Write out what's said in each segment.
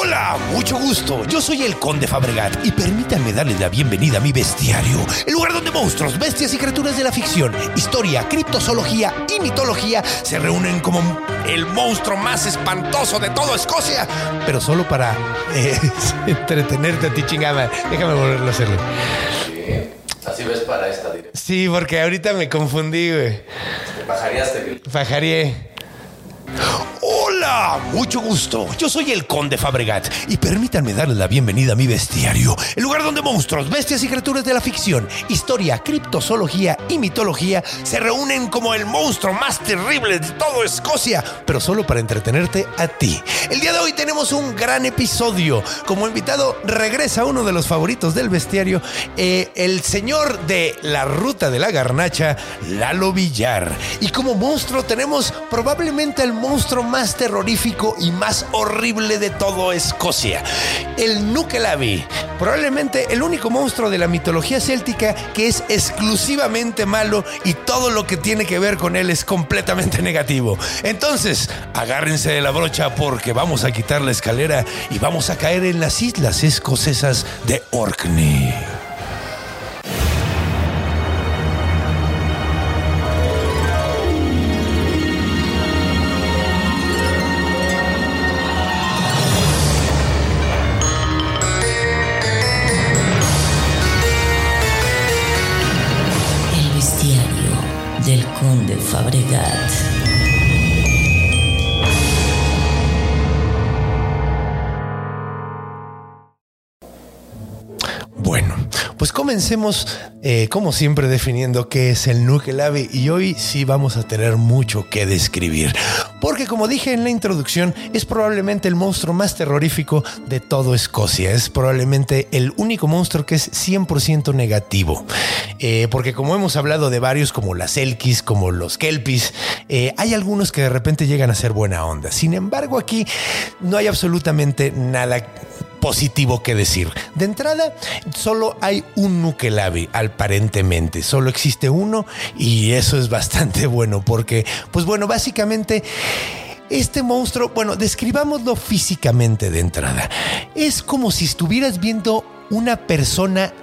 Hola, mucho gusto. Yo soy el Conde Fabregat y permítanme darles la bienvenida a mi bestiario, el lugar donde monstruos, bestias y criaturas de la ficción, historia, criptozoología y mitología se reúnen como el monstruo más espantoso de toda Escocia, pero solo para eh, entretenerte a ti, chingada. Déjame volverlo a hacerle. Así ves para esta dirección. Sí, porque ahorita me confundí, güey. Te Fajaría. Mucho gusto. Yo soy el Conde Fabregat y permítanme darles la bienvenida a mi bestiario, el lugar donde monstruos, bestias y criaturas de la ficción, historia, criptozoología y mitología se reúnen como el monstruo más terrible de toda Escocia, pero solo para entretenerte a ti. El día de hoy tenemos un gran episodio. Como invitado regresa uno de los favoritos del bestiario, eh, el señor de la ruta de la garnacha, Lalo Villar. Y como monstruo tenemos probablemente el monstruo más y más horrible de todo Escocia, el Nukelabi. Probablemente el único monstruo de la mitología céltica que es exclusivamente malo y todo lo que tiene que ver con él es completamente negativo. Entonces, agárrense de la brocha porque vamos a quitar la escalera y vamos a caer en las islas escocesas de Orkney. Fabregat. Bueno, pues comencemos eh, como siempre definiendo qué es el Nukelabi y hoy sí vamos a tener mucho que describir. Porque como dije en la introducción, es probablemente el monstruo más terrorífico de todo Escocia. Es probablemente el único monstruo que es 100% negativo. Eh, porque como hemos hablado de varios como las Elkis, como los Kelpis, eh, hay algunos que de repente llegan a ser buena onda. Sin embargo, aquí no hay absolutamente nada positivo que decir. De entrada, solo hay un Nukelabi, aparentemente. Solo existe uno y eso es bastante bueno porque, pues bueno, básicamente... Este monstruo, bueno, describámoslo físicamente de entrada. Es como si estuvieras viendo una persona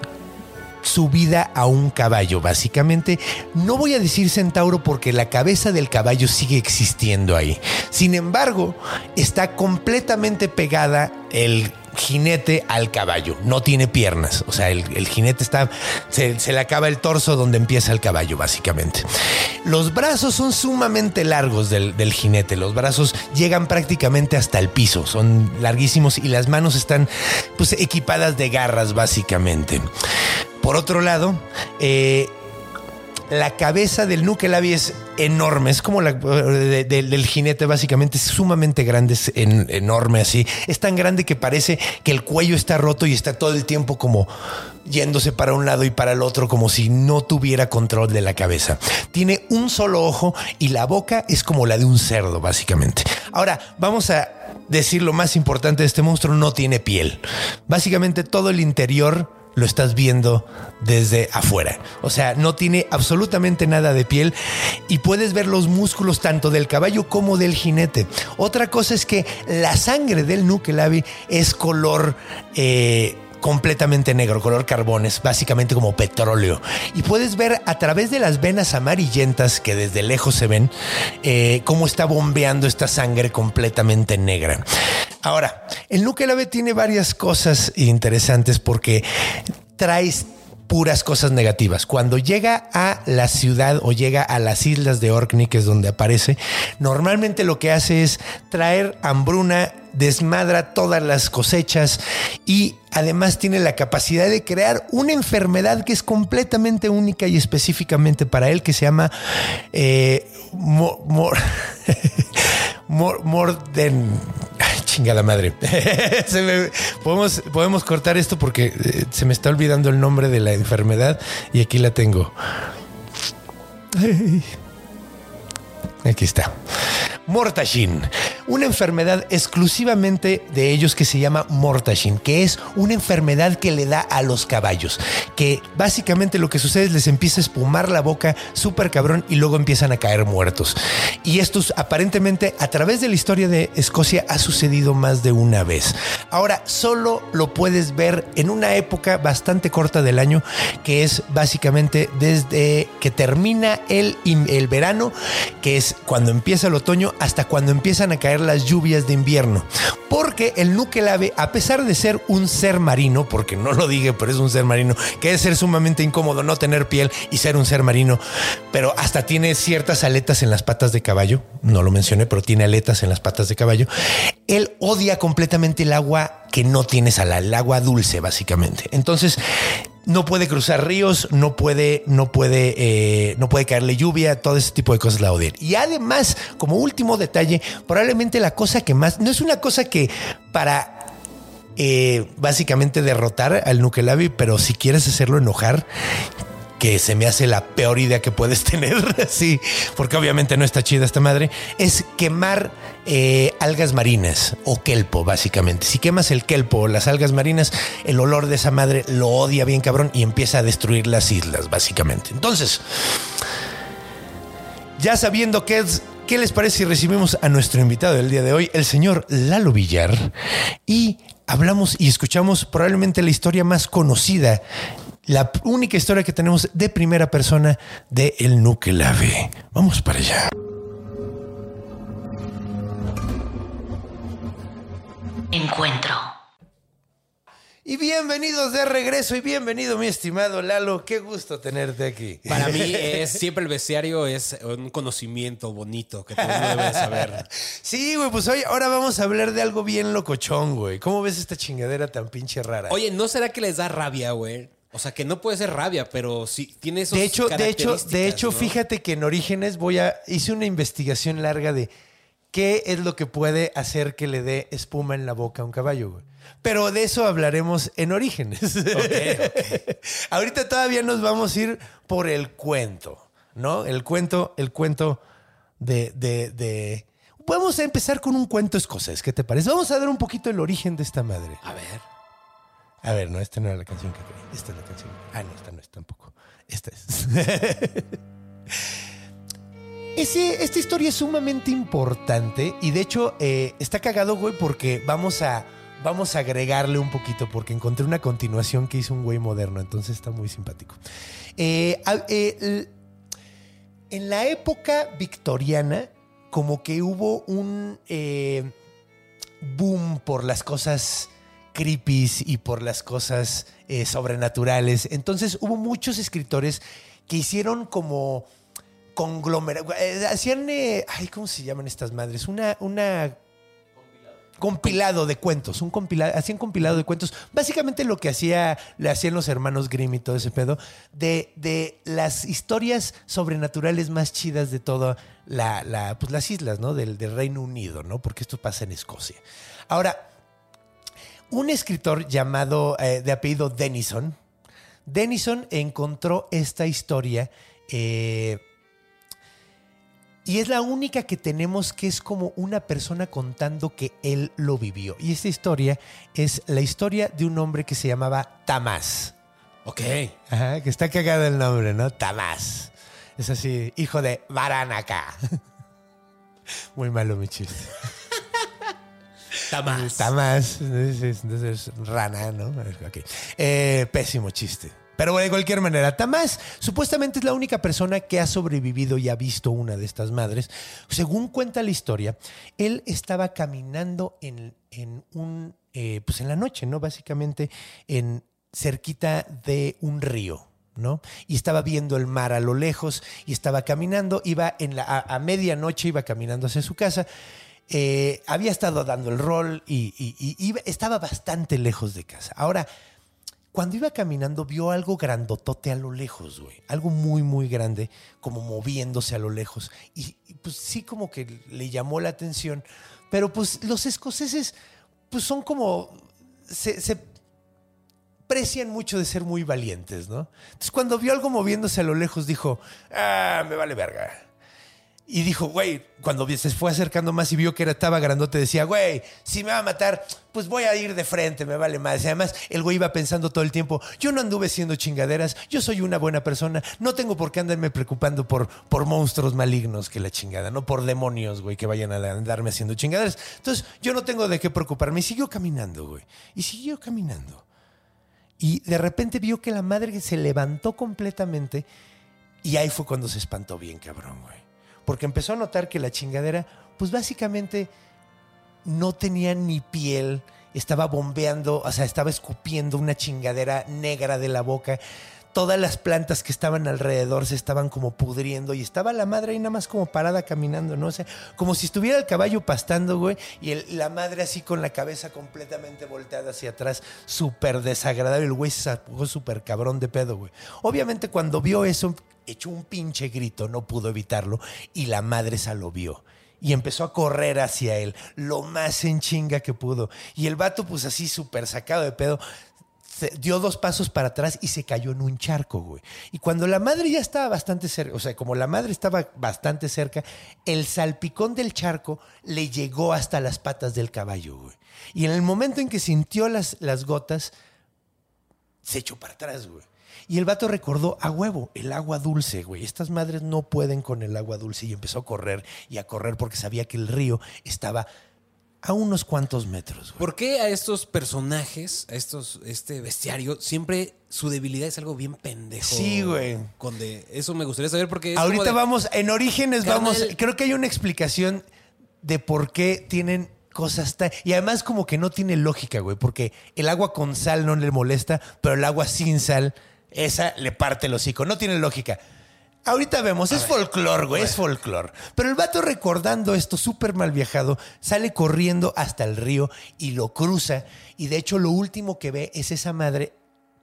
subida a un caballo, básicamente. No voy a decir centauro porque la cabeza del caballo sigue existiendo ahí. Sin embargo, está completamente pegada el jinete al caballo. No tiene piernas. O sea, el, jinete está. Se, se, le acaba el torso donde empieza el caballo, básicamente. Los brazos son sumamente largos del, del, jinete. Los brazos llegan prácticamente hasta el piso. Son larguísimos y las manos están pues equipadas de garras, básicamente. Por otro lado, eh, la cabeza del Nukelabi es enorme, es como la de, de, del jinete, básicamente, es sumamente grande, es en, enorme así. Es tan grande que parece que el cuello está roto y está todo el tiempo como yéndose para un lado y para el otro, como si no tuviera control de la cabeza. Tiene un solo ojo y la boca es como la de un cerdo, básicamente. Ahora, vamos a decir lo más importante de este monstruo, no tiene piel. Básicamente todo el interior lo estás viendo desde afuera. O sea, no tiene absolutamente nada de piel y puedes ver los músculos tanto del caballo como del jinete. Otra cosa es que la sangre del Nukelabi es color... Eh, completamente negro, color carbón, es básicamente como petróleo. Y puedes ver a través de las venas amarillentas que desde lejos se ven, eh, cómo está bombeando esta sangre completamente negra. Ahora, el Nukelabe tiene varias cosas interesantes porque traes puras cosas negativas. Cuando llega a la ciudad o llega a las islas de Orkney, que es donde aparece, normalmente lo que hace es traer hambruna, desmadra todas las cosechas y además tiene la capacidad de crear una enfermedad que es completamente única y específicamente para él, que se llama eh, mor, mor, morden. Ay, chingada madre. podemos, podemos cortar esto porque eh, se me está olvidando el nombre de la enfermedad y aquí la tengo. Ay. Aquí está. Mortashin, una enfermedad exclusivamente de ellos que se llama Mortashin, que es una enfermedad que le da a los caballos, que básicamente lo que sucede es les empieza a espumar la boca súper cabrón y luego empiezan a caer muertos. Y esto aparentemente a través de la historia de Escocia ha sucedido más de una vez. Ahora solo lo puedes ver en una época bastante corta del año, que es básicamente desde que termina el, el verano, que es cuando empieza el otoño hasta cuando empiezan a caer las lluvias de invierno. Porque el Nukelave, a pesar de ser un ser marino, porque no lo dije, pero es un ser marino, que es ser sumamente incómodo no tener piel y ser un ser marino, pero hasta tiene ciertas aletas en las patas de caballo, no lo mencioné, pero tiene aletas en las patas de caballo, él odia completamente el agua que no tiene sal, el agua dulce, básicamente. Entonces, no puede cruzar ríos, no puede, no puede, eh, no puede caerle lluvia, todo ese tipo de cosas la odian. Y además, como último detalle, probablemente la cosa que más, no es una cosa que para eh, básicamente derrotar al Nukelabi, pero si quieres hacerlo enojar, que se me hace la peor idea que puedes tener, sí, porque obviamente no está chida esta madre, es quemar eh, algas marinas o kelpo, básicamente. Si quemas el kelpo o las algas marinas, el olor de esa madre lo odia bien cabrón y empieza a destruir las islas, básicamente. Entonces, ya sabiendo qué ¿Qué les parece si recibimos a nuestro invitado del día de hoy, el señor Lalo Villar, y hablamos y escuchamos probablemente la historia más conocida la única historia que tenemos de primera persona de El Nukelave. Vamos para allá. Encuentro. Y bienvenidos de regreso y bienvenido mi estimado Lalo, qué gusto tenerte aquí. Para mí es siempre el bestiario es un conocimiento bonito que todo el mundo debe saber. Sí, güey, pues hoy ahora vamos a hablar de algo bien locochón, güey. ¿Cómo ves esta chingadera tan pinche rara? Oye, ¿no será que les da rabia, güey? O sea, que no puede ser rabia, pero sí tiene esos De hecho, de hecho, de hecho, fíjate que en Orígenes voy a hice una investigación larga de qué es lo que puede hacer que le dé espuma en la boca a un caballo, güey. Pero de eso hablaremos en Orígenes. Ahorita todavía nos vamos a ir por el cuento, ¿no? El cuento, el cuento de, de, de... Vamos a empezar con un cuento escocés, ¿qué te parece? Vamos a dar un poquito el origen de esta madre. A ver. A ver, no, esta no era la canción que quería. Esta es la canción. Ah, no, esta no es tampoco. Esta es. Esta historia es sumamente importante y de hecho eh, está cagado, güey, porque vamos a, vamos a agregarle un poquito porque encontré una continuación que hizo un güey moderno, entonces está muy simpático. Eh, eh, en la época victoriana, como que hubo un boom por las cosas creepies y por las cosas sobrenaturales. Entonces hubo muchos escritores que hicieron como conglomerados, eh, hacían, eh, ay, ¿cómo se llaman estas madres? Una, una compilado de cuentos, un compilado, hacían compilado de cuentos. Básicamente lo que hacía, le hacían los hermanos Grimm y todo ese pedo, de, de las historias sobrenaturales más chidas de todas la, pues las islas, ¿no? Del, del Reino Unido, ¿no? Porque esto pasa en Escocia. Ahora, un escritor llamado eh, de apellido Denison, Denison encontró esta historia eh, y es la única que tenemos que es como una persona contando que él lo vivió. Y esta historia es la historia de un hombre que se llamaba Tamás. Ok. Ajá, que está cagado el nombre, ¿no? Tamás. Es así, hijo de Baranaca. Muy malo mi chiste. Tamás. Tamás. Entonces, rana, ¿no? Ok. Eh, pésimo chiste. Pero de cualquier manera, Tamás supuestamente es la única persona que ha sobrevivido y ha visto una de estas madres. Según cuenta la historia, él estaba caminando en, un, eh, pues en la noche, ¿no? Básicamente en cerquita de un río. ¿no? Y estaba viendo el mar a lo lejos y estaba caminando, iba en la, a medianoche, iba caminando hacia su casa eh, había estado dando el rol y, estaba bastante lejos de casa. Ahora, cuando iba caminando, vio algo grandotote a lo lejos, güey. Algo muy, muy grande, como moviéndose a lo lejos. Y, pues sí, como que le llamó la atención. Pero pues los escoceses, pues son como. Se, se precian mucho de ser muy valientes, ¿no? Entonces, cuando vio algo moviéndose a lo lejos, dijo: Ah, me vale verga Y dijo, güey, cuando se fue acercando más y vio que era, estaba grandote, decía, güey, si me va a matar, pues voy a ir de frente, me vale más. Además, el güey iba pensando todo el tiempo, yo no anduve siendo chingaderas, yo soy una buena persona, no tengo por qué andarme preocupando por, por monstruos malignos que la chingada, no por demonios, güey, que vayan a andarme haciendo chingaderas. Entonces, yo no tengo de qué preocuparme. Y siguió caminando, güey. Y siguió caminando. Y de repente vio que la madre se levantó completamente y ahí fue cuando se espantó bien, cabrón, güey. Porque empezó a notar que la chingadera, pues básicamente no tenía ni piel, estaba bombeando, o sea, estaba escupiendo una chingadera negra de la boca. Todas las plantas que estaban alrededor se estaban como pudriendo y estaba la madre ahí nada más como parada caminando, ¿no? O sea, como si estuviera el caballo pastando, güey, y la madre así con la cabeza completamente volteada hacia atrás, súper desagradable. El güey se sacó súper cabrón de pedo, güey. Obviamente cuando vio eso, echó un pinche grito, no pudo evitarlo, y la madre se lo vio. Y empezó a correr hacia él, lo más en chinga que pudo. Y el vato, pues así súper sacado de pedo, dio dos pasos para atrás y se cayó en un charco, güey. Y cuando la madre ya estaba bastante cerca, o sea, como la madre estaba bastante cerca, el salpicón del charco le llegó hasta las patas del caballo, güey. Y en el momento en que sintió las, las gotas, se echó para atrás, güey. Y el vato recordó a huevo, el agua dulce, güey. Estas madres no pueden con el agua dulce y empezó a correr y a correr porque sabía que el río estaba a unos cuantos metros, güey. ¿Por qué a estos personajes, a estos, este bestiario, siempre su debilidad es algo bien pendejo? Sí, güey. Conde, eso me gustaría saber porque es Ahorita como de- vamos, en Orígenes Carnal. vamos, creo que hay una explicación de por qué tienen cosas tan... Y además como que no tiene lógica, güey, porque el agua con sal no le molesta, pero el agua sin sal, esa le parte el hocico. No tiene lógica. Ahorita vemos, es folclore, güey, es folclore. Pero el vato recordando esto súper mal viajado, sale corriendo hasta el río y lo cruza. Y de hecho lo último que ve es esa madre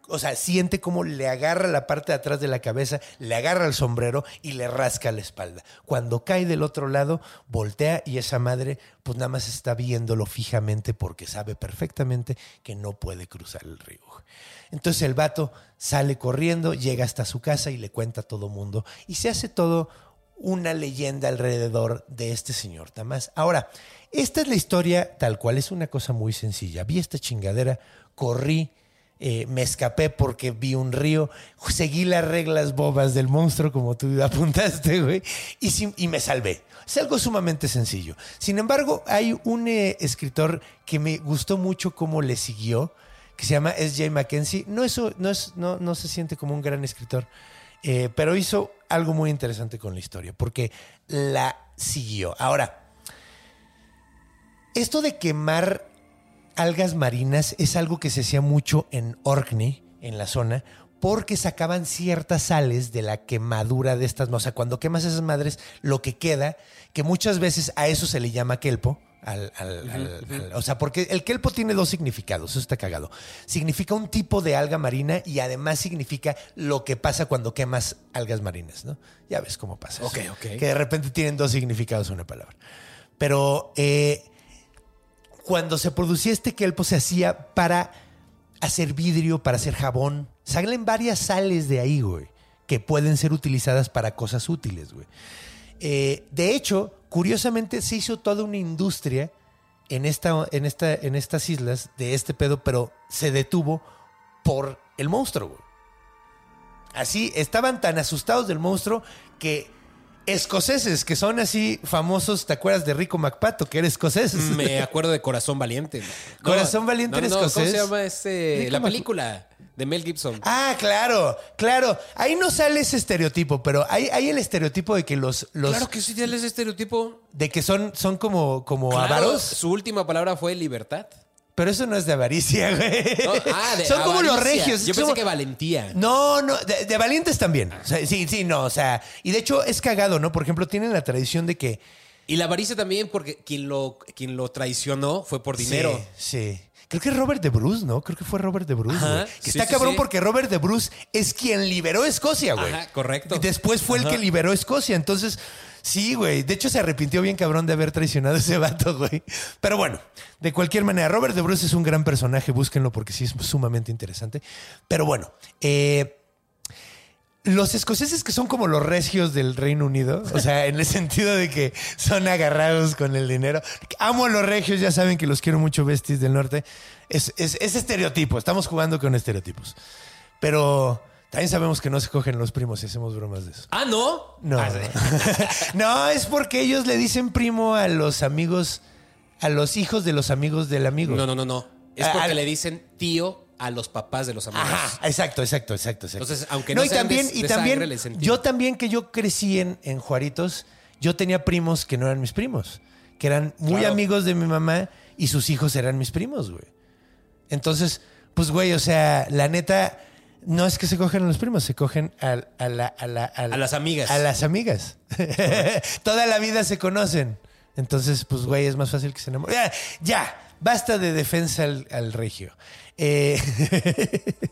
o sea, siente como le agarra la parte de atrás de la cabeza, le agarra el sombrero y le rasca la espalda. Cuando cae del otro lado, voltea y esa madre pues nada más está viéndolo fijamente porque sabe perfectamente que no puede cruzar el río. Entonces el vato sale corriendo, llega hasta su casa y le cuenta a todo mundo y se hace todo una leyenda alrededor de este señor Tamás. Ahora, esta es la historia tal cual, es una cosa muy sencilla. Vi esta chingadera, corrí, eh, me escapé porque vi un río, seguí las reglas bobas del monstruo, como tú apuntaste, güey, y, me salvé. Es algo sumamente sencillo. Sin embargo, hay un eh, escritor que me gustó mucho cómo le siguió, que se llama S.J. Mackenzie. No, eso, no, es, no, no se siente como un gran escritor, eh, pero hizo algo muy interesante con la historia, porque la siguió. Ahora, esto de quemar algas marinas es algo que se hacía mucho en Orkney, en la zona, porque sacaban ciertas sales de la quemadura de estas. O sea, cuando quemas esas madres, lo que queda, que muchas veces a eso se le llama kelpo. al- al- al- al- o sea, porque el kelpo tiene dos significados, eso está cagado. Significa un tipo de alga marina y además significa lo que pasa cuando quemas algas marinas, ¿no? Ya ves cómo pasa. eso. Ok, ok. Que de repente tienen dos significados una palabra. Pero eh, cuando se producía este kelpo se hacía para hacer vidrio, para hacer jabón. Salen varias sales de ahí, güey, que pueden ser utilizadas para cosas útiles, güey. Eh, de hecho, curiosamente se hizo toda una industria en, esta, en, esta, en estas islas de este pedo, pero se detuvo por el monstruo, güey. Así, estaban tan asustados del monstruo que escoceses, que son así famosos, ¿te acuerdas de Rico MacPato, que era escocés? Me acuerdo de Corazón Valiente. No, Corazón Valiente no, en no, ¿Cómo escocés. se llama este? La Mac- película de Mel Gibson. Ah, claro, claro. Ahí no sale ese estereotipo, pero hay, hay el estereotipo de que los, los claro que sí, tiene ese estereotipo. de que son, son como, como Claro, avaros. Su última palabra fue libertad. Pero eso no es de avaricia, güey. No, ah, de son como los regios. Yo pensé que valentía. No, no, de, de valientes también. O sea, sí, sí, no, o sea, y de hecho es cagado, ¿no? Por ejemplo, tienen la tradición de que Y la avaricia también, porque quien lo, quien lo traicionó fue por dinero. Sí, sí. Creo que Robert de Bruce, ¿no? Creo que fue Robert de Bruce, Ajá, güey. Que sí, está sí, cabrón sí. porque Robert de Bruce es quien liberó Escocia, güey. Ajá, correcto. Y después fue el que liberó Escocia. Entonces, sí, güey. De hecho, se arrepintió bien cabrón de haber traicionado ese vato, güey. Pero bueno, de cualquier manera, Robert de Bruce es un gran personaje. Búsquenlo porque sí es sumamente interesante. Pero bueno, eh, Los escoceses que son como los regios del Reino Unido, o sea, en el sentido de que son agarrados con el dinero. Amo a los regios, ya saben que los quiero mucho, besties del norte. Es, es, es estereotipo, estamos jugando con estereotipos. Pero también sabemos que no se cogen los primos y hacemos bromas de eso. Ah, no. No. Ah, sí. no, es porque ellos le dicen primo a los amigos, a los hijos de los amigos del amigo. No, no, no, no. Es porque le dicen tío a los papás de los amigos. Ajá, exacto, exacto, exacto, exacto. Entonces, aunque no y sean también, de- y de también, sangre, yo también que yo crecí en, en Juaritos, yo tenía primos que no eran mis primos, que eran muy Claro. amigos de mi mamá y sus hijos eran mis primos, güey. Entonces, pues, güey, o sea, la neta, no es que se cogen a los primos, se cogen a, a la, a, la- a la- A las amigas. A las amigas. Toda la vida se conocen. Entonces, pues, güey, es más fácil que se enamoren. Ya, ya, basta de defensa al, al regio. Eh,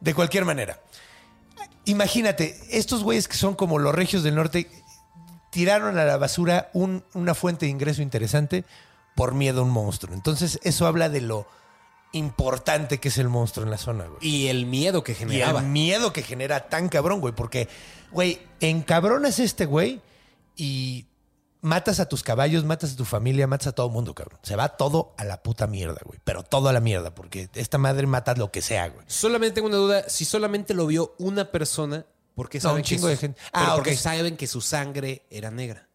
de cualquier manera. Imagínate, estos güeyes que son como los regios del norte tiraron a la basura un- una fuente de ingreso interesante por miedo a un monstruo. Entonces, eso habla de lo importante que es el monstruo en la zona, güey. Y el miedo que Y generaba. el miedo que genera tan cabrón, güey. Porque, güey, encabronas este güey y matas a tus caballos, matas a tu familia, matas a todo mundo, cabrón. Se va todo a la puta mierda, güey. Pero todo a la mierda, porque esta madre mata lo que sea, güey. Solamente tengo una duda. Si solamente lo vio una persona, ¿por qué No, saben un que chingo su- de gente. Ah, porque saben que su sangre era negra?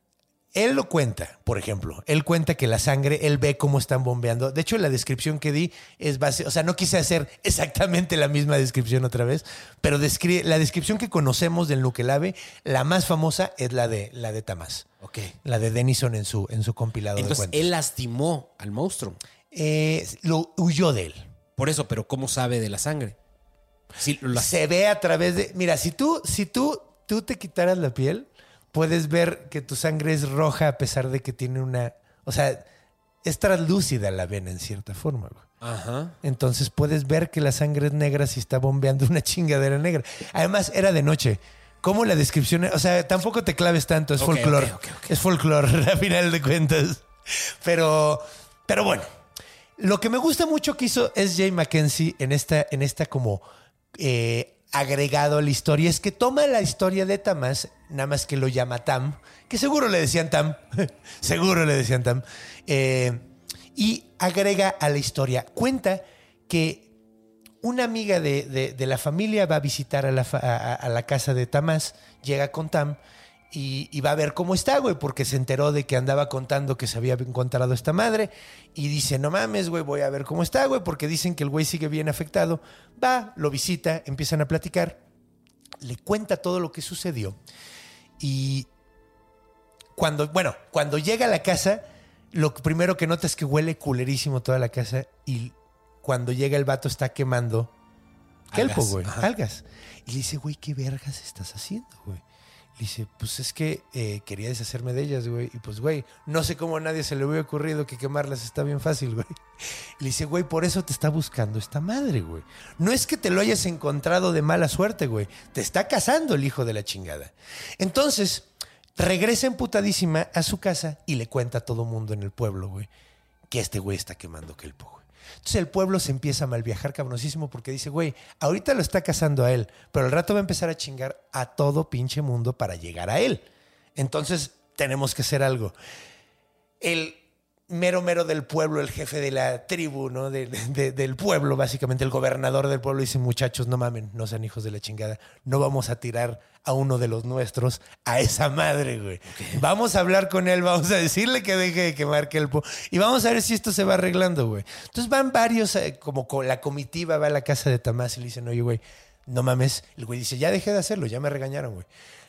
Él lo cuenta, por ejemplo. Él cuenta que la sangre, él ve cómo están bombeando. De hecho, la descripción que di es base, o sea, no quise hacer exactamente la misma descripción otra vez, pero descri- la descripción que conocemos del Nukelave, la más famosa es la de la de Tamás. Ok. La de Denison en su, en su compilado de Entonces cuentos. él lastimó al monstruo. Eh, lo huyó de él. Por eso, pero ¿cómo sabe de la sangre? Lo las- Se ve a través de. Mira, si tú, si tú, tú te quitaras la piel, puedes ver que tu sangre es roja a pesar de que tiene una. O sea, es translúcida la vena en cierta forma. güey. Ajá. Entonces puedes ver que la sangre es negra si está bombeando una chingadera negra. Además, era de noche. ¿Cómo la descripción? O sea, tampoco te claves tanto, es Ok, folclore. Es folclore, a final de cuentas. Pero, pero bueno, lo que me gusta mucho que hizo es Jay Mackenzie en esta, en esta como eh, agregado a la historia es que toma la historia de Tamás, nada más que lo llama Tam, que seguro le decían Tam, seguro le decían Tam, eh, y agrega a la historia. Cuenta que una amiga de, de- la familia va a visitar a la, a- la casa de Tamás, llega con Tam y va a ver cómo está, güey, porque se enteró de que andaba contando que se había encontrado esta madre y dice, no mames, güey, voy a ver cómo está, güey, porque dicen que el güey sigue bien afectado. Va, lo visita, empiezan a platicar, le cuenta todo lo que sucedió y cuando, bueno, cuando llega a la casa, lo primero que nota es que huele culerísimo toda la casa y cuando llega el vato está quemando kelpo, güey, algas. Y le dice, güey, ¿qué vergas estás haciendo, güey? Le dice, pues es que eh, quería deshacerme de ellas, güey. Y pues, güey, no sé cómo a nadie se le hubiera ocurrido que quemarlas está bien fácil, güey. Le dice, güey, por eso te está buscando esta madre, güey. No es que te lo hayas encontrado de mala suerte, güey. Te está cazando el hijo de la chingada. Entonces, regresa emputadísima a su casa y le cuenta a todo mundo en el pueblo, güey, que este güey está quemando kelpo, güey. Entonces el pueblo se empieza a malviajar cabronísimo porque dice, güey, ahorita lo está cazando a él, pero al rato va a empezar a chingar a todo pinche mundo para llegar a él. Entonces tenemos que hacer algo. El mero mero del pueblo, el jefe de la tribu, ¿no? De- de- del pueblo, básicamente, el gobernador del pueblo dice, muchachos, no mamen, no sean hijos de la chingada, no vamos a tirar a uno de los nuestros a esa madre, güey. Vamos a hablar con él, vamos a decirle que deje de quemar kelpo y vamos a ver si esto se va arreglando, güey. Entonces van varios, eh, como co- la comitiva va a la casa de Tamás y le dicen, oye, güey, no mames. El güey dice, ya dejé de hacerlo, ya me regañaron, güey.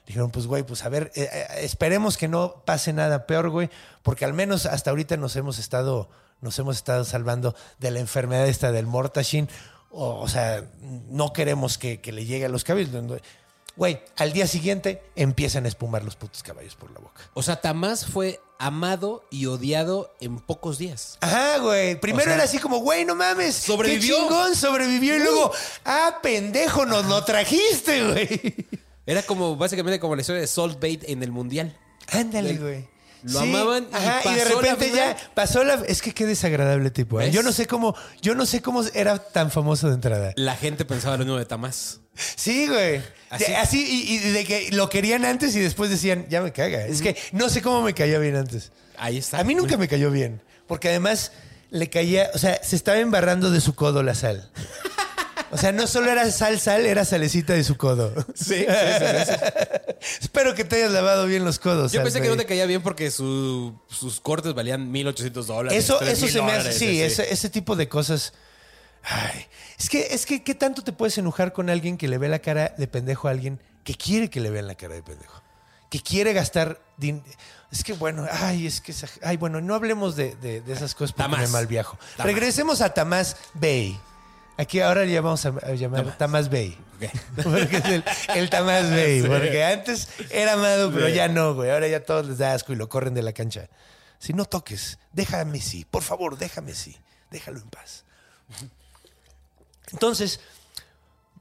Dijeron, pues, güey, pues a ver, eh, eh, esperemos que no pase nada peor, güey, porque al menos hasta ahorita nos hemos estado, nos hemos estado salvando de la enfermedad esta del Mortashin. O, o sea, no queremos que, que le llegue a los caballos. Güey, al día siguiente empiezan a espumar los putos caballos por la boca. O sea, Tamás fue amado y odiado en pocos días. Ajá, güey. Primero O sea, era así como, güey, no mames. sobrevivió. Qué chingón, sobrevivió. Y luego, ah, pendejo, nos lo trajiste, güey. Era como básicamente como la historia de Salt Bait en el Mundial. Ándale, güey. Lo Sí, amaban y, ajá, pasó de la repente ya pasó la. Es que qué desagradable tipo. ¿eh? Yo no sé cómo. Yo no sé cómo era tan famoso de entrada. La gente pensaba lo mismo de Tamás. Sí, güey. Así- De- Así, y, y de que lo querían antes y después decían, ya me caga. Es que no sé cómo me caía bien antes. Ahí está. A mí nunca me cayó bien. Porque además le caía, o sea, se estaba embarrando de su codo la sal. O sea, no solo era sal, sal, era salecita de su codo. Sí, sí, sí, sí. Espero que te hayas lavado bien los codos. Yo pensé que no te caía bien porque su- sus cortes valían 1.800 dólares. Eso, 3,000 eso se me hace, dólares, sí, ese, ese tipo de cosas. Ay, es que, es que, ¿qué tanto te puedes enojar con alguien que le ve la cara de pendejo a alguien que quiere que le vean la cara de pendejo? Que quiere gastar. din- Es que bueno, ay, es que. esa- Ay, bueno, no hablemos de, de- de esas cosas porque Tamás. me malviajo. Tamás. Regresemos a Tamás Bay. Aquí ahora le vamos a, a llamar Tamás, Bay. Porque es el, el Tamás Bay. Porque antes era amado, pero ya no, güey. Ahora ya todos les da asco y lo corren de la cancha. Si no toques, déjame sí. Por favor, déjame sí. Déjalo en paz. Entonces,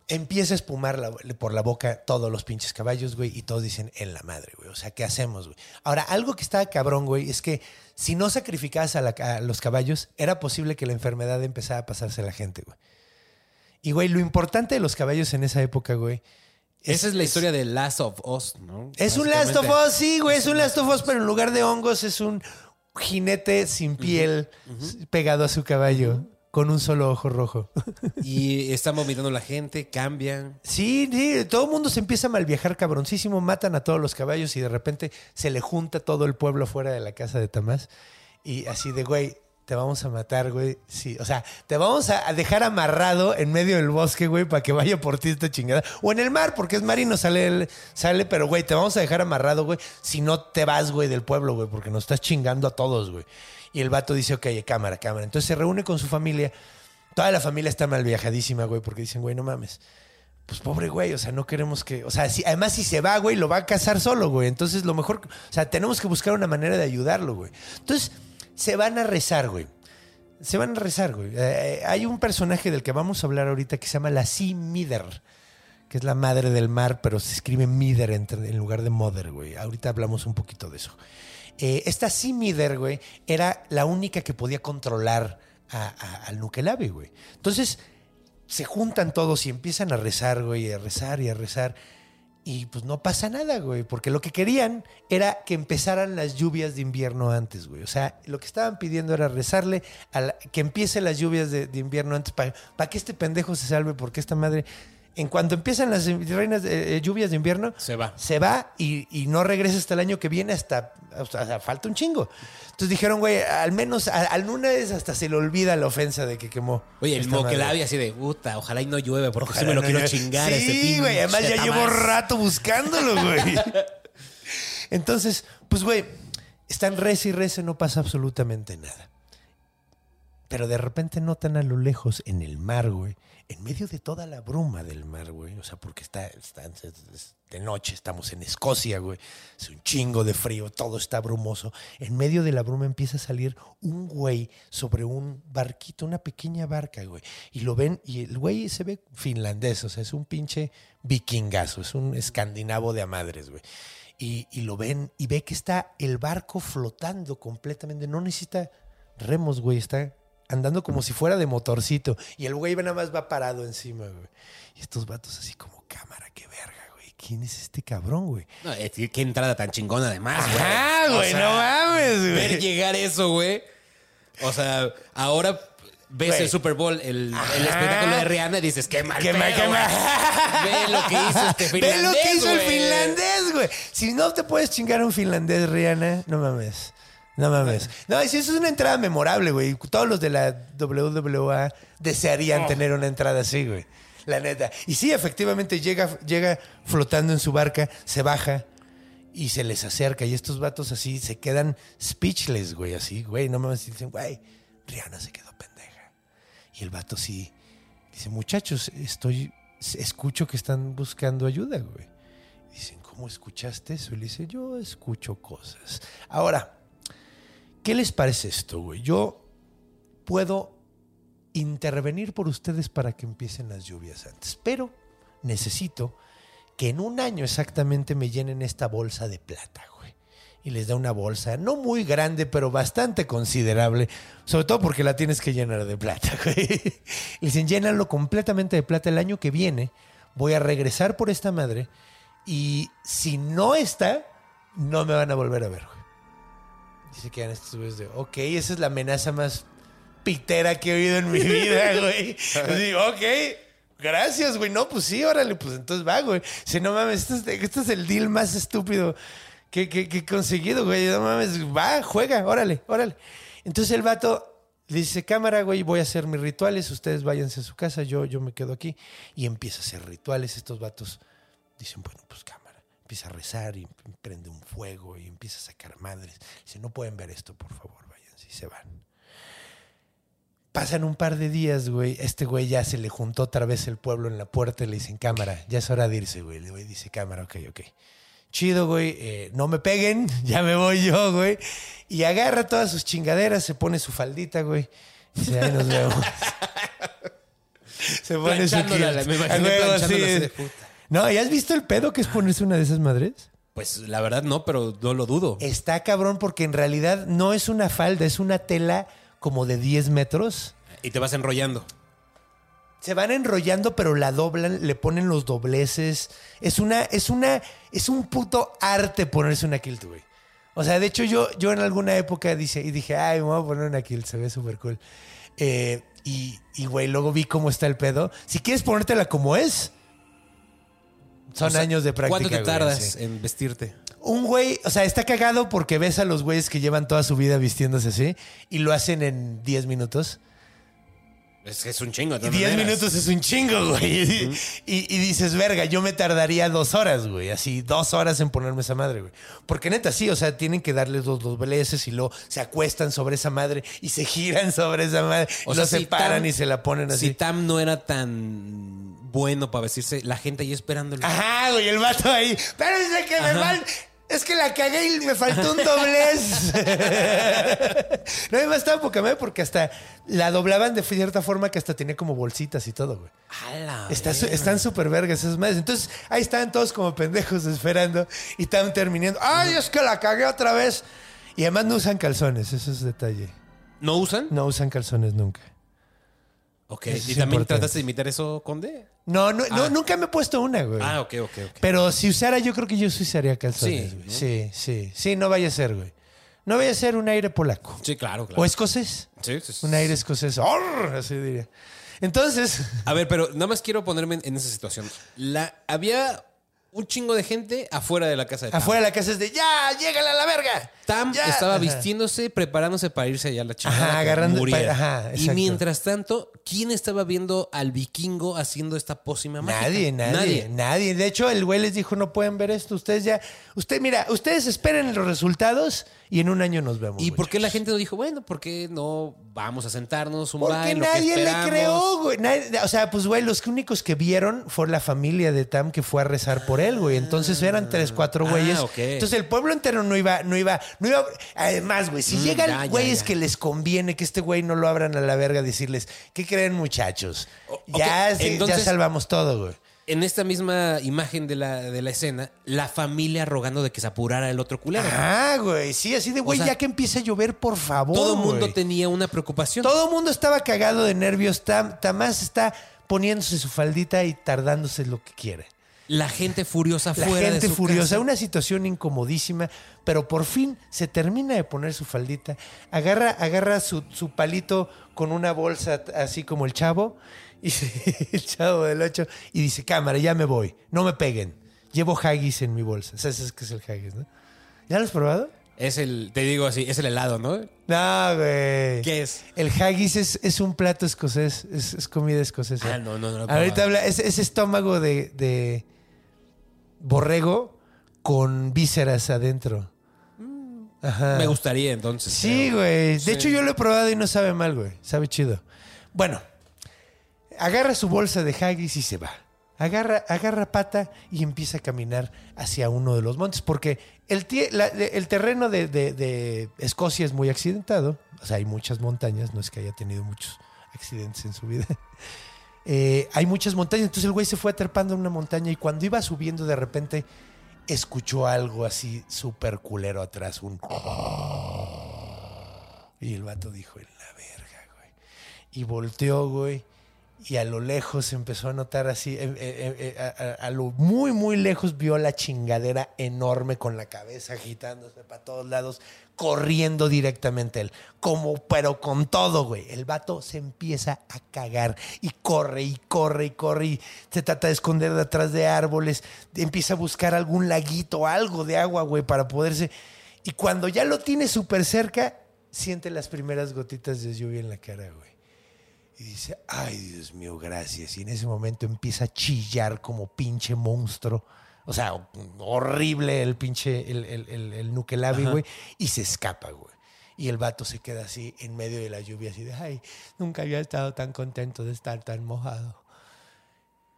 empieza a espumar la- por la boca todos los pinches caballos, güey, y todos dicen, en la madre, güey. O sea, ¿qué hacemos, güey? Ahora, algo que estaba cabrón, güey, es que si no sacrificabas a, la- a los caballos, era posible que la enfermedad empezara a pasarse a la gente, güey. Y, güey, lo importante de los caballos en esa época, güey. Esa es la historia de Last of Us, ¿no? Es un Last of. Us, sí, güey, es un Last of Us, pero en lugar de hongos es un jinete sin piel pegado a su caballo con un solo ojo rojo. Y están vomitando la gente, cambian. Sí, sí, todo el mundo se empieza a malviajar cabroncísimo, matan a todos los caballos y de repente se le junta todo el pueblo fuera de la casa de Tamás y así de, güey, te vamos a matar, güey. Sí, o sea, te vamos a dejar amarrado en medio del bosque, güey, para que vaya por ti esta chingada. O en el mar, porque es marino, sale, el- sale, pero, güey, te vamos a dejar amarrado, güey, si no te vas, güey, del pueblo, güey, porque nos estás chingando a todos, güey. Y el vato dice, ok, cámara, cámara. Entonces se reúne con su familia. Toda la familia está mal viajadísima, güey, porque dicen, güey, no mames pues pobre güey, o sea, no queremos que, o sea, si, además si se va, güey, lo va a casar solo, güey. Entonces lo mejor, o sea, tenemos que buscar una manera de ayudarlo, güey. Entonces se van a rezar, güey. Se van a rezar, güey. Eh, hay un personaje del que vamos a hablar ahorita que se llama la Sea Mider, que es la madre del mar, pero se escribe Mider en, lugar de Mother, güey. Ahorita hablamos un poquito de eso. Eh, esta Sea Mider, güey, era la única que podía controlar al Nukelave, güey. Entonces se juntan todos y empiezan a rezar, güey, a rezar y a rezar. Y pues no pasa nada, güey, porque lo que querían era que empezaran las lluvias de invierno antes, güey. O sea, lo que estaban pidiendo era rezarle a la- que empiecen las lluvias de invierno antes para que este pendejo se salve, porque esta madre, en cuanto empiezan las reinas eh, lluvias de invierno, Se va. se va y, y no regresa hasta el año que viene, hasta, falta un chingo. Entonces dijeron, güey, al menos a- al una vez hasta se le olvida la ofensa de que quemó. Oye, el esta madre. Moquelavi así de puta, ojalá y no llueve porque Ojalá sí me lo no quiero llueva. chingar a Sí, este pinche güey. Además ya llevo rato buscándolo, güey. Entonces, pues, güey, están reza y y no pasa absolutamente nada. Pero de repente notan a lo lejos, en el mar, güey, en medio de toda la bruma del mar, güey. O sea, porque está, está- es- es de noche, estamos en Escocia, güey. Es un chingo de frío, todo está brumoso. En medio de la bruma empieza a salir un güey sobre un barquito, una pequeña barca, güey. Y lo ven, y el güey se ve finlandés, o sea, es un pinche vikingazo, es un escandinavo de a madres, güey. Y, y lo ven y ve que está el barco flotando completamente. No necesita remos, güey. Está andando como si fuera de motorcito. Y el güey nada más va parado encima, güey. Y estos vatos así como cámara, qué verga, güey. ¿Quién es este cabrón, güey? No, es que qué entrada tan chingona además, güey. O güey, sea, no mames, güey. Ver llegar eso, güey. O sea, ahora ves Güey. el Super Bowl, el, espectáculo de Rihanna y dices, qué mal Qué mal, qué mal. Ve lo que hizo este finlandés, Ve lo que hizo el finlandés, güey. Si no te puedes chingar un finlandés, Rihanna, no mames. No mames. No, si eso es una entrada memorable, güey. Todos los de la WWA desearían tener una entrada así, güey. La neta. Y sí, efectivamente llega, llega flotando en su barca, se baja y se les acerca. Y estos vatos así se quedan speechless, güey. Así, güey. No mames. Y dicen, güey, Rihanna se quedó pendeja. Y el vato sí dice, muchachos, estoy, escucho que están buscando ayuda, güey. Dicen, ¿cómo escuchaste eso? Y le dice, yo escucho cosas. Ahora, ¿qué les parece esto, güey? Yo puedo intervenir por ustedes para que empiecen las lluvias antes, pero necesito que en un año exactamente me llenen esta bolsa de plata, güey. y les da una bolsa, no muy grande, pero bastante considerable, sobre todo porque la tienes que llenar de plata, güey. Y dicen, llénalo completamente de plata el año que viene, voy a regresar por esta madre y si no está, no me van a volver a ver, güey. Dice que estos güeyes de, ok, esa es la amenaza más pitera que he oído en mi vida, güey. Digo, ok, gracias, güey. No, pues sí, órale, pues entonces va, güey. Si no mames, esto es, esto es el deal más estúpido que, que- que he conseguido, güey. No mames, va, juega, órale, órale. Entonces el vato le dice, cámara, güey, voy a hacer mis rituales, ustedes váyanse a su casa, yo, yo me quedo aquí. Y empieza a hacer rituales. Estos vatos dicen, bueno, pues cámara. Empieza a rezar y prende un fuego y empieza a sacar madres. Dice, no pueden ver esto, por favor, váyanse. Y se van. Pasan un par de días, güey. Este güey ya se le juntó otra vez el pueblo en la puerta y le dicen, cámara, ya es hora de irse, güey. El güey dice, cámara, ok, ok. Chido, güey. eh, no me peguen, ya me voy yo, güey. Y agarra todas sus chingaderas, se pone su faldita, güey. Y dice, ahí nos vemos. se pone su me imaginé planchándola sí. así de puta. No, ¿y has visto el pedo que es ponerse una de esas madres? Pues la verdad no, pero no lo dudo. Está cabrón porque en realidad no es una falda, es una tela como de 10 metros. Y te vas enrollando. Se van enrollando, pero la doblan, le ponen los dobleces. Es una, es una, es un puto arte ponerse una kilt, güey. O sea, de hecho, yo, yo en alguna época dice, y dije, ay, me voy a poner una kilt, se ve súper cool. Eh, y, y, güey, luego vi cómo está el pedo. Si quieres ponértela como es, son O sea, años de práctica. ¿Cuánto te güey, tardas sí. en vestirte? Un güey, o sea, está cagado porque ves a los güeyes que llevan toda su vida vistiéndose así y lo hacen en 10 minutos. Es que es un chingo. de Y todas 10 maneras. minutos es un chingo, güey. y, y dices, verga, yo me tardaría dos horas, güey. Así, dos horas en ponerme esa madre, güey. Porque neta, sí, o sea, tienen que darles los dos dobleces y luego se acuestan sobre esa madre y se giran sobre esa madre. O y sea, lo si separan Tam- y se la ponen así. Si Tam no era tan bueno para vestirse, la gente ahí esperándolo. Ajá, güey, el vato ahí. Espérense que me mal. Es que la cagué y me faltó un doblez. no, además estaba poca madre porque hasta la doblaban de cierta forma que hasta tenía como bolsitas y todo, güey. Está están súper vergas esas madres. Entonces, ahí están todos como pendejos esperando y están terminando. ¡Ay, es que la cagué otra vez! Y además no usan calzones, eso es detalle. ¿No usan? No usan calzones nunca. Ok. Eso ¿Y es también importante. trataste de imitar eso, Conde? No, no, no, Ah. nunca me he puesto una, güey. Ah, ok, ok, ok. Pero si usara, yo creo que yo sí usaría calzones, Sí, güey. ¿no? Sí, sí. Sí, no vaya a ser, güey. No vaya a ser un aire polaco. Sí, claro, claro. O escocés. Sí, sí, sí. Un aire escocés. ¡Orr! Así diría. Entonces, A ver, pero nada más quiero ponerme en, en esa situación. La, había un chingo de gente afuera de la casa de Tam. afuera de la casa es de ¡Ya! ¡Llégale a la verga! Tam ¡Ya! estaba Ajá. vistiéndose, preparándose para irse allá a la chingada. Ajá, agarrando- muriera. ajá, y mientras tanto, ¿quién estaba viendo al vikingo haciendo esta pócima mágica? Nadie, nadie, nadie, De hecho, el güey les dijo, no pueden ver esto. Ustedes ya... Usted, mira, ustedes esperen los resultados y en un año nos vemos. ¿Y por qué la gente no dijo, bueno, por qué no vamos a sentarnos un Porque baile? lo que nadie le creó, güey. Nadie- o sea, pues, güey, los únicos que vieron fue la familia de Tam que fue a rezar por él, güey. Entonces eran tres, cuatro Ah, güeyes. ok. Entonces el pueblo entero no iba, no iba, no iba. Además, güey, si Mm, llegan ya, ya, güeyes ya. que les conviene que este güey no lo abran a la verga, decirles, ¿qué creen, muchachos? O- ok, Ya, ya entonces- salvamos todo, güey. En esta misma imagen de la, de la escena, la familia rogando de que se apurara el otro culero. Ah, güey, sí, así de, güey, sea, ya que empiece a llover, por favor. Todo el mundo tenía una preocupación. Todo el mundo estaba cagado de nervios. Tam, Tamás está poniéndose su faldita y tardándose lo que quiere. La gente furiosa La fuera de gente su furiosa, casa. una situación incomodísima, pero por fin se termina de poner su faldita, agarra, agarra su, su palito con una bolsa así como el chavo, y el chavo del 8, y dice, cámara, ya me voy, no me peguen, llevo haggis en mi bolsa. ¿Sabes qué es el haggis, no? ¿Ya lo has probado? Es el, te digo así, es el helado, ¿no? No, güey. ¿Qué es? El haggis es, es un plato escocés, es, es comida escocesa. Ah, no, no, no Ahorita habla, es, es estómago de, de borrego con vísceras adentro. Ajá. Me gustaría entonces. Sí, güey. De Sí. hecho, yo lo he probado y no sabe mal, güey. Sabe chido. Bueno, agarra su bolsa de haggis y se va. Agarra, agarra pata y empieza a caminar hacia uno de los montes, porque el, el terreno de, de- de Escocia es muy accidentado. O sea, hay muchas montañas, no es que haya tenido muchos accidentes en su vida. Eh, hay muchas montañas, entonces el güey se fue atrapando en una montaña y cuando iba subiendo de repente escuchó algo así súper culero atrás, un... Y el vato dijo, en la verga, güey. Y volteó, güey. Y a lo lejos empezó a notar así, eh, eh, eh, a, a- lo muy, muy lejos vio la chingadera enorme con la cabeza agitándose para todos lados, corriendo directamente él. Como, pero con todo, güey. El vato se empieza a cagar y corre y corre y corre y se trata de esconder detrás de árboles. Empieza a buscar algún laguito, algo de agua, güey, para poderse. Y cuando ya lo tiene súper cerca, siente las primeras gotitas de lluvia en la cara, güey. Y dice, ay Dios mío, gracias. Y en ese momento empieza a chillar como pinche monstruo. O sea, horrible el pinche, el, el, el, el güey. Y se escapa, güey. Y el vato se queda así en medio de la lluvia, así de, ay, nunca había estado tan contento de estar tan mojado.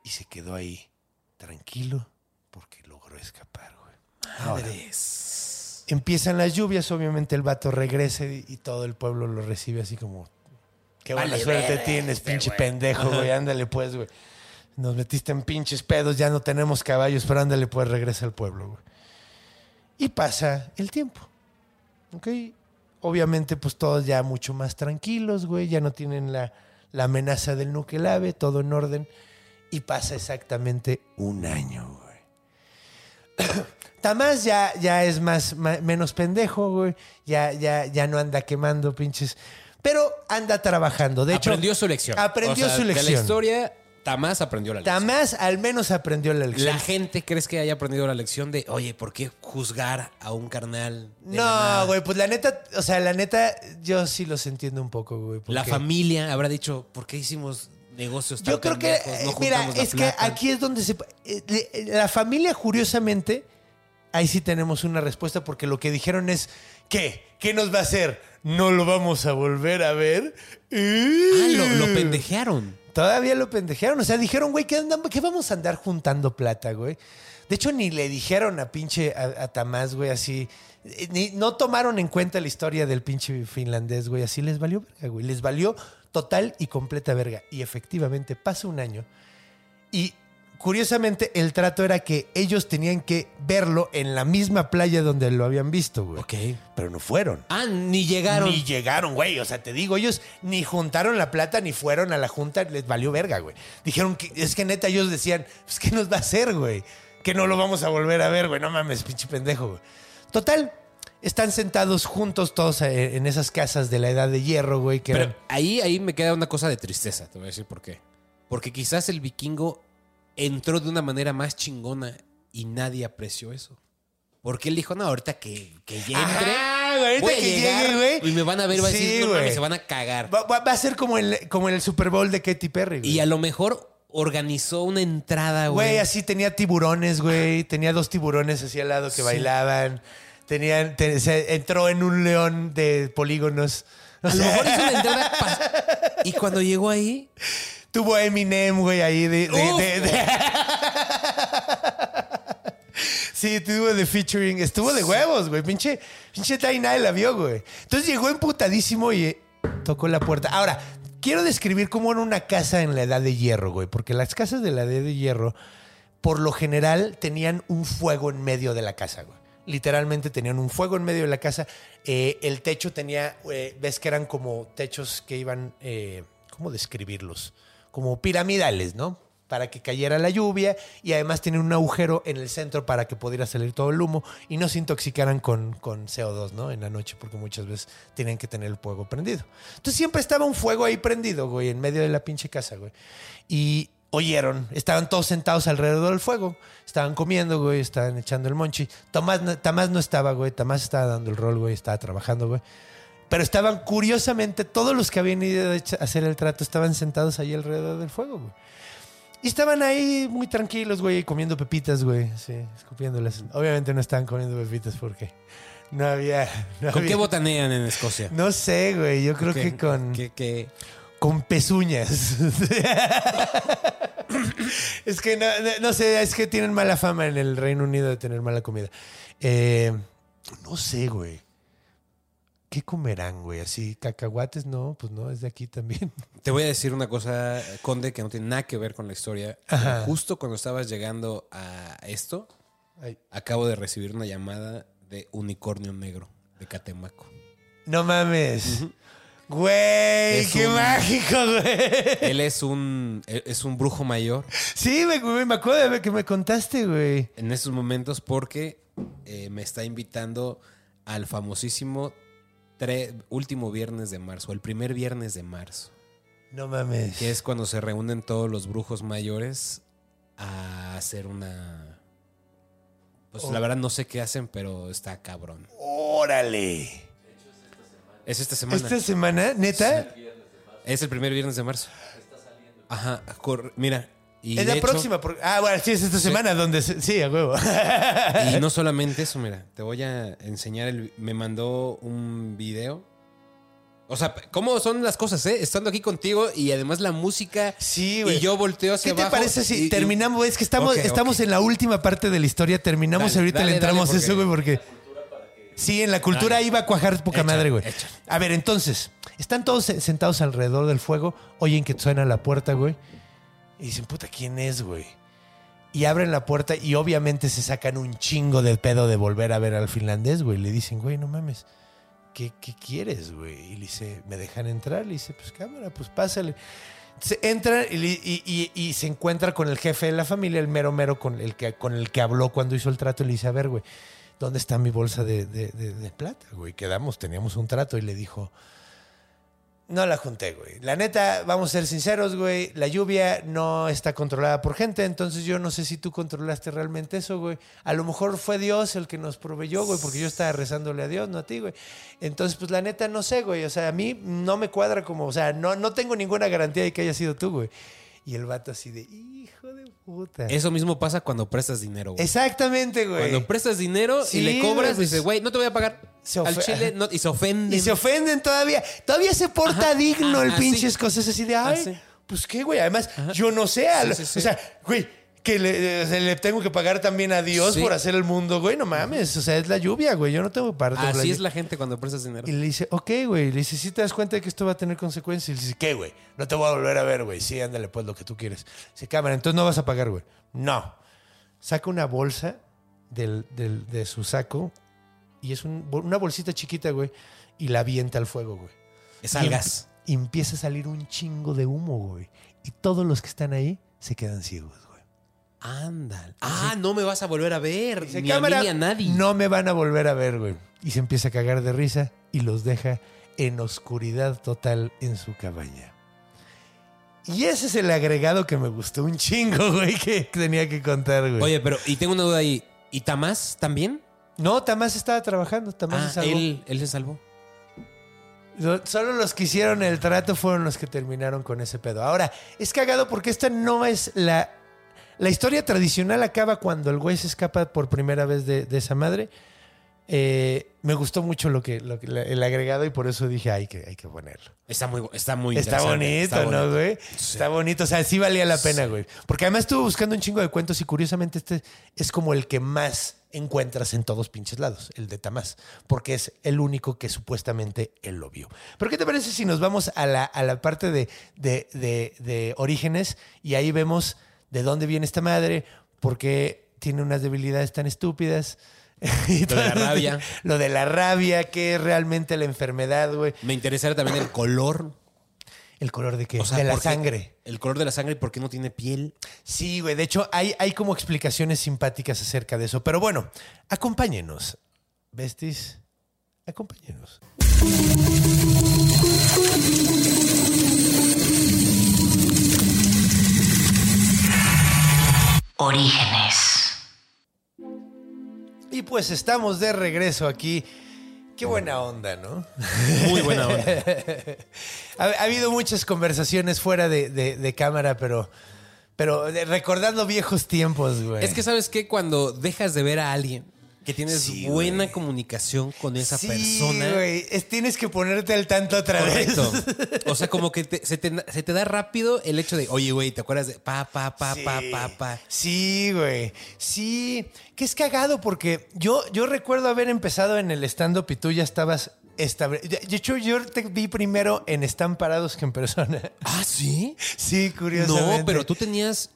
Y se quedó ahí, tranquilo, porque logró escapar, güey. Ahora, empiezan las lluvias, obviamente el vato regresa y, y todo el pueblo lo recibe así como, qué buena Vale, suerte tienes, este pinche güey". pendejo, güey, ándale pues, güey. Nos metiste en pinches pedos, ya no tenemos caballos, pero ándale pues, regresa al pueblo, güey. Y pasa el tiempo, ¿ok? Obviamente pues todos ya mucho más tranquilos, güey, ya no tienen la, la amenaza del nukelave, todo en orden. Y pasa exactamente un año, güey. Tamás ya, ya es más, menos pendejo, güey. Ya, ya, ya no anda quemando pinches. Pero anda trabajando. De hecho, aprendió su lección. Aprendió O sea, su De la lección. historia, Tamás aprendió la lección. Tamás al menos aprendió la lección. La gente crees que haya aprendido la lección de, oye, ¿por qué juzgar a un carnal? de la nada? No, güey, pues la neta, o sea, la neta, yo sí los entiendo un poco, güey. La familia habrá dicho, ¿por qué hicimos negocios tan Yo creo que, pendejos? No eh, mira, juntamos la es que plata"? aquí es donde se... eh, le- La familia, curiosamente, ahí sí tenemos una respuesta porque lo que dijeron es, ¿qué? ¿Qué nos va a hacer? ¿No lo vamos a volver a ver? Ah, lo, lo pendejearon. Todavía lo pendejearon. O sea, dijeron, güey, ¿qué, qué vamos a andar juntando plata, güey? De hecho, ni le dijeron a pinche a, a Tamás, güey, así. eh, Ni, no tomaron en cuenta la historia del pinche finlandés, güey. Así les valió verga, güey. Les valió total y completa verga. Y efectivamente, pasa un año. Y curiosamente, el trato era que ellos tenían que verlo en la misma playa donde lo habían visto, güey. Ok. Pero no fueron. Ah, ni llegaron. Ni llegaron, güey. O sea, te digo, ellos ni juntaron la plata ni fueron a la junta, les valió verga, güey. Dijeron que es que neta ellos decían, pues ¿qué nos va a hacer, güey? Que no lo vamos a volver a ver, güey. No mames, pinche pendejo, güey. Total, están sentados juntos todos eh, en esas casas de la edad de hierro, güey, que Pero eran- ahí, ahí me queda una cosa de tristeza, te voy a decir por qué. Porque quizás el vikingo entró de una manera más chingona y nadie apreció eso. Porque él dijo, no, ahorita que, que ya entre, Ajá, ahorita voy a que llegar llegue, güey. y me van a ver, va a Sí, decir, no güey. mames, se van a cagar. va, va- va a ser como el, como el Super Bowl de Katy Perry, güey. Y a lo mejor organizó una entrada, güey. Güey, así tenía tiburones, güey. Tenía dos tiburones así al lado que Sí. bailaban. Tenían, te- se entró en un león de polígonos. O A lo mejor hizo una entrada. Y cuando llegó ahí, tuvo Eminem, güey, ahí de. de- Uf. de- de- Sí, tuvo de featuring. Estuvo de huevos, güey. Pinche, pinche Ty nadie la vio, güey. Entonces llegó emputadísimo y eh, tocó la puerta. Ahora, quiero describir cómo era una casa en la edad de hierro, güey. Porque las casas de la edad de hierro, por lo general, tenían un fuego en medio de la casa, güey. Literalmente tenían un fuego en medio de la casa. Eh, el techo tenía, eh, ves que eran como techos que iban, eh, ¿cómo describirlos? Como piramidales, ¿no? Para que cayera la lluvia y además tenían un agujero en el centro para que pudiera salir todo el humo y no se intoxicaran con, con CO2, ¿no? En la noche, porque muchas veces tienen que tener el fuego prendido. Entonces siempre estaba un fuego ahí prendido, güey, en medio de la pinche casa, güey. Y oyeron, estaban todos sentados alrededor del fuego, estaban comiendo, güey, estaban echando el monchi. Tomás, Tamás no estaba, güey, Tamás estaba dando el rol, güey, estaba trabajando, güey. Pero estaban, curiosamente, todos los que habían ido a hacer el trato estaban sentados ahí alrededor del fuego, güey. Y estaban ahí muy tranquilos, güey, comiendo pepitas, güey, sí, escupiéndolas. Obviamente no estaban comiendo pepitas porque no había... no ¿con había- qué botanean en Escocia? No sé, güey, yo creo que con... ¿Qué, qué? Con pezuñas. es que no, no- no sé, es que tienen mala fama en el Reino Unido de tener mala comida. Eh, no sé, güey. ¿Qué comerán, güey? Así, cacahuates, no, pues no, es de aquí también. Te voy a decir una cosa, Conde, que no tiene nada que ver con la historia. Ajá. Justo cuando estabas llegando a esto, Ay. Acabo de recibir una llamada de Unicornio Negro de Catemaco. No mames. Güey, Es qué un- mágico, güey. Él es un, es un brujo mayor Sí, me, me acuerdo de que me contaste, güey. en estos momentos porque eh, me está invitando al famosísimo tre- último viernes de marzo, el primer viernes de marzo, No mames. que es cuando se reúnen todos los brujos mayores a hacer una... Pues Oh. la verdad no sé qué hacen, pero está cabrón. Órale. Es esta semana. ¿Esta semana, neta? Es el primer viernes de marzo. Ajá, mira. Y es la hecho- próxima. porque- ah, bueno, sí, es esta semana donde... se- sí, a huevo. Y no solamente eso, mira, te voy a enseñar el... Me mandó un video. O sea, ¿cómo son las cosas, eh? Estando aquí contigo y además la música. Sí, güey. Y yo volteo hacia ¿Qué te abajo. parece si y- y- terminamos? Es que estamos, estamos en la última parte de la historia. Terminamos Dale, ahorita dale, le entramos dale, eso, güey, porque... Sí, en la cultura iba a cuajar poca Échale, madre, güey. échale. A ver, entonces, están todos se- sentados alrededor del fuego, oyen que suena la puerta, güey, y dicen, puta, ¿quién es, güey? Y abren la puerta y obviamente se sacan un chingo de pedo de volver a ver al finlandés, güey. Le dicen, güey, no mames, ¿qué, qué quieres, güey? Y le dice, ¿me dejan entrar? Le dice, pues cámara, pues pásale. Entra y, y- y- se encuentra con el jefe de la familia, el mero mero con el que, con el que habló cuando hizo el trato. Y le dice, a ver, güey, ¿dónde está mi bolsa de, de- de- de plata, güey? Quedamos, teníamos un trato. Y le dijo, no la junté, güey. La neta, vamos a ser sinceros, güey. La lluvia no está controlada por gente, entonces yo no sé si tú controlaste realmente eso, güey. A lo mejor fue Dios el que nos proveyó, güey, porque yo estaba rezándole a Dios, no a ti, güey. Entonces, pues la neta, no sé, güey. O sea, a mí no me cuadra como, o sea, no, no tengo ninguna garantía de que haya sido tú, güey. Y el vato así de, hijo de puta. Eso mismo pasa cuando prestas dinero, güey. Exactamente, güey. Cuando prestas dinero Sí, y le cobras, güey, dices, güey, no te voy a pagar. Al chile no- y se ofenden. Y se ofenden todavía. Todavía se porta Ajá, digno el ajá, pinches sí. cosas así de, ay, sí. pues qué, güey. Además, yo no sé. O sea, güey, que le, le tengo que pagar también a Dios Sí. por hacer el mundo, güey. No mames. O sea, es la lluvia, güey. Yo no tengo que pagar Así la es la gente cuando prestas dinero. Y le dice, ok, güey. Le dice, ¿sí te das cuenta de que esto va a tener consecuencias? Y le dice, ¿qué, güey? No te voy a volver a ver, güey. Sí, ándale, pues lo que tú quieres. Dice, cámara, entonces no vas a pagar, güey. No. Saca una bolsa del, del- de su saco y es un- una bolsita chiquita, güey. Y la avienta al fuego, güey. Es Y algas. Y empieza a salir un chingo de humo, güey. Y todos los que están ahí se quedan ciegos. Ándale. Ah, no me vas a volver a ver. Dice, ni a mí "Cámara, ni a nadie. No me van a volver a ver, güey. Y se empieza a cagar de risa y los deja en oscuridad total en su cabaña. Y ese es el agregado que me gustó un chingo, güey, que tenía que contar, güey. Oye, pero, y tengo una duda ahí. ¿Y Tamás también? No, Tamás estaba trabajando, Tamás Ah, se salvó. él, él se salvó. Lo- Solo los que hicieron el trato fueron los que terminaron con ese pedo. Ahora, es cagado porque esta no es la... La historia tradicional acaba cuando el güey se escapa por primera vez de, de esa madre. Eh, me gustó mucho lo que, lo que- el agregado y por eso dije, hay que, hay que ponerlo. Está muy, está muy Está bonito, Está ¿no, bonito. güey? Está bonito. O sea, sí valía la pena, güey. Porque además estuve buscando un chingo de cuentos y curiosamente este es como el que más encuentras en todos pinches lados, el de Tamás. Porque es el único que supuestamente él lo vio. Pero ¿qué te parece si nos vamos a la, a la parte de, de- de- de orígenes y ahí vemos de dónde viene esta madre, por qué tiene unas debilidades tan estúpidas? Y Lo de la rabia. Lo de la rabia, que es realmente la enfermedad, güey. Me interesaría también el color. ¿El color de qué? O sea, de la ¿por qué- sangre. El color de la sangre y por qué no tiene piel. Sí, güey. De hecho, hay, hay como explicaciones simpáticas acerca de eso. Pero bueno, acompáñenos. Besties, acompáñenos. Orígenes. Y pues estamos de regreso aquí. Qué buena onda, ¿no? Muy buena onda. Ha, ha habido muchas conversaciones fuera de, de- de cámara, pero, pero recordando viejos tiempos, güey. Es que, ¿sabes qué? Cuando dejas de ver a alguien que tienes Sí, buena comunicación con esa Sí, persona. güey. Es- tienes que ponerte al tanto otra Correcto. vez. O sea, como que te- se, te, se te da rápido el hecho de, oye, güey, ¿te acuerdas de pa, pa, pa, pa, Sí. pa, pa? Sí, güey. Sí. Que es cagado porque yo, yo recuerdo haber empezado en el stand-up y tú ya estabas de hecho, yo te vi primero en Están Parados que en persona. Ah, ¿sí? Sí, curiosamente. No, pero tú tenías.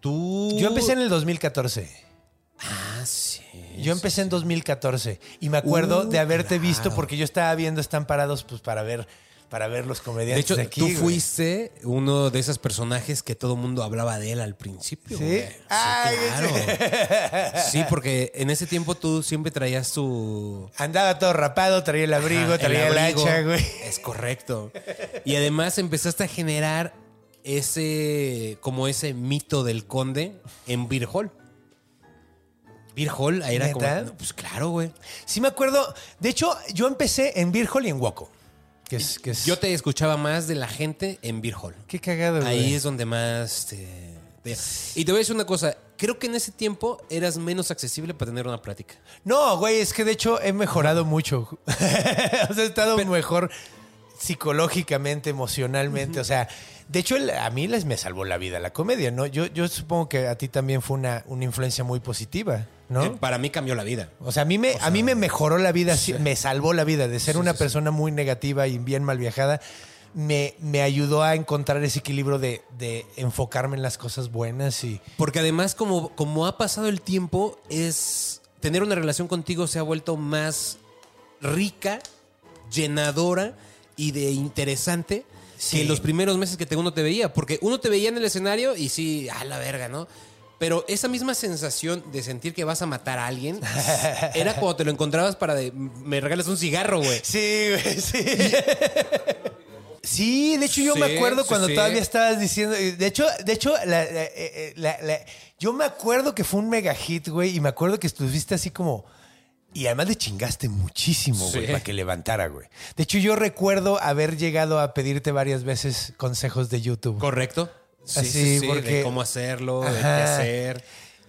Tú. Yo empecé en el 2014. Ah, sí. Yo empecé en 2014 y me acuerdo Uh, de haberte claro. visto porque yo estaba viendo Están Parados pues para ver para ver los De comediantes hecho, de aquí. tú güey. fuiste uno de esos personajes que todo el mundo hablaba de él al principio. ¿Sí? güey. Ay, claro. Sí, porque en ese tiempo tú siempre traías tu... Andaba todo rapado, traía el abrigo, Ajá, traía el, abrigo. hacha, güey. Es correcto. Y además empezaste a generar ese, como ese mito del conde en Beer Hall. Hall era como... no, pues claro, güey. Sí me acuerdo. De hecho, yo empecé en Beer Hall y en Waco. Que es, que es- Yo te escuchaba más de la gente en Beer Hall. Qué cagado, güey. Ahí es donde más te, te- Y te voy a decir una cosa. Creo que en ese tiempo eras menos accesible para tener una plática. No, güey, es que de hecho he mejorado mucho. o sea, he estado mejor psicológicamente, emocionalmente. O sea, de hecho, el- a mí les me salvó la vida la comedia, ¿no? Yo, yo supongo que a ti también fue una, una influencia muy positiva, ¿no? Eh, para mí cambió la vida. O sea, a mí me, a mí me mejoró la vida, sí, me salvó la vida de ser una persona muy negativa y bien mal viajada. Me, me ayudó a encontrar ese equilibrio de, de enfocarme en las cosas buenas y... Porque además, como, como ha pasado el tiempo, es tener una relación contigo se ha vuelto más rica, llenadora y de interesante Sí. que los primeros meses que te, uno te veía. Porque uno te veía en el escenario y sí, a la verga, ¿no? Pero esa misma sensación de sentir que vas a matar a alguien era cuando te lo encontrabas para de, me regalas un cigarro, güey. Sí, güey, sí. Sí, de hecho yo Sí, me acuerdo cuando sí. todavía estabas diciendo, de hecho, de hecho, la- eh, eh, la- la- yo me acuerdo que fue un mega hit, güey, y me acuerdo que estuviste así como, y además le chingaste muchísimo, güey, Sí. para que levantara, güey. De hecho yo recuerdo haber llegado a pedirte varias veces consejos de YouTube. ¿Correcto? Sí, Así, sí, sí, porque- de cómo hacerlo, de qué hacer.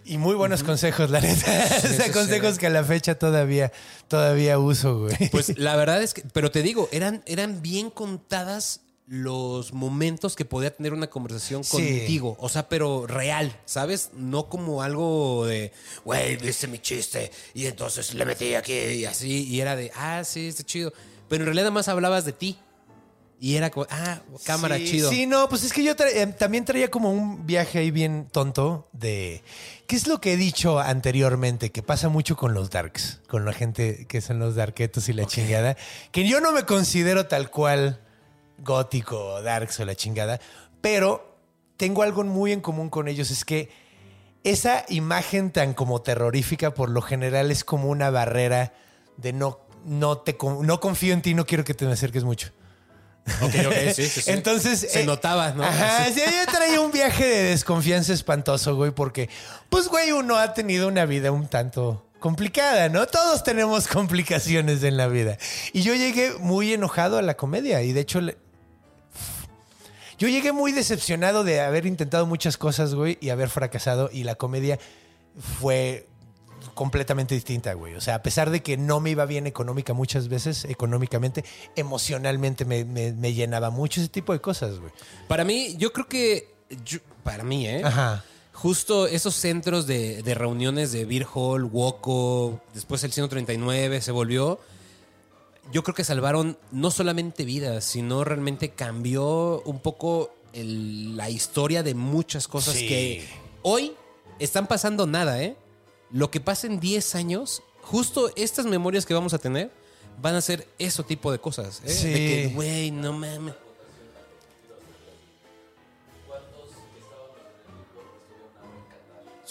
Y muy buenos consejos, la neta. o sea, sí, consejos sí. que a la fecha todavía, todavía uso, güey. Pues la verdad es que, pero te digo, eran, eran bien contadas los momentos que podía tener una conversación Sí. contigo. O sea, pero real, ¿sabes? No como algo de, güey, viste mi chiste y entonces le metí aquí y así. Y era de, ah, sí, está chido. Pero en realidad nada más hablabas de ti. Y era como, ah, cámara, Sí, chido. Sí, no, pues es que yo tra- eh, también traía como un viaje ahí bien tonto de... ¿Qué es lo que he dicho anteriormente? Que pasa mucho con los darks, con la gente que son los darketos y la chingada. Que yo no me considero tal cual gótico darks o la chingada, pero tengo algo muy en común con ellos, es que esa imagen tan como terrorífica por lo general es como una barrera de no, no, te, no confío en ti, no quiero que te me acerques mucho. Ok, ok, sí, sí, sí. Entonces. Se eh, notaba, ¿no? Ajá, sí, yo traía un viaje de desconfianza espantoso, güey, porque, pues, güey, uno ha tenido una vida un tanto complicada, ¿no? Todos tenemos complicaciones en la vida. Y yo llegué muy enojado a la comedia y de hecho. le- Yo llegué muy decepcionado de haber intentado muchas cosas, güey, y haber fracasado. Y la comedia fue completamente distinta, güey. O sea, a pesar de que no me iba bien económica muchas veces, económicamente, emocionalmente me, me- me llenaba mucho ese tipo de cosas, güey. Para mí, yo creo que. yo- para mí, ¿eh? Ajá. Justo esos centros de, de reuniones de Beer Hall, Woco, después el 139 se volvió. Yo creo que salvaron no solamente vidas, sino realmente cambió un poco el- la historia de muchas cosas Sí. que hoy están pasando nada, ¿eh? Lo que pasa en 10 años, justo estas memorias que vamos a tener van a ser ese tipo de cosas. ¿eh? Sí. De que, güey, no mames.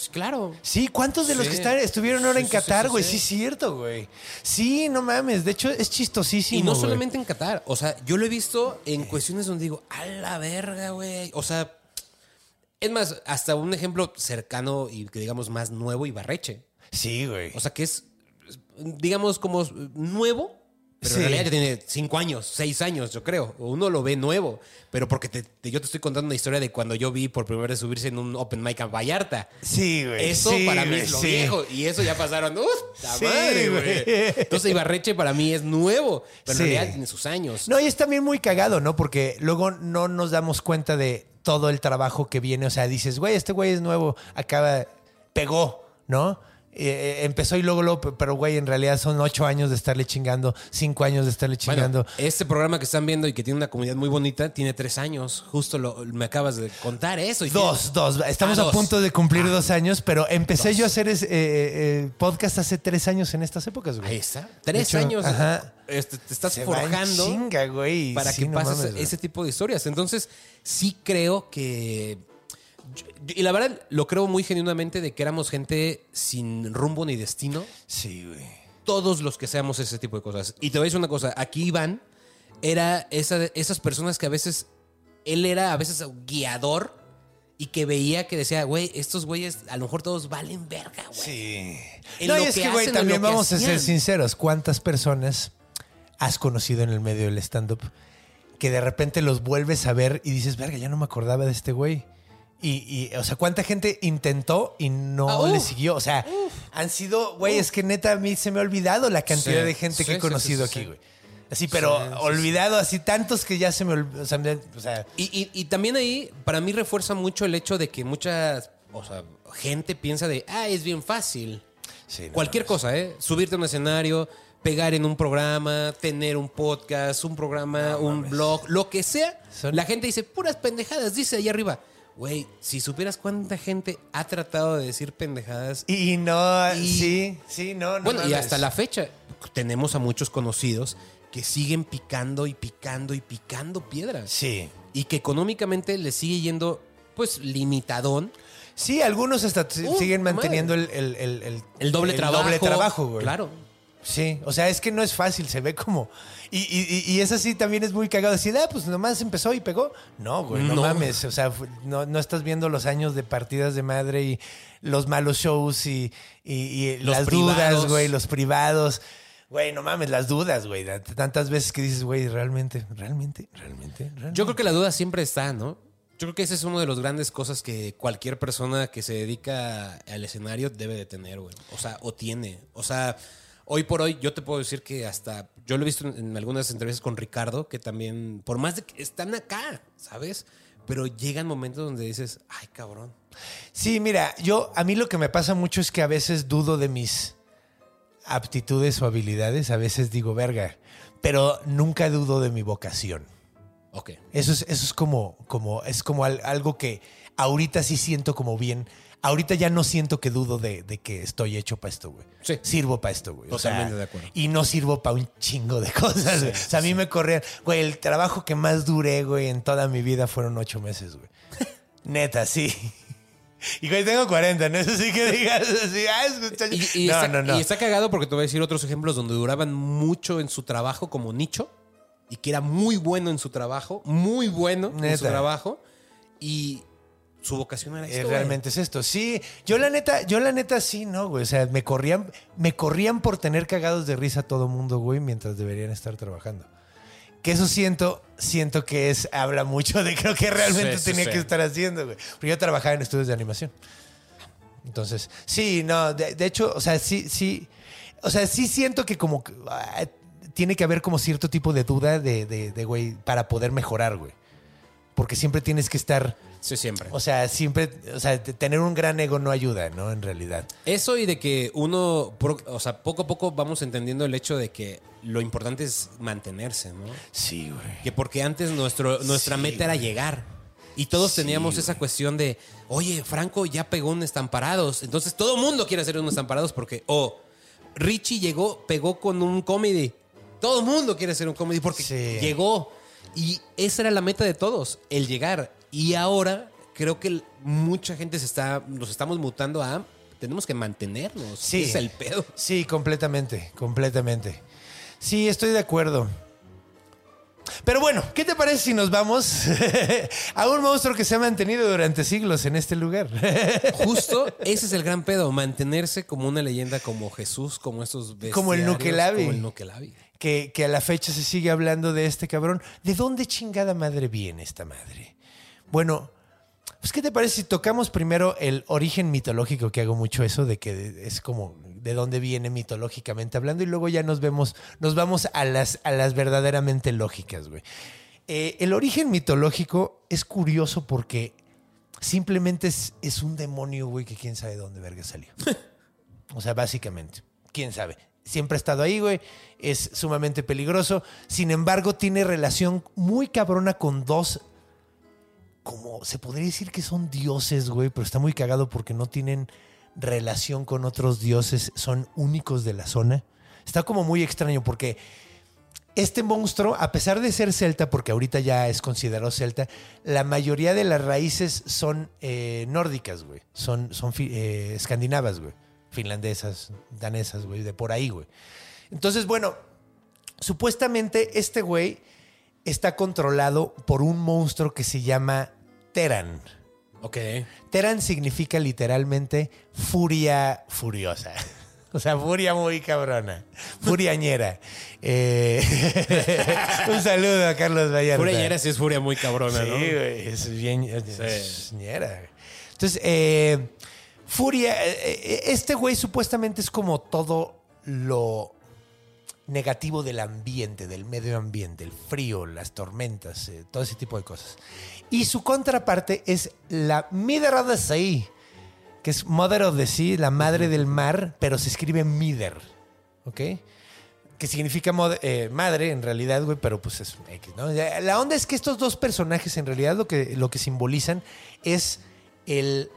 Claro. Sí, ¿cuántos de los Sí. que están, estuvieron ahora Sí, en Qatar, güey? sí. Es cierto, güey. Sí, no mames. De hecho, es chistosísimo. Y no güey. solamente en Qatar. O sea, yo lo he visto en cuestiones donde digo, a la verga, güey. O sea, es más, hasta un ejemplo cercano y que digamos más nuevo, Ibarreche. Sí, güey. O sea, que es, digamos, como nuevo, pero Sí. en realidad ya tiene cinco años, seis años, yo creo. Uno lo ve nuevo, pero porque te- te- yo te estoy contando una historia de cuando yo vi por primera vez subirse en un open mic a Vallarta. sí, güey. Eso sí, para mí es lo sí. viejo. Y eso ya pasaron. ¡Uf! ¡La madre, güey. Entonces, Ibarreche para mí es nuevo. Pero en realidad tiene sus años. No, y es también muy cagado, ¿no? Porque luego no nos damos cuenta de todo el trabajo que viene. O sea, dices, güey, este güey es nuevo, acaba, pegó, ¿no? Eh, empezó y luego, luego, pero güey, en realidad son ocho años de estarle chingando, cinco años de estarle chingando. Bueno, este programa que están viendo y que tiene una comunidad muy bonita tiene tres años. Justo lo, me acabas de contar eso. y Dos, dos. Estamos Ah, a dos. punto de cumplir Ah. dos años, pero empecé yo a hacer es- eh, eh, podcast hace tres años en estas épocas, güey. Ahí está. Tres hecho, años. ajá. este, te estás Se forjando chinga, güey. para Sí, que no pases mames, ese tipo de historias. Entonces, sí creo que. Y la verdad, lo creo muy genuinamente de que éramos gente sin rumbo ni destino. Sí, güey. Todos los que seamos ese tipo de cosas. Y te voy a decir una cosa. Aquí Iván era esa, esas personas que a veces. Él era a veces guiador y que veía que decía, güey, estos güeyes a lo mejor todos valen verga, güey. Sí. En no, lo y es que güey, también que vamos a ser sinceros. ¿Cuántas personas has conocido en el medio del stand-up que de repente los vuelves a ver y dices, verga, ya no me acordaba de este güey? Y, y, o sea, ¿cuánta gente intentó y no Ah, le siguió? O sea, han sido, güey, es que neta a mí se me ha olvidado la cantidad Sí, de gente sí, que he conocido sí, sí, aquí, sí. güey. Así, pero Sí, sí, sí. olvidado, así tantos que ya se me olvidó. O sea, me- o sea, Y, y- y también ahí, para mí refuerza mucho el hecho de que mucha o sea, gente piensa de, ah, es bien fácil. sí, no Cualquier cosa, ¿eh? Subirte a un escenario, pegar en un programa, tener un podcast, un programa, un blog, lo que sea. Son- La gente dice, puras pendejadas, dice ahí arriba. Güey, si supieras cuánta gente ha tratado de decir pendejadas. Y no, Y- sí, sí, no, no bueno, y hasta la fecha tenemos a muchos conocidos que siguen picando y picando y picando piedras. Sí. Y que económicamente les sigue yendo, pues, limitadón. Sí, algunos hasta Uh, siguen manteniendo el, el, el, el- El doble trabajo. doble trabajo, güey. Claro. Sí, o sea, es que no es fácil, se ve como... Y, y, y- y es así, también es muy cagado decir, ah, pues nomás empezó y pegó. No, güey, no, No. mames. O sea, no, no estás viendo los años de partidas de madre y los malos shows y, y- Los las privados. dudas, güey, los privados. Güey, no mames, las dudas, güey. Tantas veces que dices, güey, realmente, realmente, realmente, realmente. Yo creo que la duda siempre está, ¿no? Yo creo que ese es uno de las grandes cosas que cualquier persona que se dedica al escenario debe de tener, güey. O sea, o tiene. O sea, hoy por hoy yo te puedo decir que hasta, yo lo he visto en, en algunas entrevistas con Ricardo, que también, por más de que están acá, ¿sabes? Pero llegan momentos donde dices, ay, cabrón. Sí, mira, yo a mí lo que me pasa mucho es que a veces dudo de mis aptitudes o habilidades, a veces digo, verga, pero nunca dudo de mi vocación. Ok. Eso es, eso es como, como, es como al- algo que ahorita sí siento como bien. Ahorita ya no siento que dudo de, de que estoy hecho para esto, güey. Sí. Sirvo para esto, güey. O sea, Totalmente de acuerdo. Y no sirvo para un chingo de cosas, güey. O sea, a mí me corrían. Güey, el trabajo que más duré, güey, en toda mi vida fueron ocho meses, güey. Neta, sí. Y güey, tengo 40, ¿no? Eso sí que digas así, ah, escucha. Y, y no, está, no, no. y está cagado porque te voy a decir otros ejemplos donde duraban mucho en su trabajo como nicho y que era muy bueno en su trabajo, muy bueno en su trabajo y su vocación era Eh, esto. güey. realmente es esto. Sí, yo la neta, yo la neta sí, no, güey. O sea, me corrían, me corrían por tener cagados de risa a todo mundo, güey, mientras deberían estar trabajando. Que eso siento, siento que es, habla mucho de creo que realmente Sí, tenía sí. que estar haciendo, güey. Porque yo trabajaba en estudios de animación. Entonces, sí, no, de, de hecho, o sea, sí, sí, o sea, sí siento que como ah, tiene que haber como cierto tipo de duda de, de, de, güey, para poder mejorar, güey. Porque siempre tienes que estar, Sí, siempre. o sea, siempre, o sea, tener un gran ego no ayuda, ¿no? En realidad. Eso y de que uno, o sea, poco a poco vamos entendiendo el hecho de que lo importante es mantenerse, ¿no? Sí, güey. Que porque antes nuestro, nuestra Sí, meta era llegar. Y todos Sí, teníamos esa cuestión de, oye, Franco ya pegó un estamparados. Entonces todo el mundo quiere hacer un estamparados porque, o Richie llegó, pegó con un comedy. Todo el mundo quiere hacer un comedy porque Sí. llegó. Y esa era la meta de todos, el llegar. Y ahora creo que mucha gente se está, nos estamos mutando a, tenemos que mantenernos. Sí. Es el pedo. Sí, completamente, completamente. Sí, estoy de acuerdo. Pero bueno, ¿qué te parece si nos vamos a un monstruo que se ha mantenido durante siglos en este lugar? Justo ese es el gran pedo, mantenerse como una leyenda como Jesús, como estos Como el Nukelabi. Como el Nukelabi. que, que a la fecha se sigue hablando de este cabrón. ¿De dónde chingada madre viene esta madre? Bueno, pues ¿qué te parece si tocamos primero el origen mitológico, que hago mucho eso, de que es como de dónde viene mitológicamente hablando, y luego ya nos vemos, nos vamos a las, a las verdaderamente lógicas, güey. Eh, el origen mitológico es curioso porque simplemente es, es un demonio, güey, que quién sabe dónde verga salió. O sea, básicamente. ¿Quién sabe? Siempre ha estado ahí, güey. Es sumamente peligroso. Sin embargo, tiene relación muy cabrona con dos como se podría decir que son dioses, güey, pero está muy cagado porque no tienen relación con otros dioses, son únicos de la zona. Está como muy extraño porque este monstruo, a pesar de ser celta, porque ahorita ya es considerado celta, la mayoría de las raíces son eh, nórdicas, güey. Son, son eh, escandinavas, güey. Finlandesas, danesas, güey, de por ahí, güey. Entonces, bueno, supuestamente este güey está controlado por un monstruo que se llama Teran. Ok. Teran significa literalmente furia furiosa. O sea, furia muy cabrona. Furiañera. Eh, un saludo a Carlos Vallarta. Furia Ñera sí es furia muy cabrona, Sí, ¿no? güey, es bien es ñera. Entonces, eh, Furia, eh, eh, este güey supuestamente es como todo lo negativo del ambiente, del medio ambiente, el frío, las tormentas, eh, todo ese tipo de cosas. Y su contraparte es la Mider of the Sea, que es Mother of the Sea, la madre del mar, pero se escribe Mider, ¿ok? que significa eh, madre en realidad, güey, pero pues es X, ¿no? La onda es que estos dos personajes en realidad lo que, lo que simbolizan es el,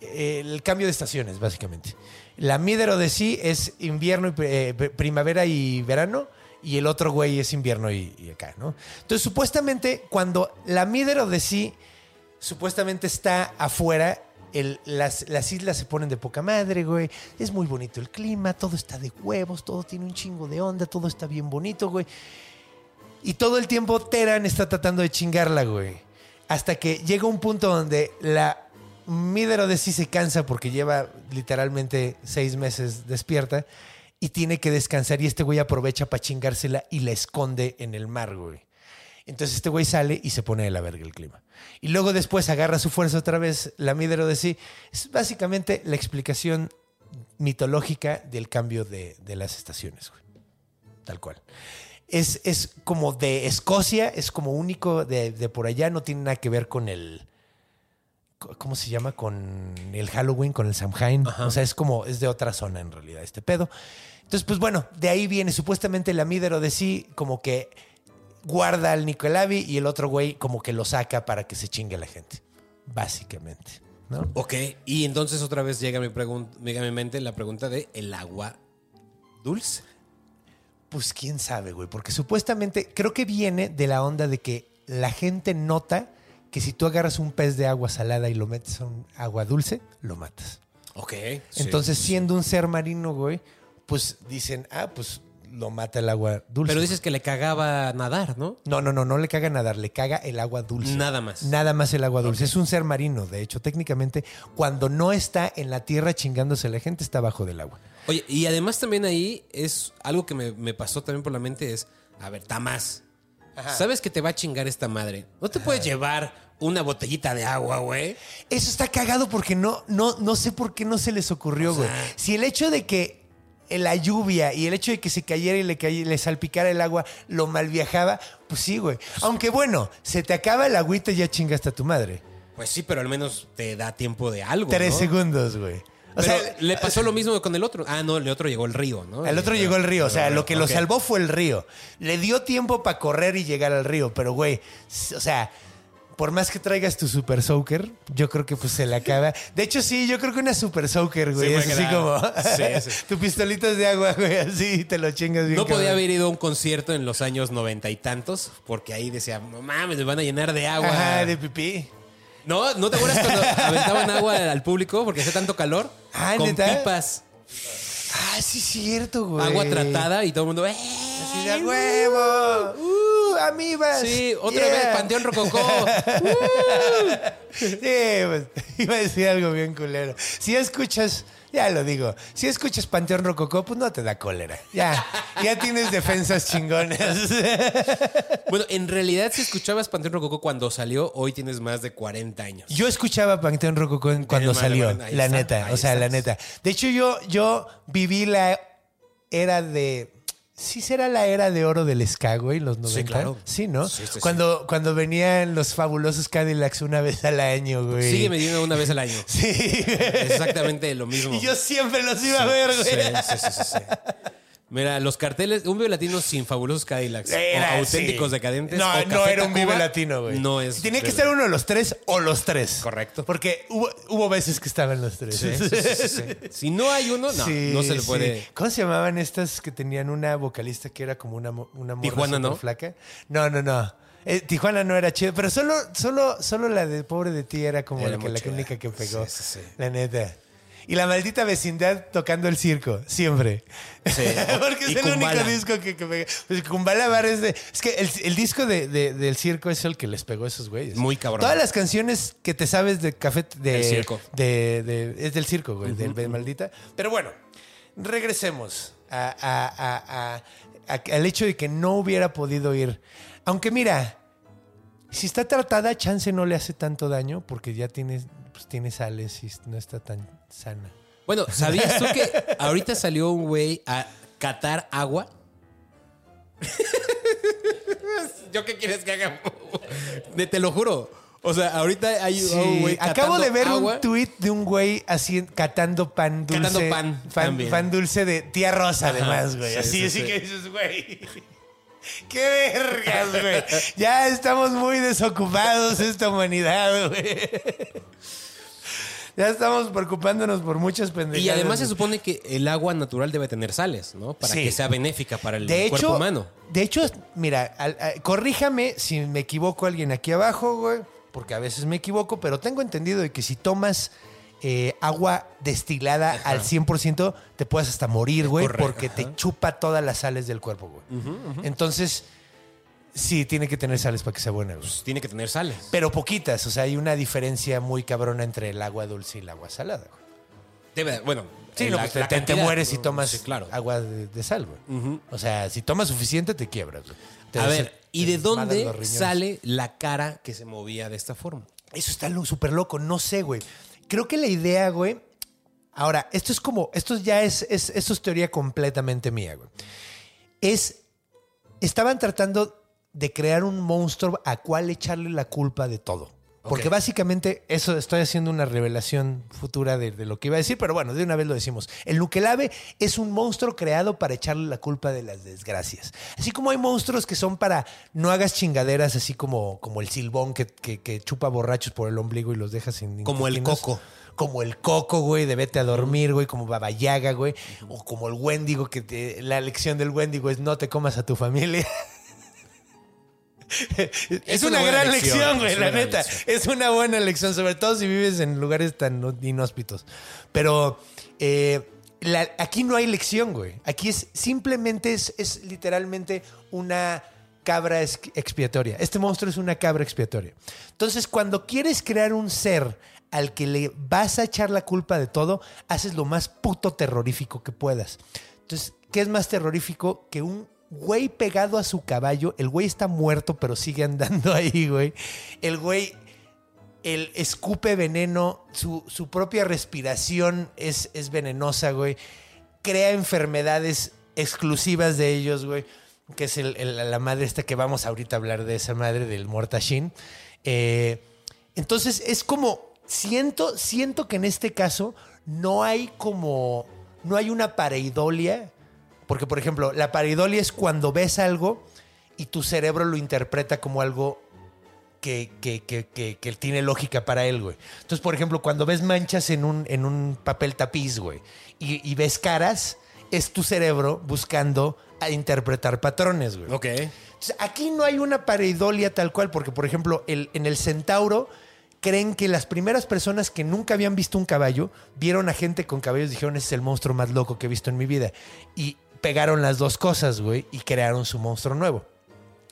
el cambio de estaciones, básicamente. La Midero de sí es invierno, y, eh, primavera y verano, y el otro güey es invierno y, y acá, ¿no? Entonces, supuestamente, cuando la Midero de sí supuestamente está afuera. las, las islas se ponen de poca madre, güey. Es muy bonito el clima, todo está de huevos, todo tiene un chingo de onda, todo está bien bonito, güey. Y todo el tiempo Teran está tratando de chingarla, güey. Hasta que llega un punto donde la Midero de sí se cansa porque lleva literalmente seis meses despierta y tiene que descansar y este güey aprovecha para chingársela y la esconde en el mar, güey. Entonces este güey sale y se pone de la verga el clima. Y luego después agarra su fuerza otra vez, la Midero de sí. Es básicamente la explicación mitológica del cambio de, de las estaciones, güey. Tal cual. Es, es como de Escocia, es como único de, de por allá, no tiene nada que ver con el. ¿Cómo se llama? Con el Halloween, con el Samhain. O sea, es como, es de otra zona en realidad, este pedo. Entonces, pues bueno, de ahí viene supuestamente la Midero de sí, como que guarda al Nicolavi y el otro güey como que lo saca para que se chingue la gente. Básicamente, ¿no? Ok, y entonces otra vez llega a mi, llega a mi mente la pregunta de el agua dulce. Pues quién sabe, güey, porque supuestamente creo que viene de la onda de que la gente nota que si tú agarras un pez de agua salada y lo metes a un agua dulce, lo matas. Ok. Entonces, siendo un ser marino, güey, pues dicen, ah, pues lo mata el agua dulce. Pero dices que le cagaba nadar, ¿no? No, no, no, no le caga nadar, le caga el agua dulce. Nada más. Nada más el agua dulce. Es un ser marino, de hecho, técnicamente, cuando no está en la tierra chingándose la gente, está abajo del agua. Oye, y además también ahí es algo que me, me pasó también por la mente es, a ver, Tamás, ¿sabes que te va a chingar esta madre? ¿No te puedes llevar una botellita de agua, güey? Eso está cagado porque no, no, no sé por qué no se les ocurrió, güey. Si el hecho de que la lluvia y el hecho de que se cayera y le, cay- le salpicara el agua lo mal viajaba, pues sí, güey. Aunque bueno, se te acaba el agüita y ya chingaste a tu madre. Pues sí, pero al menos te da tiempo de algo. Tres ¿no? segundos, güey. O Pero sea, le pasó lo mismo con el otro. Ah, no, el otro llegó el río, ¿no? El otro llegó al río, o sea, lo que lo salvó fue el río. Le dio tiempo para correr y llegar al río, pero güey, o sea, por más que traigas tu super soaker, yo creo que pues se le acaba. De hecho, sí, yo creo que una super soaker, güey, Sí, es así como. Sí, sí. tu pistolitas de agua, güey, así te lo chingas bien. No podía haber ido a un concierto en los años noventa y tantos, porque ahí decía, no mames, me van a llenar de agua. Ajá, de pipí. No, ¿no te acuerdas cuando aventaban agua al público porque hacía tanto calor? Ah, con ¿neta? pipas, Ah, sí, cierto, güey. agua tratada y todo el mundo, ¡eh! Así de "A huevo. Uh, amibas. Sí, otra Yeah. vez, Panteón Rococó. Sí, pues, iba a decir algo bien culero. Si escuchas, ya lo digo, si escuchas Panteón Rococó, pues no te da cólera. Ya, ya tienes defensas chingonas. bueno, en realidad, si escuchabas Panteón Rococó cuando salió, hoy tienes más de 40 años. Yo escuchaba Panteón Rococó en- cuando salió, la está, neta, o sea, la neta. De hecho, yo, yo viví la era de sí será la era de oro del ska, güey, los 90. claro. Sí, ¿no? Sí, sí, sí. cuando, cuando venían los fabulosos Cadillacs una vez al año, güey. Sigue midiendo una vez al año. Sí. Exactamente lo mismo. Y yo siempre los iba a ver, güey. Sí, sí, sí, sí. Mira, los carteles, un Vive Latino sin fabulosos Cadillacs. Era, o auténticos sí. decadentes. No, o no era un Vive Latino, güey. No es. Tenía que ser uno de los tres o los tres. Correcto. Porque hubo, hubo veces que estaban los tres. Sí, sí, sí. Si no hay uno, no, no se le puede. ¿Cómo se llamaban estas que tenían una vocalista que era como una, una Tijuana, ¿no? flaca? No, no, no. Eh, Tijuana no era chido, pero solo, solo, solo la de Pobre de ti era como Era la, que, la única que pegó. Sí, sí, sí. La neta. Y la maldita vecindad tocando el circo, siempre. Sí. Porque es el Kumbala. único disco que, que pega. Pues Kumbala Bar es de. Es que el, el disco de, de- del circo es el que les pegó a esos güeyes. Muy cabrón. Todas las canciones que te sabes de café. De, Del circo. de- de- es del circo, güey, del de maldita. Pero bueno, regresemos a- a- a- a- a- al hecho de que no hubiera podido ir. Aunque mira, si está tratada, chance no le hace tanto daño porque ya tiene, pues, tiene sales y no está tan sana. Bueno, ¿sabías tú que ahorita salió un güey a catar agua? ¿Yo qué quieres que haga? Te lo juro. O sea, ahorita hay Sí, un güey acabo de ver agua. un tuit de un güey así catando pan dulce. Catando pan pan dulce de tía Rosa, Ajá, además, güey. sí, así, sí, así sí. que dices, güey. ¡Qué vergas, güey! Ya estamos muy desocupados esta humanidad, güey. Ya estamos preocupándonos por muchas pendejadas. Y además se supone que el agua natural debe tener sales, ¿no? Para Sí. que sea benéfica para el de cuerpo hecho, humano. De hecho, mira, al- corríjame si me equivoco alguien aquí abajo, güey, porque a veces me equivoco, pero tengo entendido de que si tomas eh, agua destilada al 100%, te puedes hasta morir, güey, Correcto, porque te chupa todas las sales del cuerpo, güey. Entonces, sí, tiene que tener sales para que sea buena, güey. Pues tiene que tener sales. Pero poquitas, o sea, hay una diferencia muy cabrona entre el agua dulce y el agua salada, güey. Debe, bueno, Sí, en no, la- pues te, la te- te cantidad, mueres si ¿no? tomas Sí, claro. agua de, de sal, güey. O sea, si tomas suficiente, te quiebras. güey. Te A des- ver, ¿y te de dónde riñones. sale la cara que se movía de esta forma? Eso está lo- súper loco, no sé, güey. Creo que la idea, güey. Ahora, esto es como, esto ya es, es, esto es teoría completamente mía, güey. Es, estaban tratando de crear un monstruo a cual echarle la culpa de todo. Porque básicamente eso estoy haciendo una revelación futura de, de lo que iba a decir, pero bueno, de una vez lo decimos. El Nukelave es un monstruo creado para echarle la culpa de las desgracias. Así como hay monstruos que son para no hagas chingaderas, así como, como el silbón que, que- que chupa borrachos por el ombligo y los deja sin Como el coco. Como el coco, güey, de vete a dormir, güey, como Baba Yaga, güey. O como el Wendigo, que te- la lección del Wendigo es no te comas a tu familia. Es, una gran lección, lección, güey, la neta. lección. Es una buena lección, sobre todo si vives en lugares tan inhóspitos. Pero eh, la- aquí no hay lección, güey. Aquí es simplemente, es, es literalmente una cabra ex- expiatoria. Este monstruo es una cabra expiatoria. Entonces, cuando quieres crear un ser al que le vas a echar la culpa de todo, haces lo más puto terrorífico que puedas. Entonces, ¿qué es más terrorífico que un güey pegado a su caballo? El güey está muerto, pero sigue andando ahí, güey. El güey el escupe veneno, su, su propia respiración es, es venenosa, güey. Crea enfermedades exclusivas de ellos, güey. Que es el- la madre esta que vamos ahorita a hablar de esa madre del Mortashin. Eh, entonces es como, siento, siento que en este caso no hay como, no hay una pareidolia. Porque, por ejemplo, la pareidolia es cuando ves algo y tu cerebro lo interpreta como algo que, que, que, que, que tiene lógica para él, güey. Entonces, por ejemplo, cuando ves manchas en un, en un papel tapiz, güey, y, y ves caras, es tu cerebro buscando a interpretar patrones, güey. Ok. Entonces, aquí no hay una pareidolia tal cual, porque, por ejemplo, el- en el centauro creen que las primeras personas que nunca habían visto un caballo vieron a gente con caballos y dijeron, ese es el monstruo más loco que he visto en mi vida. Y pegaron las dos cosas, güey, y crearon su monstruo nuevo.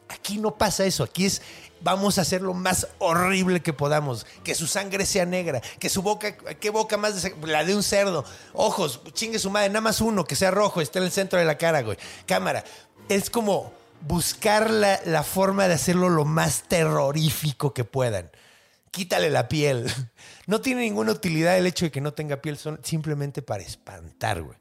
Aquí no pasa eso. Aquí es vamos a hacer lo más horrible que podamos. Que su sangre sea negra. Que su boca, ¿qué boca más? de- la de un cerdo. Ojos, chingue su madre, nada más uno, que sea rojo, esté en el centro de la cara, güey. Cámara. Es como buscar la, la forma de hacerlo lo más terrorífico que puedan. quítale la piel. No tiene ninguna utilidad el hecho de que no tenga piel, son simplemente para espantar, güey.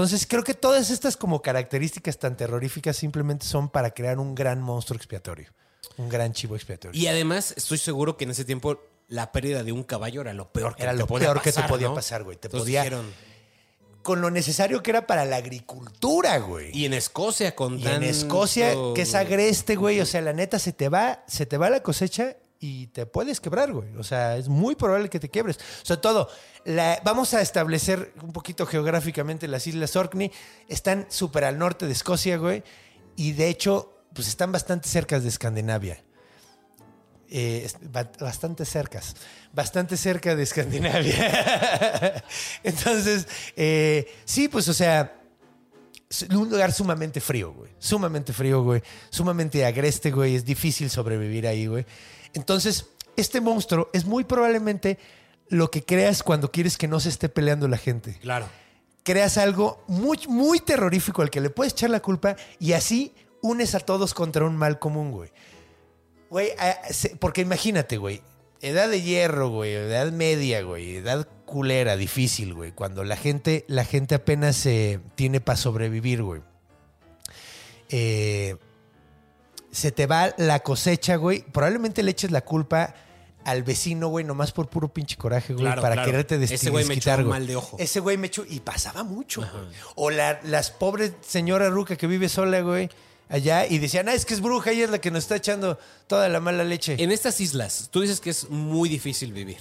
Entonces creo que todas estas como características tan terroríficas simplemente son para crear un gran monstruo expiatorio. Un gran chivo expiatorio. Y además, estoy seguro que en ese tiempo la pérdida de un caballo era lo peor que Era te lo podía peor que te podía ¿no? pasar, güey. Te Entonces podía- dijeron, Con lo necesario que era para la agricultura, güey. y en Escocia con Y en Escocia, que es agreste, güey. O sea, la neta se te va, se te va la cosecha y te puedes quebrar, güey. O sea, es muy probable que te quiebres. Sea, todo. Vamos a establecer un poquito geográficamente las Islas Orkney. Están súper al norte de Escocia, güey. Y de hecho, pues están bastante cerca de Escandinavia. Eh, bastante cercas. Bastante cerca de Escandinavia. Entonces, eh, sí, pues, o sea, un lugar sumamente frío, güey. Sumamente frío, güey. Sumamente agreste, güey. Es difícil sobrevivir ahí, güey. Entonces, este monstruo es muy probablemente lo que creas cuando quieres que no se esté peleando la gente. Claro. Creas algo muy, muy terrorífico al que le puedes echar la culpa y así unes a todos contra un mal común, güey. Güey, porque imagínate, güey. Edad de hierro, güey. Edad media, güey. Edad culera, difícil, güey. Cuando la gente, la gente apenas se tiene para sobrevivir, güey. Eh, se te va la cosecha, güey. Probablemente le eches la culpa al vecino, güey, nomás por puro pinche coraje, güey, Claro, para claro. quererte des- Ese güey me echó un mal de ojo. Ese güey me echó y pasaba mucho, güey. O la, las pobres señora Ruca que vive sola, güey, allá y decían, ah, es que es bruja y es la que nos está echando toda la mala leche. En estas islas, tú dices que es muy difícil vivir.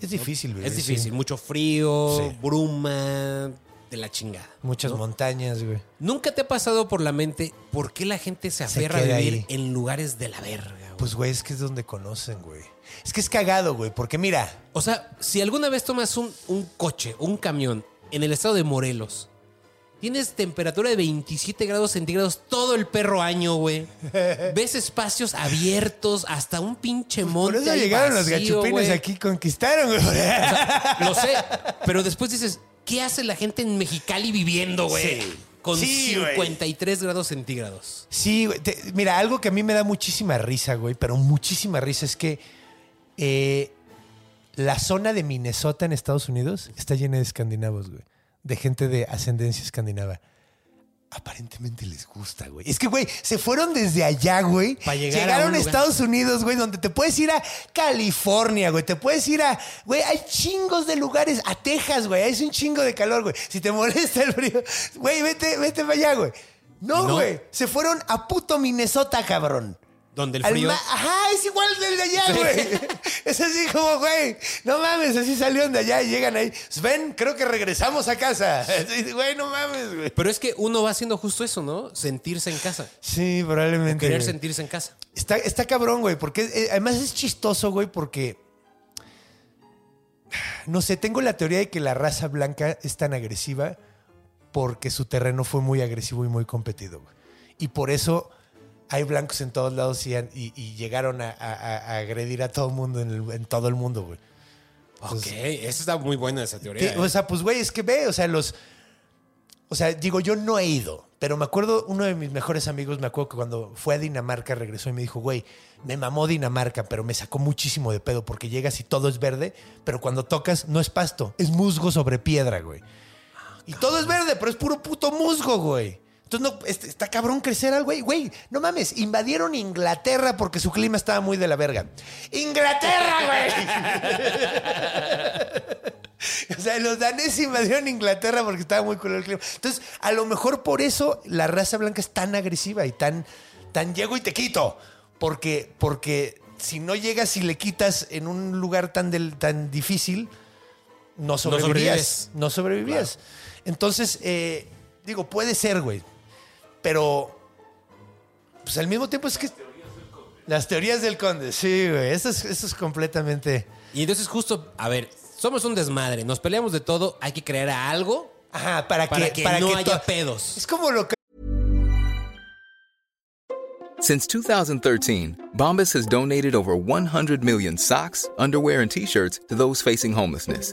es difícil, güey. es difícil, mucho frío, Sí. bruma, de la chingada. Muchas ¿no? montañas, güey. ¿Nunca te ha pasado por la mente por qué la gente se Se aferra a vivir ahí. en lugares de la verga? güey? Pues, güey, es que es donde conocen, güey. Es que es cagado, güey, porque mira, O sea, si alguna vez tomas un, un coche, un camión en el estado de Morelos, tienes temperatura de 27 grados centígrados todo el perro año, güey. Ves espacios abiertos hasta un pinche monte. por eso llegaron los gachupines aquí conquistaron, güey. Lo sé, pero después dices, ¿qué hace la gente en Mexicali viviendo, güey? Sí. Con Sí, güey. 53 grados centígrados. Sí, güey. Te- mira, algo que a mí me da muchísima risa, güey, pero muchísima risa es que eh, la zona de Minnesota en Estados Unidos está llena de escandinavos, güey. De gente de ascendencia escandinava. Aparentemente les gusta, güey. Es que, güey, se fueron desde allá, güey. Pa' llegar Llegaron a. Estados Unidos, güey, donde te puedes ir a California, güey. Te puedes ir a, güey, hay chingos de lugares. A Texas, güey. Es un chingo de calor, güey. Si te molesta el frío, güey, vete, vete para allá, güey. No, No. güey. Se fueron a puto Minnesota, cabrón. Donde el frío. Ajá, es igual del de allá, güey. Es así como, güey, no mames, así salieron de allá y llegan ahí. Sven, creo que regresamos a casa. Güey, no mames, güey. Pero es que uno va haciendo justo eso, ¿no? Sentirse en casa. Sí, probablemente. Querer güey. sentirse en casa. Está, está cabrón, güey, porque eh, además es chistoso, güey, porque. No sé, tengo la teoría de que la raza blanca es tan agresiva porque su terreno fue muy agresivo y muy competido, güey. Y por eso hay blancos en todos lados y, han- y- y llegaron a, a- a agredir a todo el mundo en, el- en todo el mundo, güey. Ok, esa está muy buena esa teoría. ¿eh? o sea, pues, güey, es que ve, o sea, los. O sea, digo, yo no he ido, pero me acuerdo, uno de mis mejores amigos, me acuerdo que cuando fue a Dinamarca regresó y me dijo, güey, me mamó Dinamarca, pero me sacó muchísimo de pedo porque llegas y todo es verde, pero cuando tocas no es pasto, es musgo sobre piedra, güey. Y todo es verde, pero es puro puto musgo, güey. Entonces, no, este- está cabrón crecer al güey. Güey, no mames, invadieron Inglaterra porque su clima estaba muy de la verga. ¡Inglaterra, güey! O sea, los daneses invadieron Inglaterra porque estaba muy culo el clima. Entonces, a lo mejor por eso la raza blanca es tan agresiva y tan, tan llego y te quito. Porque, porque si no llegas y le quitas en un lugar tan, del, tan difícil, no sobrevivías. No sobrevivías. Entonces, eh, digo, puede ser, güey. Pero, pues al mismo tiempo es que... Las teorías del conde, sí, güey. Eso es, eso es completamente... Y entonces justo, a ver, somos un desmadre, nos peleamos de todo, hay que creer a algo Ajá, para, para que, que, para no que haya pedos. Es como lo que Since 2013, Bombas has donated over 100 million socks, underwear, and t shirts to those facing homelessness.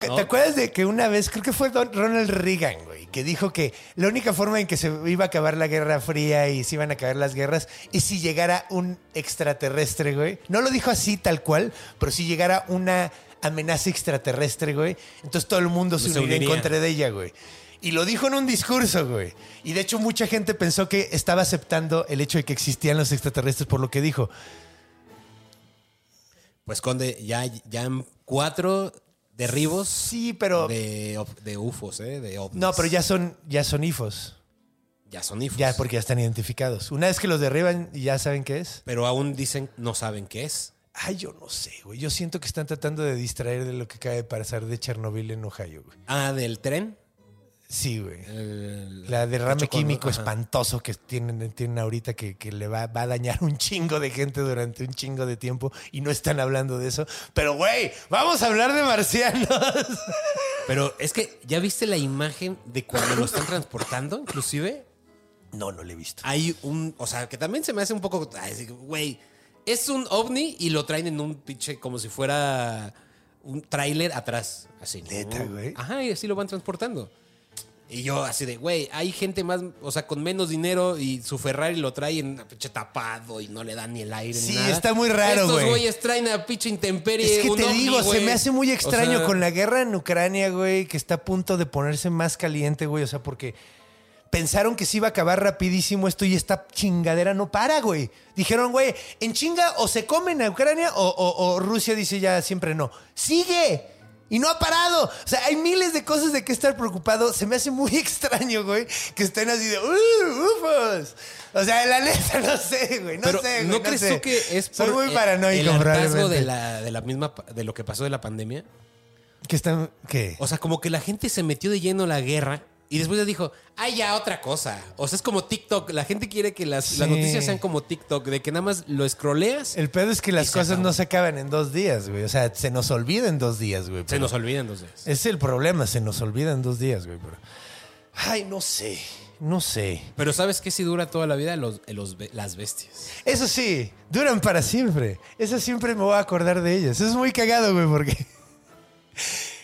¿Te acuerdas de que una vez, creo que fue Don Ronald Reagan, güey, que dijo que la única forma en que se iba a acabar la Guerra Fría y se iban a acabar las guerras es si llegara un extraterrestre, güey? No lo dijo así tal cual, pero si llegara una amenaza extraterrestre, güey, entonces todo el mundo se, uniría en contra de ella, güey. Y lo dijo en un discurso, güey. Y de hecho mucha gente pensó que estaba aceptando el hecho de que existían los extraterrestres por lo que dijo. Pues Conde, ya, ya en cuatro derribos Sí, pero... de, de UFOs, ¿eh? De ovnis. No, pero ya son, ya son IFOs. Ya son IFOs. Ya, porque ya están identificados. Una vez que los derriban, ya saben qué es. Pero aún dicen, no saben qué es. Ay, yo no sé, güey. Yo siento que están tratando de distraer de lo que acaba de pasar de Chernobyl en Ohio, güey. Ah, del tren. Sí, güey. El- La derrame químico Ajá. espantoso que tienen, tienen ahorita que, que le va, va a dañar un chingo de gente durante un chingo de tiempo y no están hablando de eso. Pero, güey, vamos a hablar de marcianos. Pero es que, ¿ya viste la imagen de cuando lo están transportando, inclusive? No, no lo he visto. Hay un, o sea, que también se me hace un poco, güey, es un ovni y lo traen en un pinche como si fuera un tráiler atrás, así. Neta, güey. Ajá, y así lo van transportando. Y yo así de, güey, hay gente más, o sea, con menos dinero y su Ferrari lo trae en pinche tapado y no le dan ni el aire Sí, ni nada. está muy raro, Estos güey. güeyes traen a pinche intemperie Es que te ovni, digo, se me hace muy O extraño sea, con la guerra en Ucrania, güey, que está a punto de ponerse más caliente, güey. O sea, porque pensaron que se iba a acabar rapidísimo esto y esta chingadera no para, güey. Dijeron, güey, en chinga o se comen a Ucrania o, o- o Rusia dice ya siempre no. ¡Sigue! Y no ha parado. O sea, hay miles de cosas de qué estar preocupado. Se me hace muy extraño, güey, que estén así de ¡Uh, ufos! O sea, la neta, no sé, güey. No pero sé, güey. ¿no crees sé. tú que es por Soy muy el- paranoico, el hartazgo de la, de la misma, de lo que pasó de la pandemia? Que están, ¿qué? O sea, como que la gente se metió de lleno a la guerra y después ya dijo, ay, ya otra cosa. O sea, es como TikTok. La gente quiere que las, las noticias sean como TikTok, de que nada más lo escroleas. El pedo es que las cosas no se acaban en dos días, güey. O sea, se nos olvida en dos días, güey. Se nos olvidan dos días. Es el problema, se nos olvida en dos días, güey. pero- Ay, no sé, no sé. Pero ¿sabes qué si dura toda la vida? Los, los las bestias. Eso sí, duran para siempre. Eso siempre me voy a acordar de ellas. Eso es muy cagado, güey, porque...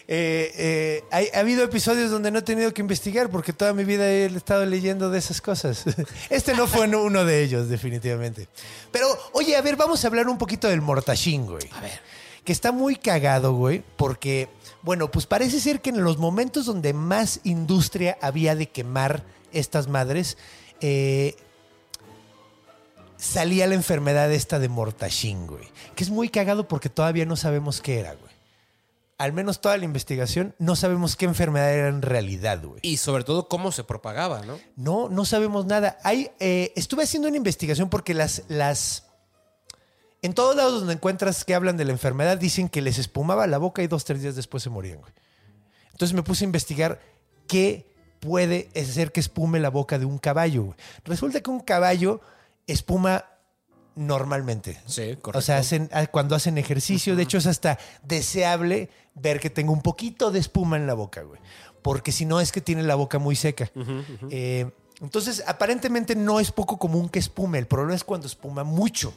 eh, eh, ha habido episodios donde no he tenido que investigar porque toda mi vida he estado leyendo de esas cosas. Este no fue uno de ellos, definitivamente. Pero, oye, a ver, vamos a hablar un poquito del mortachín, güey. A ver. que está muy cagado, güey, porque, bueno, pues parece ser que en los momentos donde más industria había de quemar estas madres, eh, salía la enfermedad esta de Mortachín, güey. Que es muy cagado porque todavía no sabemos qué era, güey. Al menos toda la investigación no sabemos qué enfermedad era en realidad, güey. Y sobre todo cómo se propagaba, ¿no? No, no sabemos nada. Hay, eh, estuve haciendo una investigación porque las, las. En todos lados donde encuentras que hablan de la enfermedad, dicen que les espumaba la boca y dos, tres días después se morían, güey. Entonces me puse a investigar qué puede hacer que espume la boca de un caballo, güey. Resulta que un caballo espuma normalmente. Sí, correcto. O sea, hacen, ah, cuando hacen ejercicio, de hecho es hasta deseable ver que tenga un poquito de espuma en la boca, güey. Porque si no es que tiene la boca muy seca. Eh, entonces, aparentemente no es poco común que espume. El problema es cuando espuma mucho.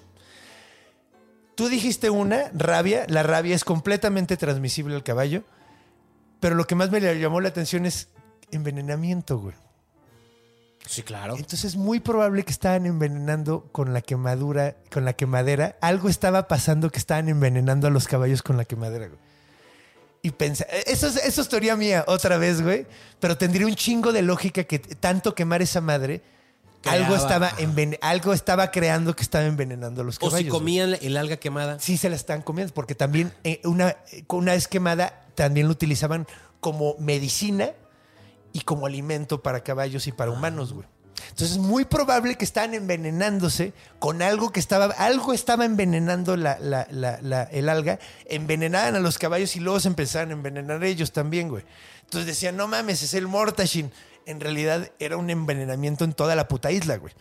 Tú dijiste una, rabia. La rabia es completamente transmisible al caballo. Pero lo que más me llamó la atención es envenenamiento, güey. Sí, claro. Entonces es muy probable que estaban envenenando con la quemadura, con la quemadera. Algo estaba pasando que estaban envenenando a los caballos con la quemadera, güey. Y pensé, eso es, eso es teoría mía, otra vez, güey. Pero tendría un chingo de lógica que tanto quemar esa madre, algo estaba, ajá. enven- algo estaba creando que estaba envenenando a los O caballos. si güey. comían el alga quemada. Sí se la están comiendo, porque también eh, una, eh, una vez quemada, también lo utilizaban como medicina y como alimento para caballos y para humanos, güey. Entonces es muy probable que estaban envenenándose con algo que estaba, algo estaba envenenando la, la- la- el alga, envenenaban a los caballos y luego se empezaron a envenenar ellos también, güey. Entonces decían, no mames, es el Mortashin. en realidad era un envenenamiento en toda la puta isla, güey.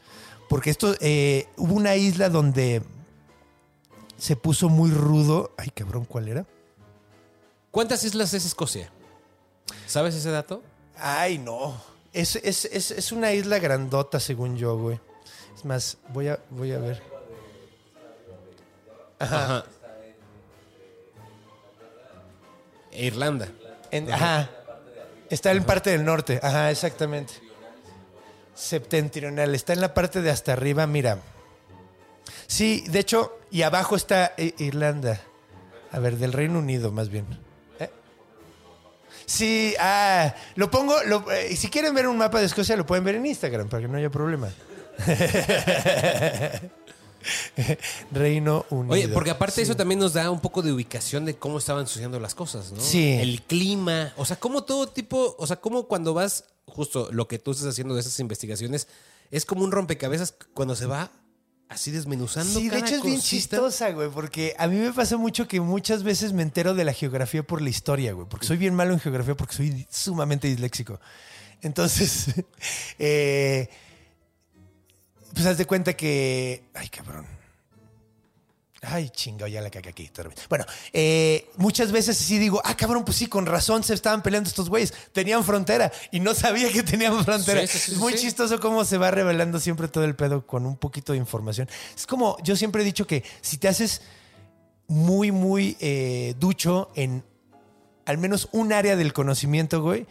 Porque esto, eh, hubo una isla donde se puso muy rudo. Ay, cabrón, ¿cuál era? ¿Cuántas islas es Escocia? ¿Sabes ese dato? Ay, no. Es, es, es, es una isla grandota, según yo, güey. Es más, voy a, voy a ver. Ajá. Irlanda. En- ajá. Está en parte del norte. Ajá, exactamente. Septentrional. Está en la parte de hasta arriba, mira. Sí, de hecho, y abajo está eh, Irlanda. A ver, del Reino Unido, más bien. Sí, ah, lo pongo. lo- eh, si quieren ver un mapa de Escocia, lo pueden ver en Instagram para que no haya problema. Reino Unido. Oye, porque aparte eso también nos da un poco de ubicación de cómo estaban sucediendo las cosas, ¿no? Sí. El clima, o sea, como todo tipo, o sea, como cuando vas, justo lo que tú estás haciendo de esas investigaciones, es como un rompecabezas cuando se va así desmenuzando. Sí, de hecho es bien chistosa, güey, porque a mí me pasa mucho que muchas veces me entero de la geografía por la historia, güey, porque soy bien malo en geografía porque soy sumamente disléxico. Entonces, eh, pues haz de cuenta que... Ay, cabrón. Ay, chinga, ya la cagué aquí. Bueno, eh, muchas veces sí digo, ah, cabrón, pues sí, con razón se estaban peleando estos güeyes. Tenían frontera y no sabía que tenían frontera. Sí, sí, sí, es muy chistoso cómo se va revelando siempre todo el pedo con un poquito de información. Es como, yo siempre he dicho que si te haces muy, muy eh, ducho en al menos un área del conocimiento, güey,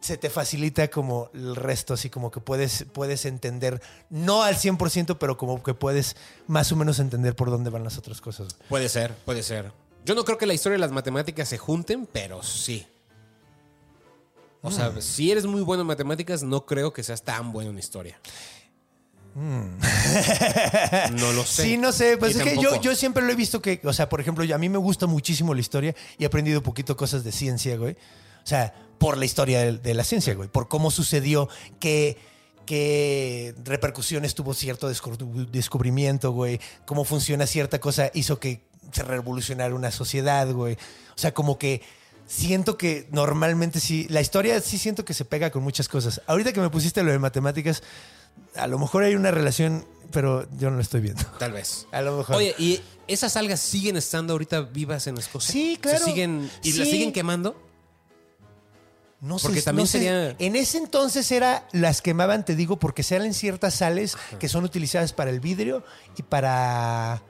se te facilita como el resto, así como que puedes, puedes entender, no al 100%, pero como que puedes más o menos entender por dónde van las otras cosas. Puede ser, puede ser. Yo no creo que la historia y las matemáticas se junten, pero sí. O sea, Mm. si eres muy bueno en matemáticas, no creo que seas tan bueno en historia. No lo sé. Sí, no sé, pues es que yo, yo siempre lo he visto que, o sea, por ejemplo, yo- a mí me gusta muchísimo la historia y he aprendido poquito cosas de ciencia, güey. O sea, por la historia de, de la ciencia, güey, por cómo sucedió, qué, qué repercusiones tuvo cierto descu- descubrimiento, güey, cómo funciona cierta cosa, hizo que se revolucionara una sociedad, güey. O sea, como que siento que normalmente sí, la historia sí siento que se pega con muchas cosas. Ahorita que me pusiste lo de matemáticas, a lo mejor hay una relación, pero yo no lo estoy viendo. Tal vez. A lo mejor. Oye, ¿y esas algas siguen estando ahorita vivas en Escocia? Sí, ¿Se claro. siguen, ¿Y las siguen quemando? No porque también no sé. sería- En ese entonces era las quemaban, te digo, porque salen ciertas sales que son utilizadas para el vidrio y para.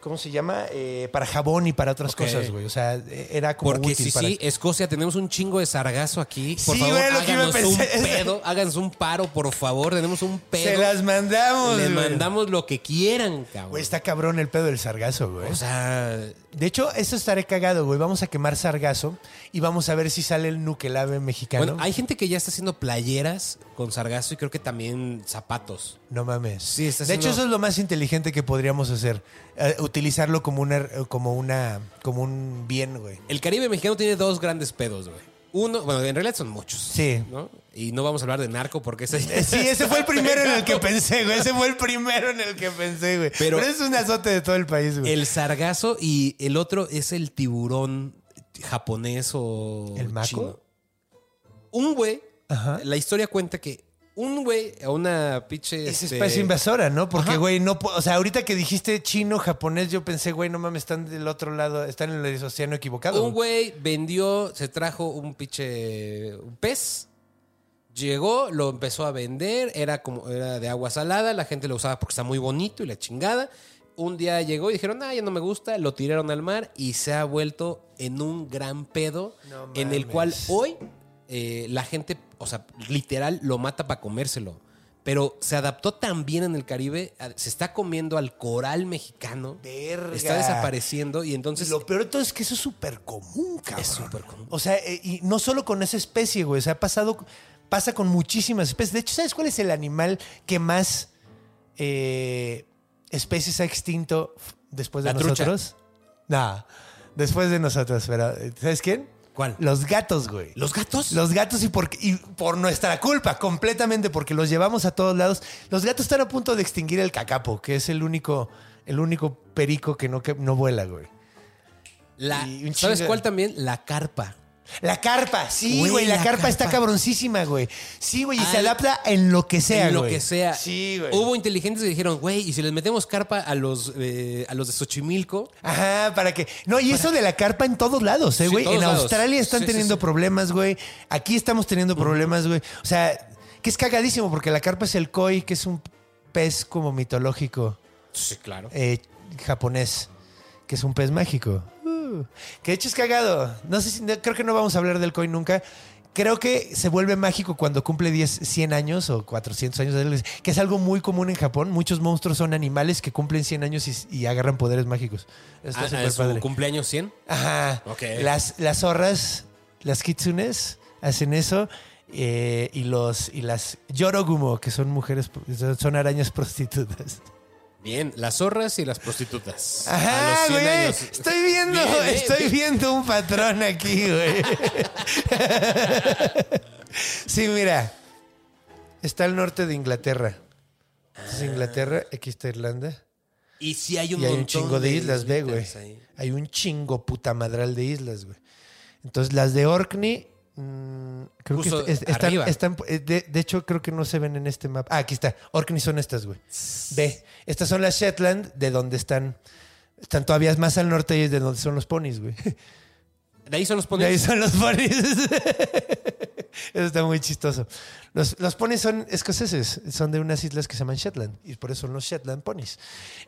¿Cómo se llama? Eh, para jabón y para otras Ok. cosas, güey. O sea, eh, era como Porque útil si para- sí, Escocia, tenemos un chingo de sargazo aquí. Por Sí, favor, güey, lo que háganos un pedo, háganos un paro, por favor. Tenemos un pedo. Se las mandamos, Le güey. mandamos lo que quieran, cabrón. Güey, está cabrón el pedo del sargazo, güey. O sea, de hecho, eso estaré cagado, güey. Vamos a quemar sargazo y vamos a ver si sale el nukelave mexicano. bueno, hay gente que ya está haciendo playeras con sargazo y creo que también zapatos. No mames. Sí, está de hecho, haciendo- eso es lo más inteligente que podríamos hacer. Eh, utilizarlo como una, como una, como un bien, güey. El Caribe mexicano tiene dos grandes pedos, güey. Uno, bueno, en realidad son muchos. Sí. ¿no? Y no vamos a hablar de narco porque ese. Eh, Sí, ese fue el primero en el que pensé, güey. Ese fue el primero en el que pensé, güey. Pero- Pero, es un azote de todo el país, güey. El sargazo y el otro es el tiburón japonés o. ¿El maco? chino. Un güey, Ajá. la historia cuenta que un güey a una pinche. Es este, especie invasora, ¿no? Porque, Ajá. güey, no... O sea, ahorita que dijiste chino, japonés, yo pensé, güey, no mames, están del otro lado, están en el océano equivocado. Un güey vendió, se trajo un pinche un pez. Llegó, lo empezó a vender, era como era de agua salada, la gente lo usaba porque está muy bonito y la chingada. Un día llegó y dijeron, ah, ya no me gusta, lo tiraron al mar y se ha vuelto en un gran pedo No en el cual hoy eh, la gente, o sea, literal lo mata para comérselo. Pero se adaptó tan bien en el Caribe, se está comiendo al coral mexicano. Verga. Está desapareciendo y entonces... Lo peor de todo es que eso es súper común, cabrón. Es súper común. O sea, eh, y no solo con esa especie, güey. O sea, ha pasado, pasa con muchísimas especies. De hecho, ¿sabes cuál es el animal que más eh, especies ha extinto después de La trucha. nosotros? No, después de nosotros, pero eh, ¿sabes quién? ¿Cuál? Los gatos, güey. ¿Los gatos? Los gatos y por, y por nuestra culpa, completamente, porque los llevamos a todos lados. Los gatos están a punto de extinguir el cacapo, que es el único, el único perico que no, que no vuela, güey. La, ¿Sabes cuál también? La carpa. La carpa, sí, Güey, güey, la, la carpa, está cabroncísima, güey. Sí, güey, y se adapta en lo que sea, en lo güey. que sea. Sí, güey. Hubo inteligentes que dijeron, güey, y si les metemos carpa a los, eh, a los de Xochimilco, Ajá, para que. No, y eso de la carpa en todos lados, ¿eh, Sí, güey. todos en lados. Australia están Sí, sí, teniendo sí. problemas, güey. Aquí estamos teniendo problemas, güey. O sea, que es cagadísimo porque la carpa es el koi, que es un pez como mitológico sí, claro. eh, japonés, que es un pez mágico. Uh, que de hecho es cagado. No sé si, no- creo que no vamos a hablar del koi nunca. Creo que se vuelve mágico cuando cumple 10, 100 años o 400 años, que es algo muy común en Japón. Muchos monstruos son animales que cumplen 100 años y, y agarran poderes mágicos. Está Ah, ¿a su padre. cumpleaños 100? Ajá. Las, las zorras, las kitsunes, hacen eso. eh, y los y las yorogumo, que son mujeres, son arañas prostitutas. Bien, las zorras y las prostitutas. a Ajá, los 100 güey. años. Estoy viendo, Bien, bien, estoy bien. viendo un patrón aquí, güey. sí, mira. Está al norte de Inglaterra. Esta es Inglaterra, aquí está Irlanda. Y si hay un y hay un montón chingo de islas, ve, güey. ahí. Hay un chingo puta madral de islas, güey. Entonces, las de Orkney, mm, creo Justo que est- est- están, están- eh, de, de hecho, creo que no se ven en este mapa. Ah, aquí está. Orkney son estas, güey. Ve, estas son las Shetland, de donde están. Están todavía más al norte y es de donde son los ponis, güey. De ahí son los De ahí ponis. son los ponis. Eso está muy chistoso. Los, los ponis son escoceses, son de unas islas que se llaman Shetland y por eso son los Shetland ponis.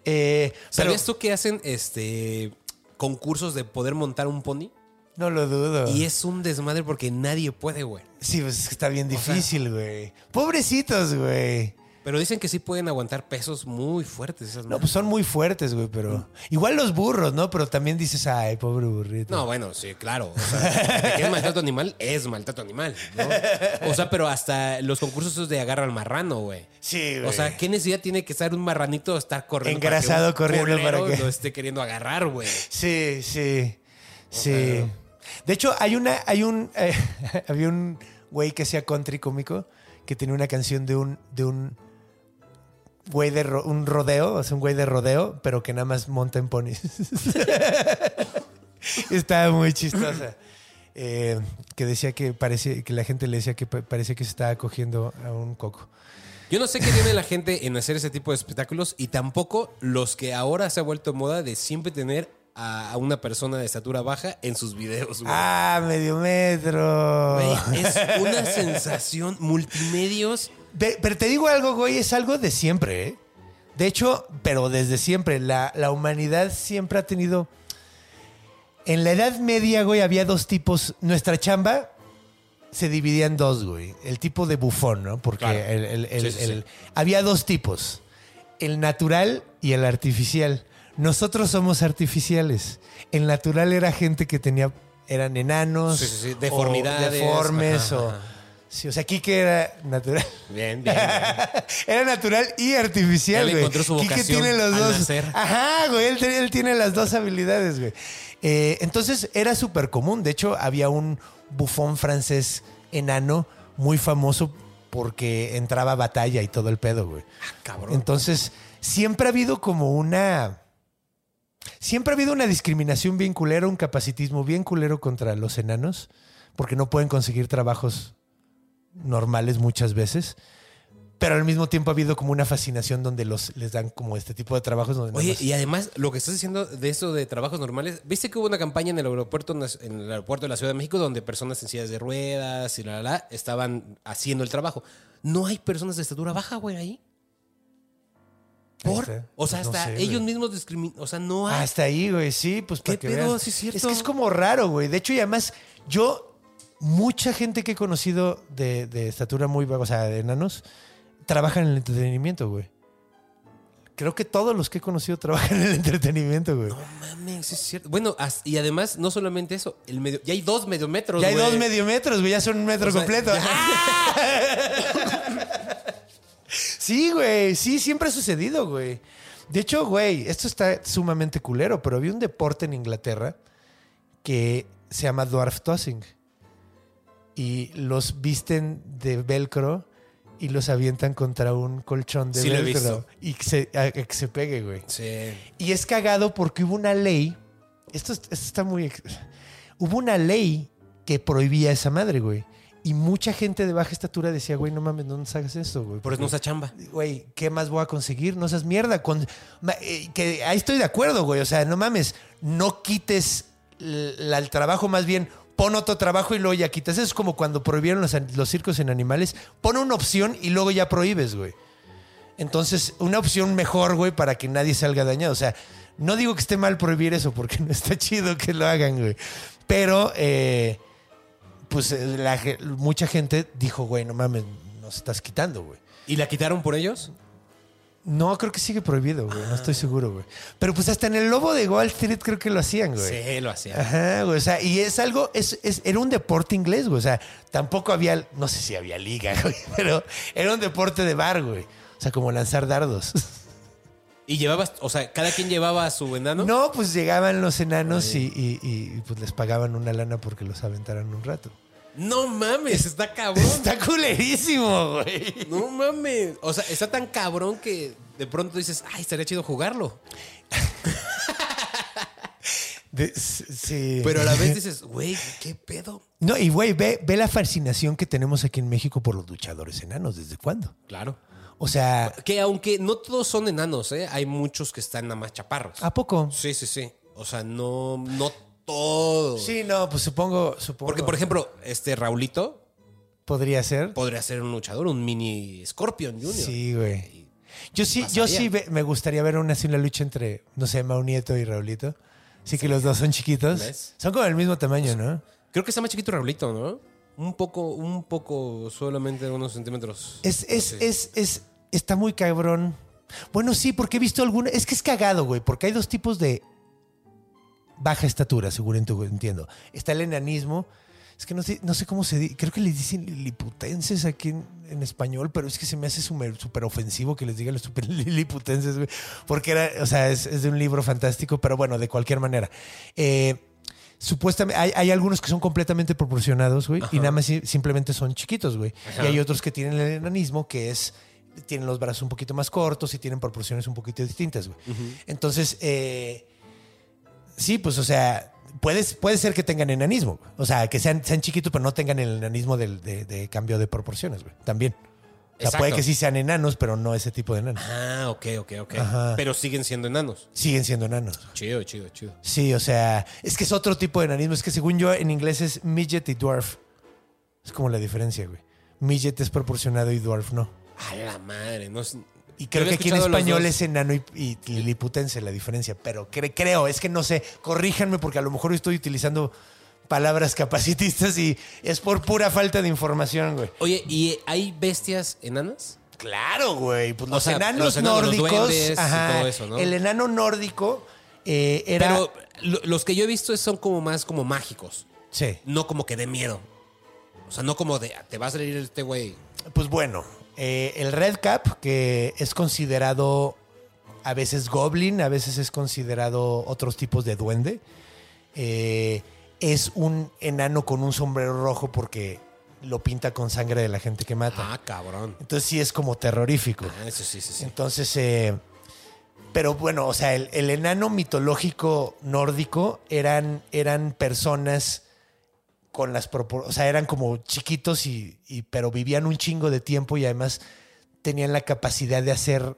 Eh, pero ¿Sabías tú que hacen este concursos de poder montar un pony? No lo dudo. Y es un desmadre porque nadie puede, güey. Sí, pues está bien difícil, güey. Pobrecitos, güey. Pero dicen que sí pueden aguantar pesos muy fuertes esas No, madres. pues son muy fuertes, güey, pero... Igual los burros, ¿no? Pero también dices, ay, pobre burrito. No, bueno, sí, claro. O sea, de que es maltrato animal, es maltrato animal, ¿no? O sea, pero hasta los concursos esos de agarra al marrano, güey. Sí, güey. O sea, ¿qué necesidad tiene que estar un marranito estar corriendo? para que Engrasado un corriendo para culero que- lo esté queriendo agarrar, güey? Sí, sí, sí. De hecho, hay una, hay un, eh, había un güey que hacía country cómico que tenía una canción de un, de un güey de un rodeo, o un güey de rodeo, pero que nada más monta en ponis. Estaba muy chistosa. Eh, que decía que parecía, que la gente le decía que pa- parecía que se estaba cogiendo a un coco. Yo no sé qué tiene la gente en hacer ese tipo de espectáculos y tampoco los que ahora se ha vuelto moda de siempre tener a, una persona de estatura baja en sus videos, güey. Ah, medio metro. Güey, es una sensación multimedios. Pero te digo algo, güey, es algo de siempre, ¿eh? De hecho, pero desde siempre, la, la humanidad siempre ha tenido... En la Edad Media, güey, había dos tipos. Nuestra chamba se dividía en dos, güey. El tipo de bufón, ¿no? Porque Claro. el- el- el- Sí, sí, sí. el- había dos tipos. El natural y el artificial. Nosotros somos artificiales. El natural era gente que tenía... Eran enanos. Sí, sí, sí, o deformidades. deformes Ajá, o... ajá. Sí, o sea, Kike era natural. Bien, bien. Era natural y artificial, Él güey. encontró su Quique vocación tiene los al dos. nacer. Ajá, güey. Él, él tiene las dos habilidades, güey. Eh, entonces era súper común. De hecho, había un bufón francés enano muy famoso porque entraba a batalla y todo el pedo, güey. cabrón. Entonces, siempre ha habido como una. Siempre ha habido una discriminación bien culera, un capacitismo bien culero contra los enanos, porque no pueden conseguir trabajos normales muchas veces. Pero al mismo tiempo ha habido como una fascinación donde los, les dan como este tipo de trabajos donde Oye, y además, lo que estás diciendo de eso de trabajos normales, ¿viste que hubo una campaña en el aeropuerto, en el aeropuerto de la Ciudad de México donde personas en sillas de ruedas y la, la, la estaban haciendo el trabajo? No hay personas de estatura baja, güey, ahí. ¿Por? está. O sea, Pues no hasta sé, ellos güey. mismos discriminan. O sea, no hay. Hasta ahí, güey, sí, pues para ¿Qué que pedo? veas. Sí, es cierto. Es que es como raro, güey. De hecho, y además, yo, mucha gente que he conocido de, de estatura muy baja, o sea, de enanos, trabajan en el entretenimiento, güey. Creo que todos los que he conocido trabajan en el entretenimiento, güey. No mames, es cierto. Bueno, y además, no solamente eso, el medio, ya hay dos medio metros. ya hay güey. dos medio metros, güey, ya son un metro O sea, completo. ya- Sí, güey, sí, siempre ha sucedido, güey. De hecho, güey, esto está sumamente culero, pero había un deporte en Inglaterra que se llama dwarf tossing. Y los visten de velcro y los avientan contra un colchón de Sí, lo he velcro. visto. Y que se, a- que se pegue, güey. Sí. Y es cagado porque hubo una ley. Esto, es- esto está muy. Hubo una ley que prohibía esa madre, güey. Y mucha gente de baja estatura decía, güey, no mames, no nos hagas esto, güey. Por eso no se chamba. Güey, ¿qué más voy a conseguir? No seas mierda. Con, eh, que ahí estoy de acuerdo, güey. O sea, no mames, no quites l- la- el trabajo, más bien pon otro trabajo y luego ya quitas. Eso es como cuando prohibieron los, los circos en animales. Pon una opción y luego ya prohíbes, güey. Entonces, una opción mejor, güey, para que nadie salga dañado. O sea, no digo que esté mal prohibir eso porque no está chido que lo hagan, güey. Pero, eh, pues eh, la mucha gente dijo, güey, no mames, nos estás quitando, güey. ¿Y la quitaron por ellos? No, creo que sigue prohibido, güey. No estoy seguro, güey. Pero pues hasta en el lobo de Wall Street creo que lo hacían, güey. Sí, lo hacían. Ajá, güey. O sea, y es algo, es, es- era un deporte inglés, güey. O sea, tampoco había, no sé si había liga, güey, pero era un deporte de bar, güey. O sea, como lanzar dardos. ¿Y llevabas, o sea, cada quien llevaba a su enano? No, pues llegaban los enanos y, y- y, pues les pagaban una lana porque los aventaran un rato. No mames, está cabrón. Está culerísimo, güey. No mames. O sea, está tan cabrón que de pronto dices, ay, estaría chido jugarlo. De- sí. Pero a la vez dices, güey, ¿qué pedo? No, y güey, ve, ve la fascinación que tenemos aquí en México por los luchadores enanos. ¿Desde cuándo? Claro. O sea, Que aunque no todos son enanos, ¿eh? Hay muchos que están nada más chaparros. ¿a poco? Sí, sí, sí. O sea, no, no todos. Sí, no, pues supongo, supongo. Porque, por ejemplo, este Raulito podría ser. podría ser un luchador, un mini Scorpion Junior. Sí, güey. Yo sí, yo sí me gustaría ver una, así una lucha entre, no sé, Mau Nieto y Raulito. Sí, que los dos son chiquitos. ¿Ves? Son como del mismo tamaño, ¿no? Creo que está más chiquito Raulito, ¿no? Un poco, un poco, solamente unos centímetros. Es, es, es, es, está muy cabrón. Bueno, sí, porque he visto alguna. Es que es cagado, güey, porque hay dos tipos de baja estatura, seguro ent- entiendo. Está el enanismo. Es que no sé, no sé cómo se dice. Creo que les dicen liliputenses aquí en, en español, pero es que se me hace súper súper ofensivo que les digan los super liliputenses, güey. Porque era, o sea, es, es de un libro fantástico, pero bueno, de cualquier manera. Eh, supuestamente hay, hay algunos que son completamente proporcionados, güey, y nada más si- simplemente son chiquitos, güey. Y hay otros que tienen el enanismo, que es tienen los brazos un poquito más cortos y tienen proporciones un poquito distintas, güey. Entonces, eh, sí, pues, o sea, puedes, puede ser que tengan enanismo, güey. o sea, que sean, sean chiquitos, pero no tengan el enanismo del- de, de cambio de proporciones, güey. También. O sea, Exacto. puede que sí sean enanos, pero no ese tipo de enanos. Ah, ok, ok, ok. Ajá. Pero siguen siendo enanos. Siguen siendo enanos. Chido, chido, chido. Sí, o sea, es que es otro tipo de enanismo. Es que según yo, en inglés es midget y dwarf. Es como la diferencia, güey. Midget es proporcionado y dwarf no. A la madre, no es- Y creo Yo que había aquí en escuchado los español dos. es enano y, y liliputense la diferencia, pero cre- creo, es que no sé, corríjanme porque a lo mejor estoy utilizando palabras capacitistas y es por pura falta de información, güey. Oye, ¿y hay bestias enanas? Claro, güey. Pues los sea, enanos los enanos, los nórdicos. duendes y todo eso, ¿no? El enano nórdico eh, era. Pero lo- los que yo he visto son como más como mágicos. sí. No como que de miedo. O sea, no como de te va a salir este güey. Pues bueno, eh, el Red Cap, que es considerado a veces goblin, a veces es considerado otros tipos de duende, eh, es un enano con un sombrero rojo porque lo pinta con sangre de la gente que mata. Ah, cabrón. Entonces sí es como terrorífico. Ah, eso sí, sí, sí. Entonces, eh, pero bueno, o sea, el, el enano mitológico nórdico eran, eran personas con las propor- o sea, eran como chiquitos y, y- pero vivían un chingo de tiempo y además tenían la capacidad de hacer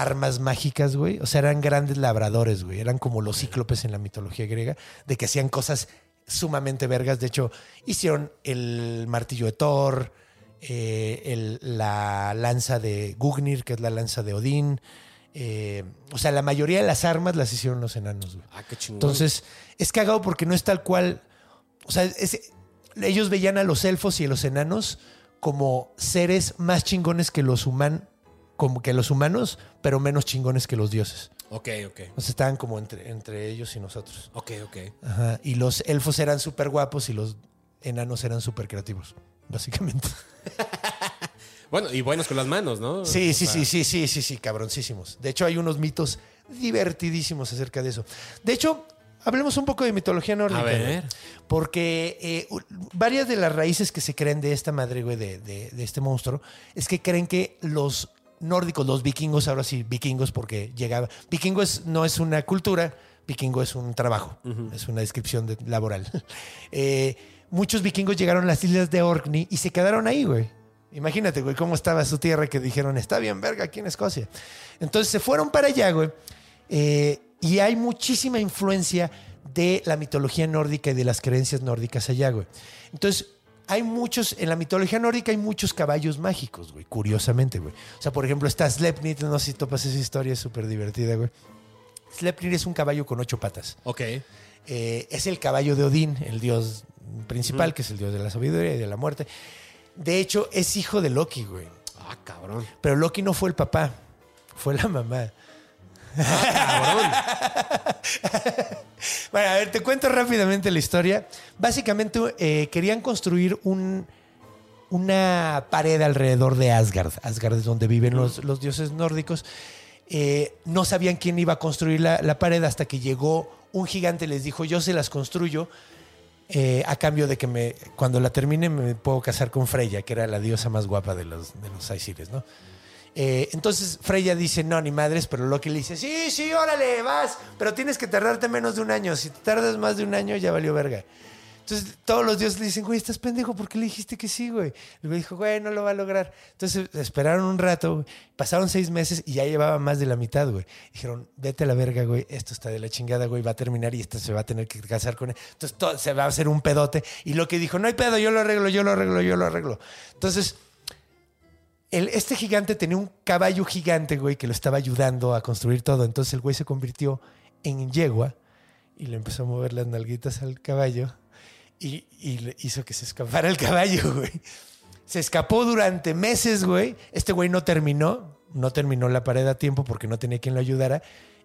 armas mágicas, güey. O sea, eran grandes labradores, güey. Eran como los cíclopes en la mitología griega, de que hacían cosas sumamente vergas. De hecho, hicieron el martillo de Thor, eh, el- la lanza de Gugnir, que es la lanza de Odín. Eh, o sea, la mayoría de las armas las hicieron los enanos, güey. Ah, qué chingón. Entonces, es cagado porque no es tal cual. O sea, es- ellos veían a los elfos y a los enanos como seres más chingones que los humanos, como que los humanos, pero menos chingones que los dioses. Ok, ok. Sea, estaban como entre, entre ellos y nosotros. Ok, ok. Ajá. Y los elfos eran súper guapos y los enanos eran súper creativos, básicamente. Bueno, y buenos con las manos, ¿no? Sí, O sí, sea, sí, sí, sí, sí, sí, cabroncísimos. De hecho, hay unos mitos divertidísimos acerca de eso. De hecho, hablemos un poco de mitología nórdica. A ver. Porque eh, varias de las raíces que se creen de esta madre, güey, de, de- de este monstruo, es que creen que los nórdicos, los vikingos, ahora sí, vikingos, porque llegaba. Vikingos no es una cultura, Vikingo es un trabajo, es una descripción de- laboral. Eh, muchos vikingos llegaron a las islas de Orkney y se quedaron ahí, güey. Imagínate, güey, cómo estaba su tierra que dijeron, está bien, verga, aquí en Escocia. Entonces se fueron para allá, güey. eh, y hay muchísima influencia de la mitología nórdica y de las creencias nórdicas allá, güey. Entonces, hay muchos, en la mitología nórdica hay muchos caballos mágicos, güey, curiosamente, güey. O sea, por ejemplo, está Sleipnir, no sé si topas esa historia, es súper divertida, güey. Sleipnir es un caballo con ocho patas. Ok. Eh, es el caballo de Odín, el dios principal, que es el dios de la sabiduría y de la muerte. De hecho, es hijo de Loki, güey. Ah, cabrón. Pero Loki no fue el papá, fue la mamá. Cabrón. Bueno, a ver, te cuento rápidamente la historia. Básicamente eh, querían construir un, una pared alrededor de Asgard. Asgard es donde viven los, los dioses nórdicos. Eh, no sabían quién iba a construir la, pared hasta que llegó un gigante y les dijo, yo se las construyo eh, a cambio de que me, cuando la termine me puedo casar con Freya, que era la diosa más guapa de los, de los Aesires, ¿no? Eh, entonces Freya dice, no, ni madres, pero Loki le dice, sí, sí, órale, vas, pero tienes que tardarte menos de un año. Si te tardas más de un año, ya valió verga. Entonces todos los dioses le dicen, güey, estás pendejo, ¿por qué le dijiste que sí, güey? El güey dijo, güey, no lo va a lograr. Entonces esperaron un rato, pasaron seis meses y ya llevaba más de la mitad, güey. Dijeron, vete a la verga, güey, esto está de la chingada, güey, va a terminar y esta se va a tener que casar con él. Entonces todo, se va a hacer un pedote. Y Loki dijo, no hay pedo, yo lo arreglo, yo lo arreglo, yo lo arreglo. Entonces el- este gigante tenía un caballo gigante, güey, que lo estaba ayudando a construir todo. Entonces el güey se convirtió en yegua y le empezó a mover las nalguitas al caballo y, y le hizo que se escapara el caballo, güey. Se escapó durante meses, güey. Este güey no terminó, no terminó la pared a tiempo porque no tenía quien lo ayudara.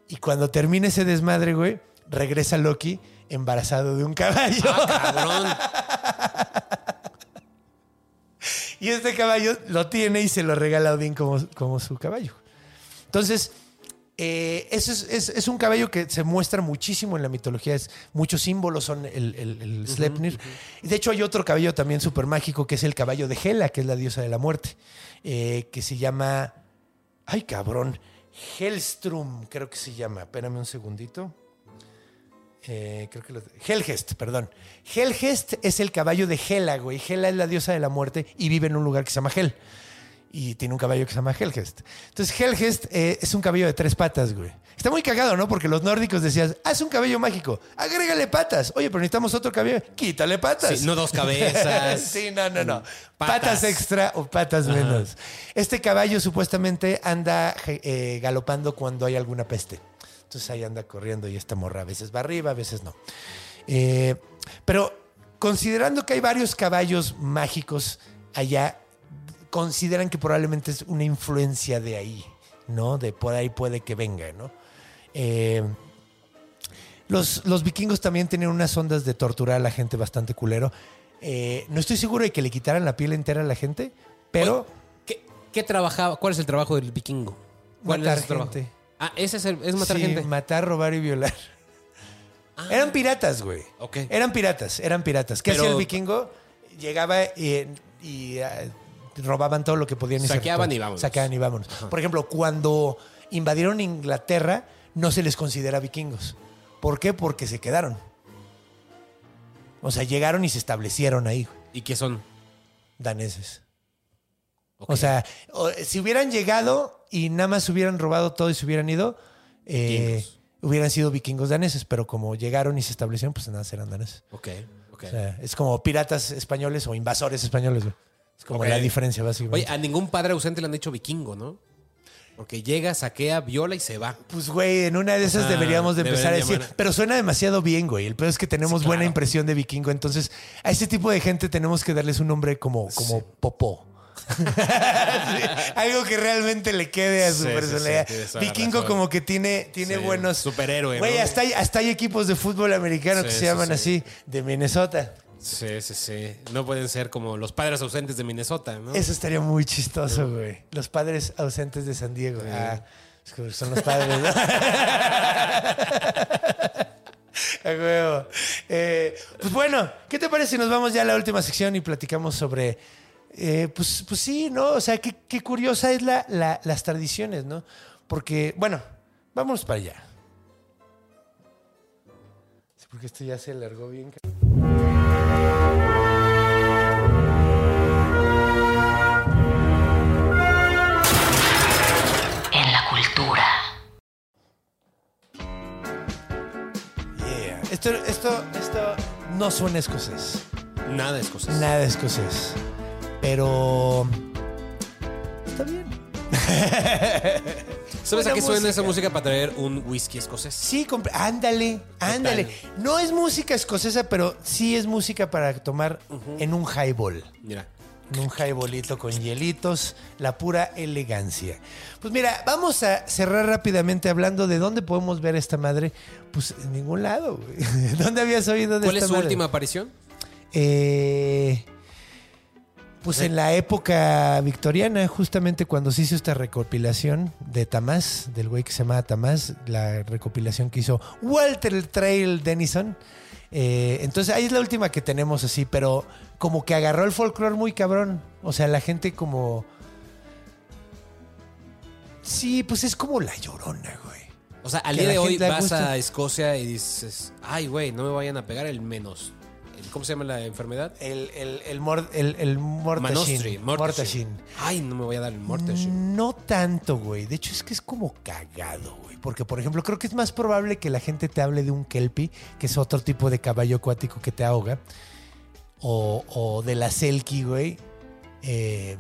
Y cuando termina ese desmadre, güey, regresa Loki embarazado de un caballo. Cabrón. Y este caballo lo tiene y se lo regala a Odín como, como su caballo. Entonces, eh, es, es- es un caballo que se muestra muchísimo en la mitología. Es, muchos símbolos son el, el, el Sleipnir. De hecho, hay otro caballo también súper mágico que es el caballo de Hela, que es la diosa de la muerte, eh, que se llama. Ay, cabrón. Hellstrom, creo que se llama. Espérame un segundito. Eh, creo que lo- Helgest, perdón. Helgest es el caballo de Hela, güey. Hela es la diosa de la muerte y vive en un lugar que se llama Hel. Y tiene un caballo que se llama Helgest. Entonces, Helgest eh, es un caballo de tres patas, güey. Está muy cagado, ¿no? Porque los nórdicos decían, haz un caballo mágico, agrégale patas. Oye, pero necesitamos otro caballo. Quítale patas. Sí, no dos cabezas. sí, no, no, no. Patas, Patas. extra o patas menos. Este caballo supuestamente anda eh, galopando cuando hay alguna peste. Entonces ahí anda corriendo y esta morra a veces va arriba, a veces no. Eh, pero considerando que hay varios caballos mágicos allá, consideran que probablemente es una influencia de ahí, ¿no? De por ahí puede que venga, ¿no? Eh, los, los vikingos también tenían unas ondas de torturar a la gente bastante culero. Eh, no estoy seguro de que le quitaran la piel entera a la gente, pero ¿Qué, qué trabajaba? ¿Cuál es el trabajo del vikingo? ¿Cuál Matar es su trabajo? Ah, ese es, el, es matar sí, gente. Ah. matar, robar y violar. Eran piratas, güey. Ok. Eran piratas, eran piratas. ¿Qué Pero- hacía el vikingo? Llegaba y, y, ah, robaban todo lo que podían. Saqueaban y vámonos. Saqueaban y vámonos. Por ejemplo, cuando invadieron Inglaterra, no se les considera vikingos. ¿Por qué? Porque se quedaron. O sea, llegaron y se establecieron ahí, ¿Y qué son? daneses. O sea, si hubieran llegado y nada más hubieran robado todo y se hubieran ido, eh, hubieran sido vikingos daneses, pero como llegaron y se establecieron, pues nada, más eran daneses. Ok, ok. O sea, es como piratas españoles o invasores españoles. güey. Es como la diferencia, Oye, básicamente. a ningún padre ausente le han dicho vikingo, ¿no? Porque llega, saquea, viola y se va. Pues, güey, en una de esas deberíamos de empezar a decir, llamar- pero suena demasiado bien, güey. El peor es que tenemos Sí, buena claro. impresión de vikingo, entonces a ese tipo de gente tenemos que darles un nombre como, como popó. Sí, algo que realmente le quede a su Sí, personalidad. sí, Vikingo como que tiene, tiene buenos... superhéroe, Güey, ¿no? hasta, hay, hasta hay equipos de fútbol americano que se llaman sí. así, de Minnesota. Sí, sí, sí. No pueden ser como los padres ausentes de Minnesota, ¿no? Eso estaría muy chistoso, güey. Los padres ausentes de San Diego. Ah, es que son los padres, ¿no? A huevo. Eh, pues bueno, ¿qué te parece si nos vamos ya a la última sección y platicamos sobre. Eh, pues, pues sí, ¿no? O sea, qué, qué curiosa es la, la- las tradiciones, ¿no? Porque, bueno, vamos para allá. Porque esto ya se alargó bien. En la cultura. Yeah. Esto, esto, esto no suena escocés. Nada es cosas. Nada escocés. Pero. Está bien. ¿Sabes a qué suena esa música. para traer un whisky escocés? Sí, ándale, ándale. No es música escocesa, pero sí es música para tomar en un highball. Mira. En un highballito con hielitos, la pura elegancia. Pues mira, vamos a cerrar rápidamente hablando de dónde podemos ver esta madre. Pues en ningún lado, güey. ¿Dónde habías oído de ¿Cuál esta es su madre? última aparición? Eh, pues en la época victoriana, justamente cuando se hizo esta recopilación de Tamás, del güey que se llamaba Tamás, la recopilación que hizo Walter Trail Denison. Eh, entonces ahí es la última que tenemos así, pero como que agarró el folclore muy cabrón. O sea, la gente como... Sí, pues es como la llorona, güey. O sea, al Que día de hoy vas gusta. a Escocia y dices, ay, güey, no me vayan a pegar el menos. ¿Cómo se llama la enfermedad? El, el, el, mor- el, el. Ay, no me voy a dar el Mortashin. No tanto, güey. De hecho, es que es como cagado, güey. Porque, por ejemplo, creo que es más probable que la gente te hable de un kelpie, que es otro tipo de caballo acuático que te ahoga. O, o de la selkie, güey. Eh,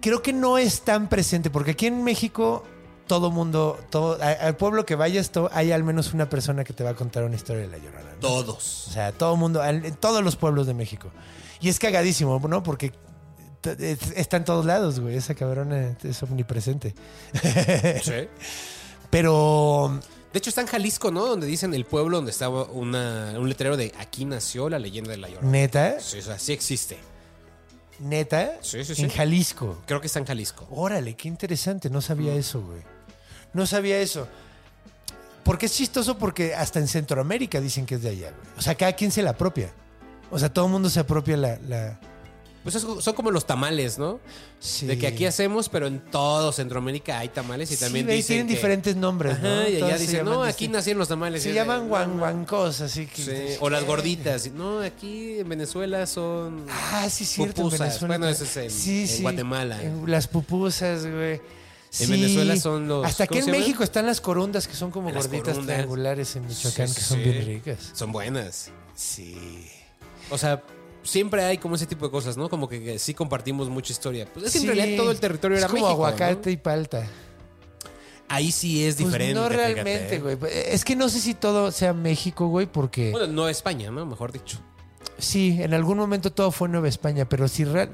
creo que no es tan presente, porque aquí en México todo mundo, todo, al pueblo que vayas, to- hay al menos una persona que te va a contar una historia de la llorona. ¿no? Todos. O sea, todo el mundo, en todos los pueblos de México. Y es cagadísimo, ¿no? Porque está en todos lados, güey. Esa cabrona es omnipresente. Sí. Pero De hecho, está en Jalisco, ¿no? Donde dicen el pueblo donde estaba una, un letrero de aquí nació la leyenda de la Llorona. neta, Sí, o sea, sí existe. Neta, Sí, sí, sí. en Jalisco. Creo que está en Jalisco. Órale, qué interesante. No sabía eso, güey. No sabía eso. Porque es chistoso porque hasta en Centroamérica dicen que es de allá, güey. O sea, cada quien se la apropia. O sea, todo el mundo se apropia la... la- Pues es- son como los tamales, ¿no? Sí. De que aquí hacemos, pero en todo Centroamérica hay tamales y Sí, también dicen tienen que- diferentes nombres, ¿no? Ajá, y allá se dicen, no, aquí distinto. nacieron los tamales. Se de, llaman guanguancos, así que... Sí, O las gorditas. No, aquí en Venezuela son. Ah, sí, cierto. en Pupusas. Venezuela. Bueno, ese es en- Sí, en sí. Guatemala. En las pupusas, güey. Sí. Venezuela son los- Hasta que ¿cómo en se? México están las corundas, que son como Las gorditas corundas. triangulares en Michoacán, que son bien ricas. Son buenas. Sí. O sea, siempre hay como ese tipo de cosas, ¿no? Como que, que sí compartimos mucha historia. Pues es que Sí. en realidad todo el territorio es era como México. aguacate ¿no? y palta. Ahí sí es Pues diferente. no realmente, ¿eh? güey. Es que no sé si todo sea México, güey, porque... Bueno, no España, ¿no? Mejor dicho. Sí, en algún momento todo fue Nueva España, pero si real...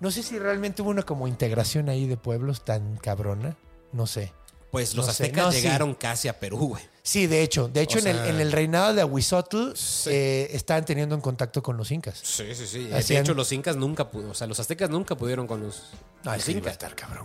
No sé si realmente hubo una como integración ahí de pueblos tan cabrona. No sé. Pues los No sé. aztecas sí. llegaron casi a Perú, güey. Sí, de hecho. De hecho, O en, el, sea- en el reinado de Ahuizotl eh, estaban teniendo en contacto con los incas. Sí, sí, sí. De Hacían- hecho, los incas nunca pudieron. O sea, los aztecas nunca pudieron con los, Ay, los sí, incas. estar cabrón.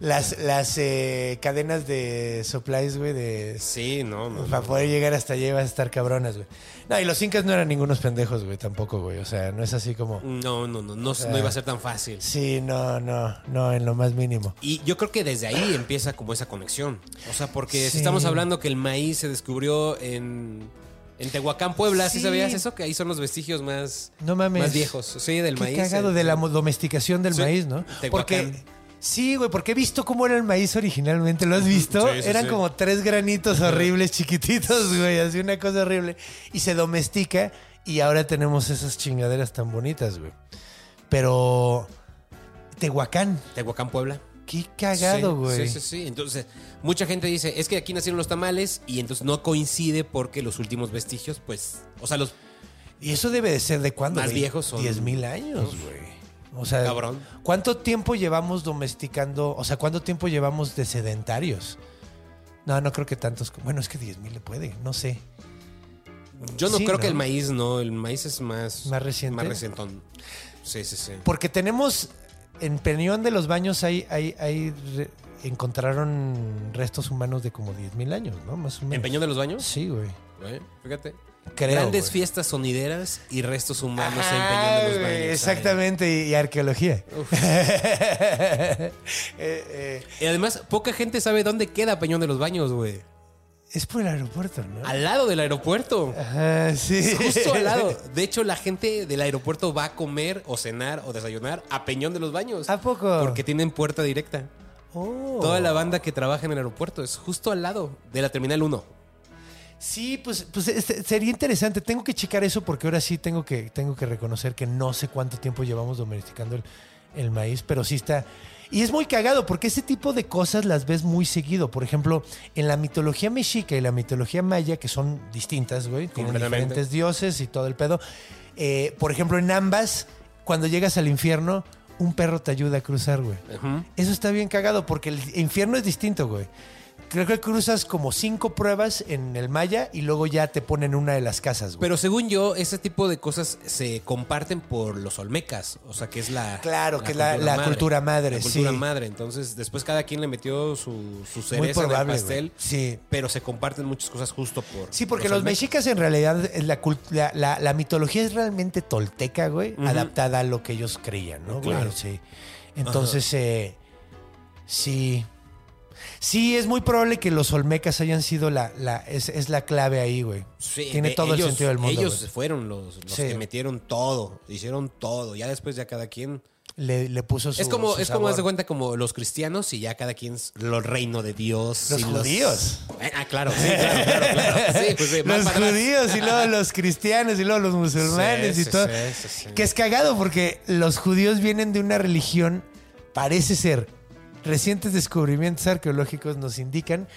Las, las eh, cadenas de supplies, güey, de... Sí, no, no. Para no. poder llegar hasta allá iban a estar cabronas, güey. No, y los incas no eran ningunos pendejos, güey, tampoco, güey. O sea, no es así como... No, no, no, no, sea- no iba a ser tan fácil. Sí, no, no, no, en lo más mínimo. Y yo creo que desde ahí empieza como esa conexión. O sea, porque Sí. si estamos hablando que el maíz se descubrió en, en Tehuacán, Puebla, ¿sí, Sí. sabías eso? Que ahí son los vestigios más, No mames. más viejos. Sí, del Qué maíz. cagado el- de la domesticación del Sí, maíz, ¿no? Tehuacán. Porque sí, güey, porque he visto cómo era el maíz originalmente. ¿Lo has visto? Sí, sí, Eran sí. como tres granitos horribles, chiquititos, güey, así una cosa horrible. Y se domestica y ahora tenemos esas chingaderas tan bonitas, güey. Pero Tehuacán, Tehuacán, Puebla. qué cagado, güey. Sí, sí, sí. Entonces, mucha gente dice, es que aquí nacieron los tamales y entonces no coincide porque los últimos vestigios, pues, o sea, los... Y eso debe de ser de cuándo? Más güey? viejos son- 10 mil años, güey. O sea, Cabrón. ¿cuánto tiempo llevamos domesticando? O sea, ¿cuánto tiempo llevamos de sedentarios? No, no creo que tantos. Bueno, es que 10 mil le puede, no sé. Yo no Sí, creo ¿no? que el maíz, no, el maíz es más... ¿Más reciente? Más recientón. Sí, sí, sí. Porque tenemos. En Peñón de los Baños hay, hay, hay re- encontraron restos humanos de como 10 mil años, ¿no? Más o menos. ¿En Peñón de los Baños? Sí, güey. Güey, Fíjate. Creo, Grandes fiestas sonideras y restos humanos en Peñón de los Baños. Exactamente, y, y arqueología. Eh, eh. Y además, poca gente sabe dónde queda Peñón de los Baños, güey. Es por el aeropuerto, ¿no? Al lado del aeropuerto. Ajá, sí. Justo al lado. De hecho, la gente del aeropuerto va a comer o cenar o desayunar a Peñón de los Baños. ¿A poco? Porque tienen puerta directa. Oh. Toda la banda que trabaja en el aeropuerto es justo al lado de la Terminal 1. Sí, pues, pues este, sería interesante. Tengo que checar eso porque ahora sí tengo que, tengo que reconocer que no sé cuánto tiempo llevamos domesticando el, el maíz, pero sí está. Y es muy cagado porque ese tipo de cosas las ves muy seguido. Por ejemplo, en la mitología mexica y la mitología maya, que son distintas, güey, tienen diferentes dioses y todo el pedo. eh, por ejemplo, en ambas, cuando llegas al infierno, un perro te ayuda a cruzar, güey. Eso está bien cagado porque el infierno es distinto, güey. Creo que cruzas como cinco pruebas en el Maya y luego ya te ponen una de las casas, güey. Pero según yo, ese tipo de cosas se comparten por los olmecas. O sea, que es la. Claro, que es la- la cultura madre, La cultura sí. madre. Entonces, después cada quien le metió su, su cereza en el pastel. Sí. Pero se comparten muchas cosas justo por. Sí, porque los, mexicas en realidad, es la, la, la- mitología es realmente tolteca, güey, adaptada a lo que ellos creían, ¿no? Claro. Sí. Entonces, eh, sí. Sí, es muy probable que los olmecas hayan sido la, la es, es la clave ahí, güey. Sí, Tiene todo ellos- el sentido del mundo. Ellos güey. fueron los, los Sí. que metieron todo, hicieron todo. Ya después ya cada quien. Le, le puso su es como, su es como de cuenta como los cristianos y ya cada quien es lo reino de Dios. Los y judíos. Eh, Ah, claro, sí, claro, claro, claro. Sí, pues, sí, los judíos y luego los cristianos y luego los musulmanes y todo. Que es cagado porque los judíos vienen de una religión, parece ser, recientes descubrimientos arqueológicos nos indican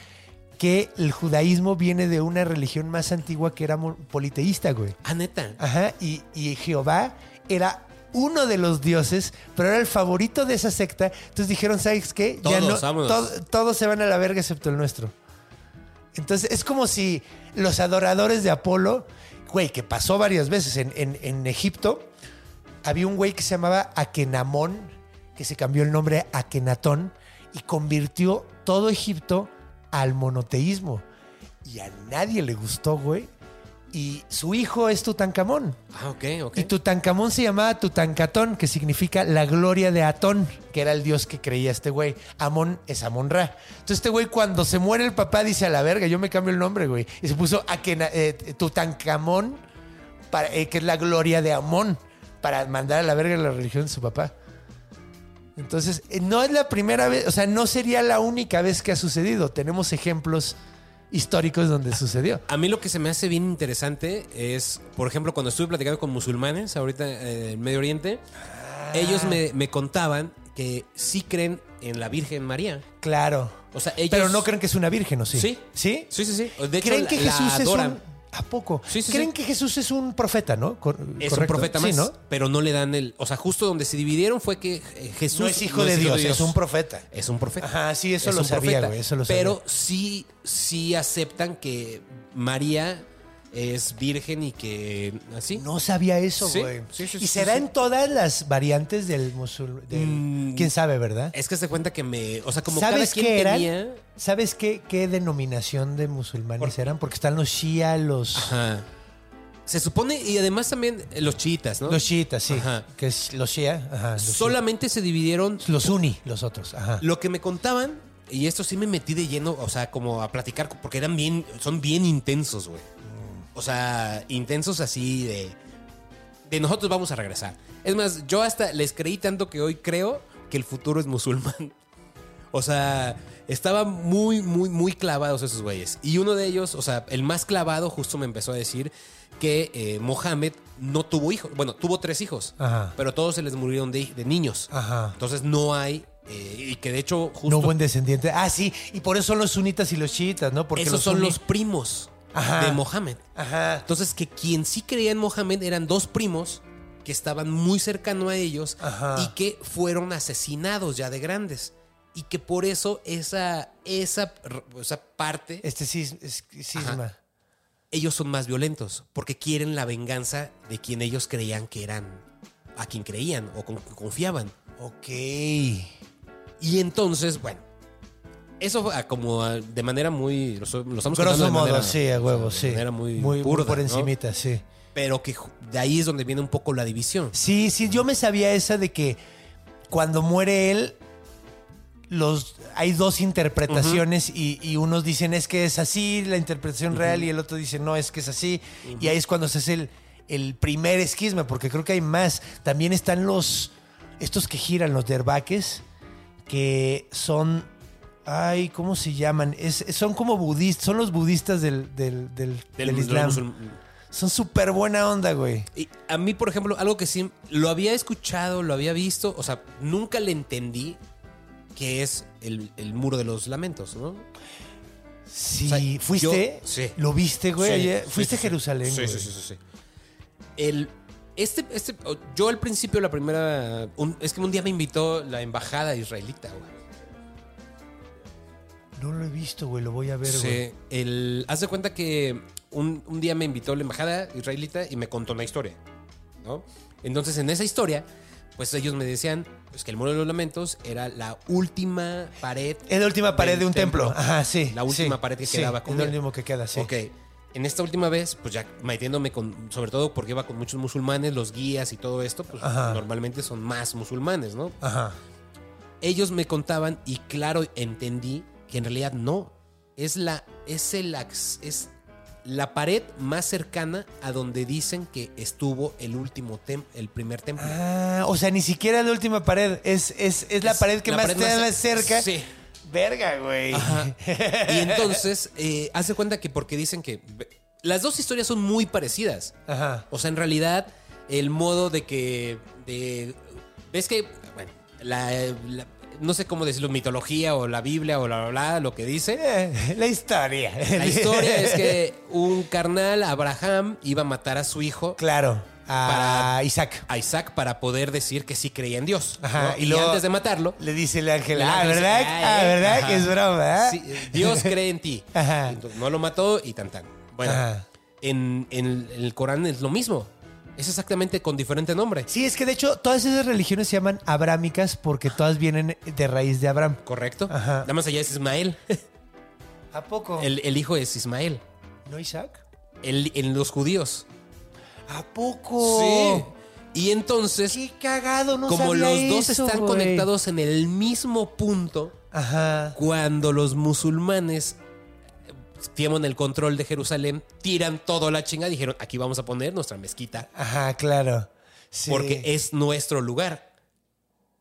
que el judaísmo viene de una religión más antigua que era politeísta, güey. Ah, neta. Ajá, y, y Jehová era uno de los dioses, pero era el favorito de esa secta. Entonces dijeron, ¿sabes qué? Todos, vámonos. tod- todos se van a la verga excepto el nuestro. Entonces es como si los adoradores de Apolo, güey, que pasó varias veces en, en- en Egipto, había un güey que se llamaba Akenamón, que se cambió el nombre a Akenatón y convirtió todo Egipto al monoteísmo. Y a nadie le gustó, güey. Y su hijo es Tutankamón. Ah, ok, ok. Y Tutankamón se llamaba Tutankatón, que significa la gloria de Atón, que era el dios que creía este güey. Amón es Amón Ra. Entonces este güey cuando se muere el papá dice a la verga, yo me cambio el nombre, güey. Y se puso Akena- eh, Tutankamón, para, eh, que es la gloria de Amón, para mandar a la verga la religión de su papá. Entonces, eh, no es la primera vez, o sea, no sería la única vez que ha sucedido. Tenemos ejemplos históricos donde sucedió. A mí lo que se me hace bien interesante es, por ejemplo, cuando estuve platicando con musulmanes ahorita eh, en Medio Oriente, Ah. ellos me, me contaban que sí creen en la Virgen María. Claro. O sea, ellos... Pero no creen que es una virgen, ¿o sí? Sí. ¿Sí? Sí, sí, sí. De hecho, ¿Creen que la Jesús es un... ¿A poco? Sí, sí, ¿Creen sí. que Jesús es un profeta, no? Cor- Es correcto. un profeta Sí, más, ¿no? pero no le dan el... O sea, justo donde se dividieron fue que eh, Jesús... no es hijo de Dios, es un profeta. Es un profeta. Ajá, sí, eso Es lo sabía, güey, eso lo Pero sabía. sí, sí aceptan que María es virgen y que así. No sabía eso, güey. sí, sí, ¿Y sí, será sí. en todas las variantes del musulmán? Mm. ¿Quién sabe, verdad? Es que se cuenta que me... O sea, como cada ¿Sabes quien qué eran? tenía... ¿Sabes qué, qué denominación de musulmanes eran? Porque están los shia, los, Ajá. Se supone, y además también eh, los chiitas, ¿no? los chiitas, sí. Ajá. Que es los shia. Ajá, los, Solamente se dividieron los sunni, los otros. Ajá. Lo que me contaban, y esto sí me metí de lleno, o sea, como a platicar, porque eran bien, son bien intensos, güey. O sea, intensos así de. De nosotros vamos a regresar. Es más, yo hasta les creí tanto que hoy creo que el futuro es musulmán. O sea, estaban muy, muy, muy clavados esos güeyes. Y uno de ellos, o sea, el más clavado, justo me empezó a decir que eh, Mohammed no tuvo hijos. Bueno, tuvo tres hijos, Ajá. pero todos se les murieron de, de niños. Ajá. Entonces no hay. eh, y que de hecho, justo. No buen descendiente. Ah, sí. Y por eso son los sunitas y los chiitas, ¿no? Porque esos los son los primos Ajá. de Mohammed. Ajá. Entonces, que quien sí creía en Mohammed eran dos primos que estaban muy cercano a ellos Ajá. y que fueron asesinados ya de grandes. Y que por eso esa, esa, esa parte, Este cis- es- cisma. Ajá. ellos son más violentos, porque quieren la venganza de quien ellos creían que eran, a quien creían o con confiaban. Ok. Y entonces, bueno, eso fue, ah, como ah, de manera muy... Lo, lo estamos Grosso de modo, manera- sí, a huevo, o sea, sí. De manera muy, muy, por ¿no? encimita, sí. Pero que de ahí es donde viene un poco la división. Sí, sí, yo me sabía esa de que cuando muere él, los hay dos interpretaciones y, y unos dicen es que es así la interpretación real y el otro dice no es que es así y ahí es cuando se hace el, el primer esquisma porque creo que hay más también están los estos que giran los derbaques que son ay cómo se llaman es, son como budistas son los budistas del, del, del- Del- del del islam son súper buena onda güey Y a mí, por ejemplo, algo que sí lo había escuchado, lo había visto, o sea, nunca le entendí que es el, el muro de los lamentos, ¿no? sí O sea, fuiste yo- sí. lo viste güey Sí, ayer? sí, fuiste a Jerusalén Sí, güey? sí, sí, sí, sí. El, este, este, yo al principio, la primera. un- es que un día me invitó la embajada israelita, güey. No lo he visto güey lo voy a ver güey Sí, el, haz de cuenta que un, un día me invitó la embajada israelita y me contó una historia, ¿no? Entonces, en esa historia, pues ellos me decían pues, que el muro de los lamentos era la última pared. Es la última pared de un templo. Ajá, sí. La última sí, pared que sí, quedaba con Es lo último que queda, sí. Ok. En esta última vez, pues ya metiéndome con, sobre todo porque iba con muchos musulmanes, los guías y todo esto, pues Ajá. normalmente son más musulmanes, ¿no? Ajá. Ellos me contaban y claro, entendí que en realidad no. Es la, es el, es la pared más cercana a donde dicen que estuvo el último tem, el primer templo. Ah, o sea, ni siquiera la última pared. Es, es, es la pared que la más pared está más cerca. Sí. Verga, güey. Ajá. Y entonces, eh, hace cuenta que porque dicen que las dos historias son muy parecidas. Ajá. O sea, en realidad, el modo de que. De, ves que. Bueno, la, la- No sé cómo decirlo, mitología o la Biblia o la, bla, bla, lo que dice. Eh, la historia. La historia es que un carnal, Abraham, iba a matar a su hijo, Claro. A Para- Isaac. a Isaac, para poder decir que sí creía en Dios. Ajá, ¿no? y Y, luego- antes de matarlo. Le dice el ángel. el ah, dice, ¿verdad? "Ay, Ah, eh". ¿verdad? Ajá. Que es broma, ¿eh? Sí, Dios cree en ti. Ajá. Entonces, no lo mató y tan tan. Bueno, en el Corán es lo mismo. Es exactamente con diferente nombre. Sí, es que de hecho todas esas religiones se llaman abrámicas porque todas vienen de raíz de Abraham. ¿Correcto? Ajá. Nada más allá es Ismael. ¿A poco? El, el hijo es Ismael. ¿No Isaac? El, en los judíos. ¿A poco? Sí. Y entonces, Qué cagado, no como los dos eso, están conectados en el mismo punto, Ajá. cuando los musulmanes tienen el control de Jerusalén, tiran todo la chinga, dijeron, aquí vamos a poner nuestra mezquita, Ajá, claro. Sí. porque es nuestro lugar.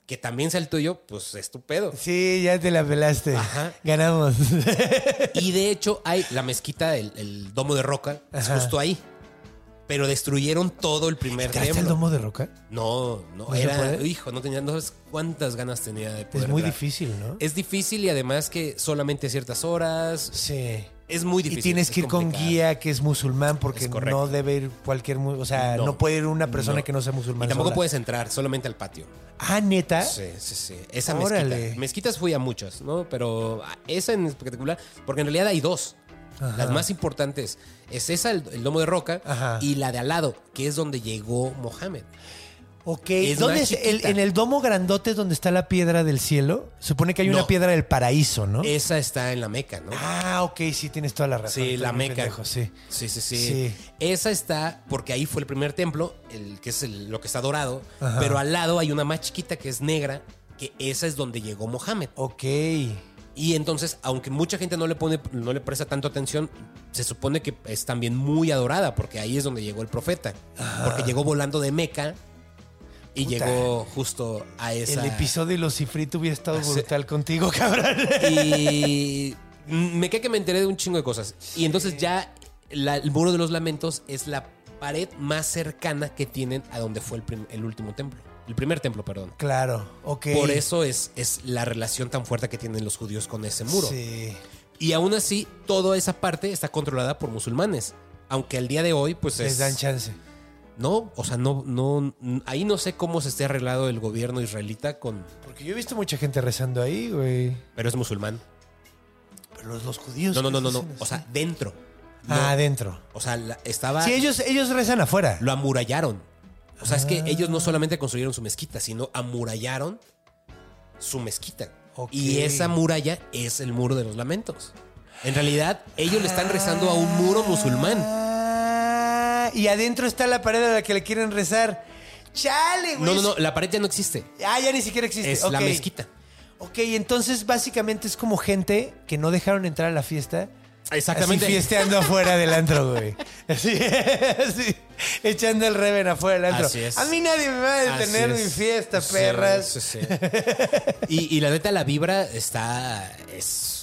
Que también sea el tuyo, pues es tu pedo. Sí, ya te la pelaste. Ajá. Ganamos. Y de hecho, hay la mezquita, el, el domo de roca, es Ajá. justo ahí. Pero destruyeron todo el primer ¿Entraste al templo. domo de roca? No, no, ¿No se era. Hijo, no tenía. No sabes cuántas ganas tenía de poder. Es muy entrar. difícil, ¿no? Es difícil y además que solamente a ciertas horas. Sí. Es muy Y difícil. tienes es que ir con guía que es musulmán porque Es no debe ir cualquier... O sea, no, No. puede ir una persona No. que no sea musulmán Y tampoco sola. puedes entrar, solamente al patio. Ah, ¿neta? Sí, sí, sí. Esa Órale. mezquita. Mezquitas fui a muchas, ¿no? Pero esa en particular, porque en realidad hay dos. Ajá. Las más importantes es esa, el, el domo de roca, Ajá. y la de al lado, que es donde llegó Mohammed. Ok. Es ¿Dónde es? El- en el domo grandote donde está la piedra del cielo. Supone que hay una piedra del paraíso, ¿no? Esa está en la Meca, ¿no? Ah, ok, sí, tienes toda la razón. Sí, la Meca. pendejo, sí. Sí, sí, sí, Sí. Esa está porque ahí fue el primer templo, el que es el- lo que está dorado, Ajá. pero al lado hay una más chiquita que es negra, que esa es donde llegó Mohammed. Ok. Y entonces, aunque mucha gente no le pone, no le presta tanto atención, se supone que es también muy adorada, porque ahí es donde llegó el profeta. Porque llegó volando de Meca y Puta. llegó justo a esa. El episodio de los cifritos hubiera estado brutal contigo, cabrón. Y me quedé que me enteré de un chingo de cosas. Y entonces ya la- el muro de los lamentos es la pared más cercana que tienen a donde fue el, prim- el último templo. El primer templo, perdón. Claro, ok. Por eso es, es la relación tan fuerte que tienen los judíos con ese muro. Sí. Y aún así, toda esa parte está controlada por musulmanes. Aunque al día de hoy, pues Les es. dan chance. No, o sea, no, no. Ahí no sé cómo se esté arreglado el gobierno israelita con. Porque yo he visto mucha gente rezando ahí, güey. Pero es musulmán. Pero los, los judíos. No, no, ¿qué no, no, no. O sea, dentro. No. Ah, adentro. O sea, la- estaba. Sí, ellos, ellos rezan afuera. Lo amurallaron. O sea, es Ah. que ellos no solamente construyeron su mezquita, sino amurallaron su mezquita. Y esa muralla es el muro de los lamentos. En realidad, ellos le están rezando a un muro musulmán. Y adentro está la pared a la que le quieren rezar. Chale, güey. No, no, no, la pared ya no existe. Ah, ya ni siquiera existe. Es la mezquita. Ok, entonces básicamente es como gente que no dejaron entrar a la fiesta. Exactamente. Así fiesteando afuera del antro, güey. Así, así, echando el reven afuera del antro. Así es. A mí nadie me va a detener mi es. fiesta, Sí, perras. sí, sí. Y, y la neta, la vibra está. Es,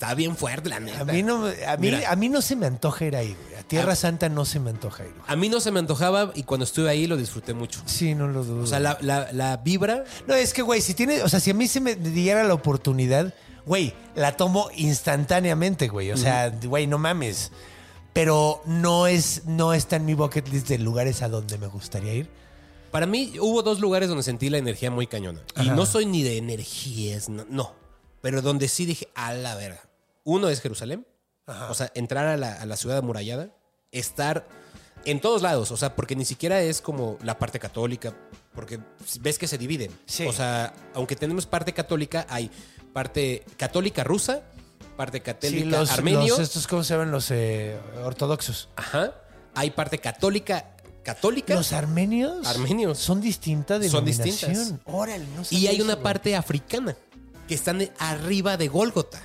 está bien fuerte, la neta. A mí, no, a, mí, Mira. a mí no se me antoja ir ahí, güey. A Tierra. Santa no se me antoja ir. güey. A mí no se me antojaba y cuando estuve ahí lo disfruté mucho. Sí, no lo dudo. O sea, la, la- la vibra. No, es que, güey, si tiene, o sea, si a mí se me diera la oportunidad, güey, la tomo instantáneamente, güey. O sea, güey, no mames. Pero no es, no está en mi bucket list de lugares a donde me gustaría ir. Para mí hubo dos lugares donde sentí la energía muy cañona. Y no soy ni de energías, no, no. Pero donde sí dije, a la verga. Uno es Jerusalén. O sea, entrar a la, a la ciudad amurallada, estar en todos lados. O sea, porque ni siquiera es como la parte católica, porque ves que se dividen. Sí. O sea, aunque tenemos parte católica, hay parte católica rusa, parte católica Sí, los, armenio. los- estos, ¿cómo se llaman? Los eh, ortodoxos. Ajá. Hay parte católica, católica. Los armenios. Armenios. Son distintas Son denominación. distintas. Órale, no Y sabía hay eso, una parte africana que están arriba de Gólgota.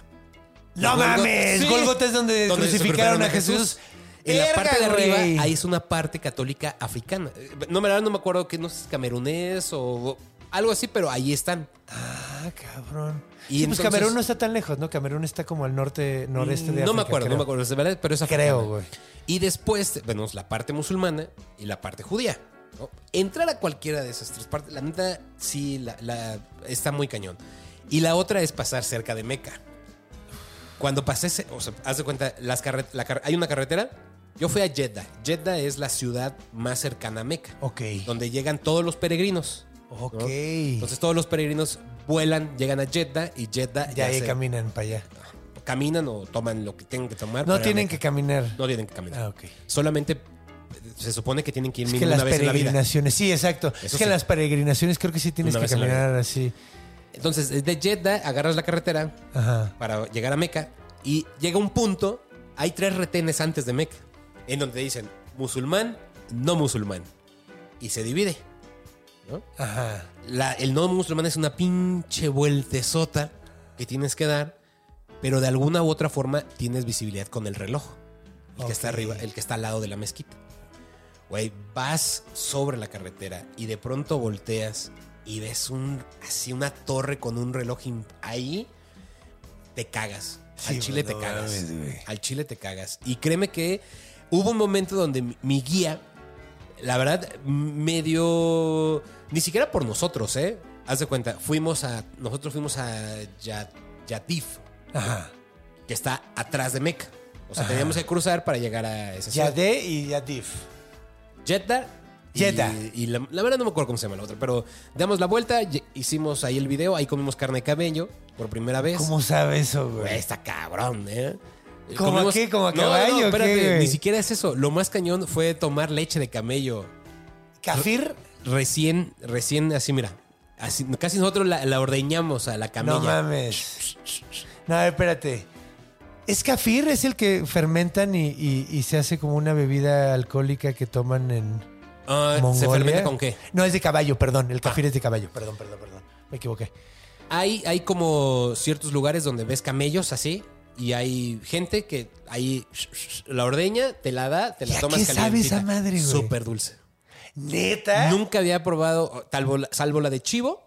¡No mames! Sí. Gólgota es donde, Donde crucificaron a Jesús. En la parte de arriba, güey. ahí es una parte católica africana. Eh, No, me- no me acuerdo que no sé si es camerunés o algo así, pero ahí están. Ah, cabrón. Y sí, pues entonces- Camerún no está tan lejos, ¿no? Camerún está como al norte, noreste de no me África, acuerdo, no me acuerdo, verdad, pero es Creo, güey. Y después vemos la parte musulmana y la parte judía. ¿no? Entrar a cualquiera de esas tres partes, la neta, sí, la, la- está muy cañón. Y la otra es pasar cerca de Meca. Cuando pasé, ese- o sea, haz de cuenta, las carre- la hay una carretera. Yo fui a Jeddah. Jeddah es la ciudad más cercana a Meca. Ok. Donde llegan todos los peregrinos. ¿no? Ok. Entonces todos los peregrinos vuelan, llegan a Jeddah y Jeddah Ya ya ahí se- caminan para allá. caminan o toman lo que tengan que tomar. No tienen que caminar. No tienen que caminar. Ah, ok. Solamente eh, se supone que tienen que ir Es que las una vez en la vida. peregrinaciones, sí, exacto. es que sí. en las peregrinaciones creo que sí tienes Una que caminar así. Entonces, desde Jeddah agarras la carretera Ajá. para llegar a Meca y llega un punto, hay tres retenes antes de Meca, en donde dicen musulmán, no musulmán. Y se divide. ¿no? Ajá. La- el no musulmán es una pinche vueltezota que tienes que dar, pero de alguna u otra forma tienes visibilidad con el reloj. El que está arriba, el que está al lado de la mezquita. Güey, vas sobre la carretera y de pronto volteas y ves un así una torre con un reloj ahí, te cagas. Sí, Al chile te cagas. mames. Al chile te cagas. Y créeme que hubo un momento donde mi, mi guía, la verdad, medio. Ni siquiera por nosotros, ¿eh? Haz de cuenta, fuimos a. Nosotros fuimos a Ya- Yatif, Ajá. que está atrás de Meca. O sea, Ajá. teníamos que cruzar para llegar a esa ciudad. Yadé y Yadif. Jeddah. Y- la, la verdad no me acuerdo cómo se llama la otra, pero damos la vuelta, hicimos ahí el video, ahí comimos carne de cabello por primera vez. ¿Cómo sabe eso, Güey, está cabrón, ¿eh? ¿Cómo a qué? ¿Cómo a caballo No, espérate, qué, ni siquiera es eso. Lo más cañón fue tomar leche de camello. ¿Cafir? Recién, recién, así, mira. Así, casi nosotros la, la ordeñamos a la camella. No mames. No, espérate. ¿Es kafir? ¿Es el que fermentan y, y- y se hace como una bebida alcohólica que toman en Ah? ¿Se fermenta con qué? No, es de caballo, perdón. El kafir es de caballo. Perdón, perdón, perdón. Me equivoqué. Hay, hay como ciertos lugares donde ves camellos así y hay gente que ahí la ordeña, te la da, te la ¿Y a tomas qué sabe esa madre, güey? Súper dulce. ¿Neta? Nunca había probado, salvo la, salvo la de chivo